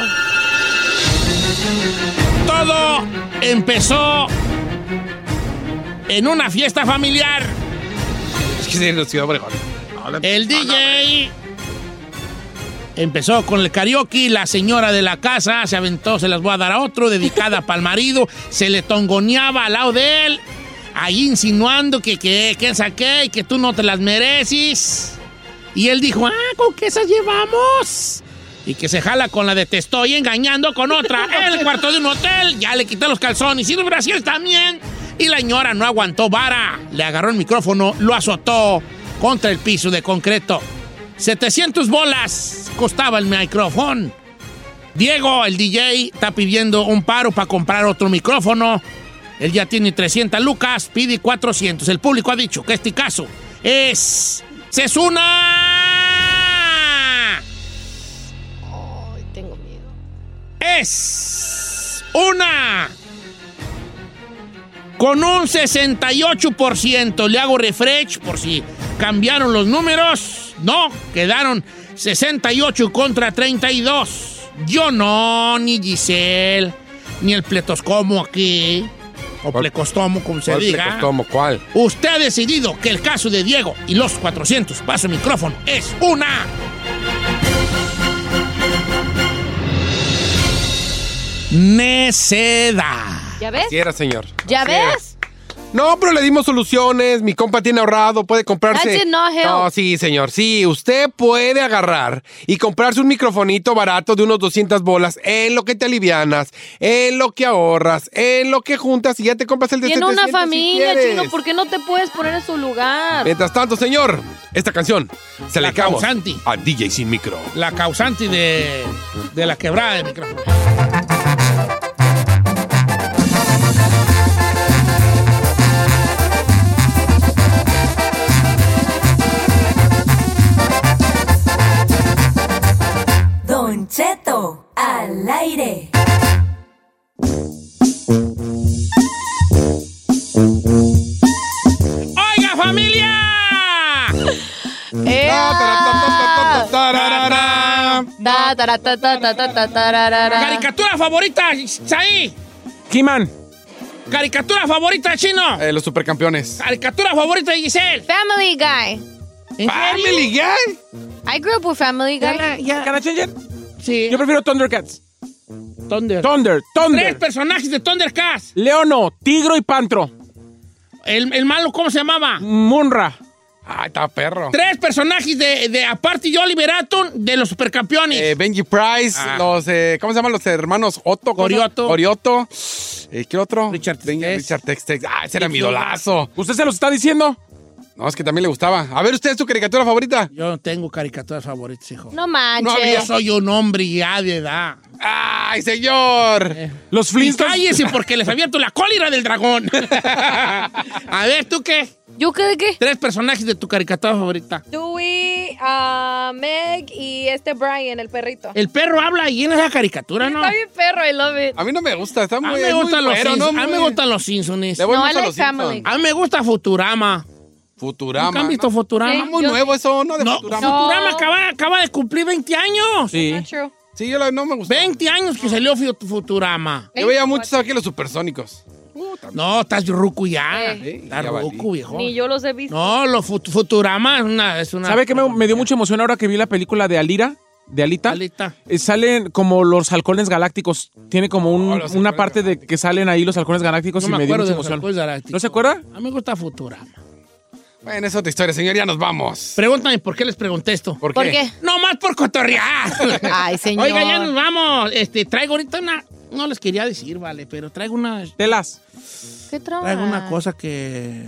Todo empezó en una fiesta familiar. El DJ empezó con el karaoke, la señora de la casa se aventó, se las voy a dar a otro, dedicada para el marido, se le tongoneaba al lado de él, ahí insinuando que, que, que saqué y que tú no te las mereces. Y él dijo, ah, ¿con qué esas llevamos? Y que se jala con la de te estoy engañando con otra en el cuarto de un hotel. Ya le quité los calzones y los brasieres también. Y la señora no aguantó vara. Le agarró el micrófono, lo azotó contra el piso de concreto. 700 bolas costaba el micrófono. Diego, el DJ, está pidiendo un paro para comprar otro micrófono. Él ya tiene 300 lucas, pide 400. El público ha dicho que este caso es... ¡Sesuna! Es una con un 68%. Le hago refresh por si cambiaron los números. No, quedaron 68 contra 32. Yo no, ni Giselle, ni el pletoscomo aquí. O plecostomo, como se ¿Cuál diga. plecostomo? ¿Cuál? Usted ha decidido que el caso de Diego y los 400 paso micrófono es una. Neceda. ¿Ya ves? Sí era, señor. ¿Ya ves? No, pero le dimos soluciones. Mi compa tiene ahorrado, puede comprarse. Help. No, sí, señor. Sí, usted puede agarrar y comprarse un microfonito barato de unos 200 bolas en lo que te alivianas, en lo que ahorras, en lo que juntas y ya te compras el de Tiene 700 una familia, chino. ¿Por qué no te puedes poner en su lugar? Mientras tanto, señor, esta canción se La le causante. a DJ sin micro. La causante de, de la quebrada de micrófono. ¿Caricatura favorita, Saí? Kiman. ¿Caricatura favorita, Chino? Eh, los supercampeones. ¿Caricatura favorita, Giselle? Family Guy. ¿En Family Guy. I grew up with Family Guy. ¿Can I change it? Sí. Yo prefiero Thundercats. Thunder. Thunder, Tres Thunder. personajes de Thundercats. Leono, Tigro y Pantro. El, el malo, ¿cómo se llamaba? Munra. Ay, está perro. Tres personajes de, de aparte y Oliver Atom de los supercampeones. Eh, Benji Price, Ah. los, eh, ¿cómo se llaman los hermanos Otto? ¿cómo se llama? Orioto. Orioto. Eh, ¿Qué otro? Richard Benji- Tex. Richard Tex Tex. Ah, ese era mi idolazo. ¿Usted se los está diciendo? No, es que también le gustaba. A ver, ¿usted es su caricatura favorita? Yo no tengo caricaturas favoritas, hijo. No manches. No, yo soy un hombre ya de edad. ¡Ay, señor! Los Y Flintstones. cállese porque les abierto la cólera del dragón. A ver, ¿tú qué? ¿Yo qué de qué? Tres personajes de tu caricatura favorita. Dewey, ah, Meg y este Brian, el perrito. El perro habla y en esa caricatura, ¿no? Está bien perro, I love it. A mí no me gusta, está A muy mí me gustan los Simpsons. ¿no? A mí me gustan los Simpsons. A los. A mí me gusta Futurama. Futurama. ¿Nunca han visto ¿no? Futurama? Sí. Muy Yo- nuevo eso, ¿no? De No, Futurama. No. Futurama acaba, acaba de cumplir 20 años. Sí. Sí, yo la- no me gustó. 20 años que salió Fu- Futurama. Yo veía muchos aquí los supersónicos. No, estás ruco ya. Eh. Estás ruco, viejo. Ni yo los he visto. No, lo Fut- Futurama es una... Es una ¿Sabe qué me, me dio mucha emoción ahora que vi la película de Alira? De Alita. Alita. Eh, salen como los halcones galácticos. Tiene como un- Oh, los una parte de que salen ahí los halcones galácticos No y me me dio mucha los emoción. ¿No se acuerda? A mí me gusta Futurama. Bueno, es otra historia, señor. Ya nos vamos. Pregúntame por qué les pregunté esto. ¿Por ¿Por qué? qué? No más por cotorrear. Ay, señor. Oiga, ya nos vamos. Este, traigo ahorita una... No les quería decir, vale, pero traigo una... Telas. ¿Qué trabajo? Traigo una cosa que...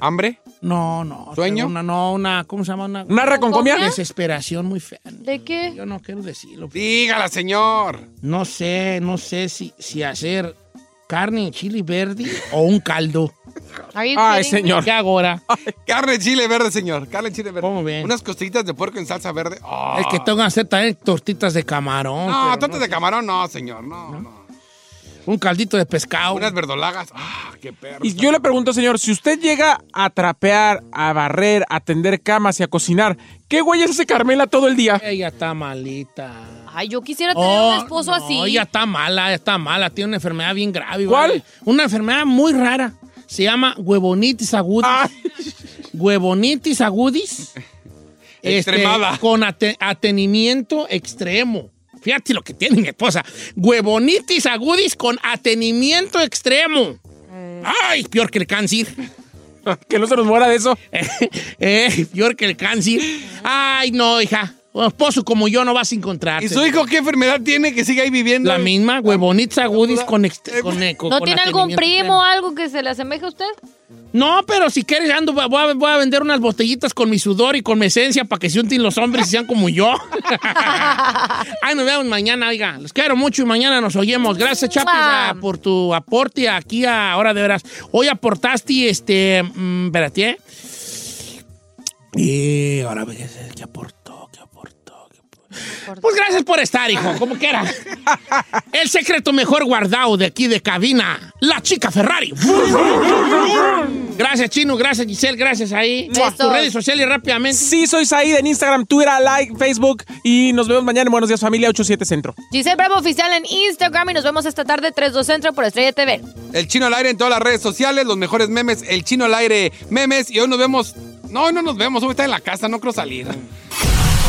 ¿Hambre? No, no. ¿Sueño? Una, no, una... ¿Cómo se llama? Una... ¿Una reconcomia? Desesperación muy fea. ¿De qué? Yo no quiero decirlo. Dígala, señor. No sé, no sé si, si hacer carne en chili verde o un caldo. Ay, señor. ¿Qué ahora? Carne chile verde, señor. Carne chile verde. ¿Cómo bien? Unas costillitas de puerco en salsa verde. Ah. Es que tengo que hacer también tortitas de camarón. No, tortas de camarón, no, señor. No, no. Un caldito de pescado. Unas verdolagas. Ah, qué perro. Y yo le pregunto, señor, si usted llega a trapear, a barrer, a tender camas y a cocinar, ¿qué güeyes hace Carmela todo el día? Ella está malita. Ay, yo quisiera tener Oh, un esposo no, así. ella está mala, está mala. Tiene una enfermedad bien grave. ¿Cuál? ¿vale? Una enfermedad muy rara. Se llama huevonitis agudis. Huevonitis agudis. Este, Extremada. con ate- atenimiento extremo. Fíjate lo que tiene mi esposa. Huevonitis agudis con atenimiento extremo. Ay, peor que el cáncer. que no se nos muera de eso. eh, peor que el cáncer. Ay, no, hija. Un esposo como yo no vas a encontrar. ¿Y su hijo qué enfermedad tiene que sigue ahí viviendo? La misma, huevonitis agudis con, con, eh, con- ¿No con tiene algún primo o algo que se le asemeje a usted? No, pero si quieres, ando, voy a, voy a vender unas botellitas con mi sudor y con mi esencia para que se unten los hombres y sean como yo. Ay, nos vemos mañana, oiga. Los quiero mucho y mañana nos oímos. Gracias, Chapis, por tu aporte aquí a Hora de Veras. Hoy aportaste, este, mm, espérate, ¿eh? Y ahora, ¿qué, qué Pues gracias por estar, hijo, como quiera. El secreto mejor guardado de aquí de cabina, la chica Ferrari. Gracias, Chino, gracias, Giselle, gracias ahí. Besos. Tus redes sociales rápidamente. Sí, soy Said en Instagram, Twitter, like, Facebook y nos vemos mañana en Buenos Días Familia 87 Centro. Giselle Bravo Oficial en Instagram y nos vemos esta tarde 32 Centro por Estrella TV. El chino al aire en todas las redes sociales, los mejores memes, el chino al aire memes. Y hoy nos vemos. No, hoy no nos vemos, hoy está en la casa, no creo salir.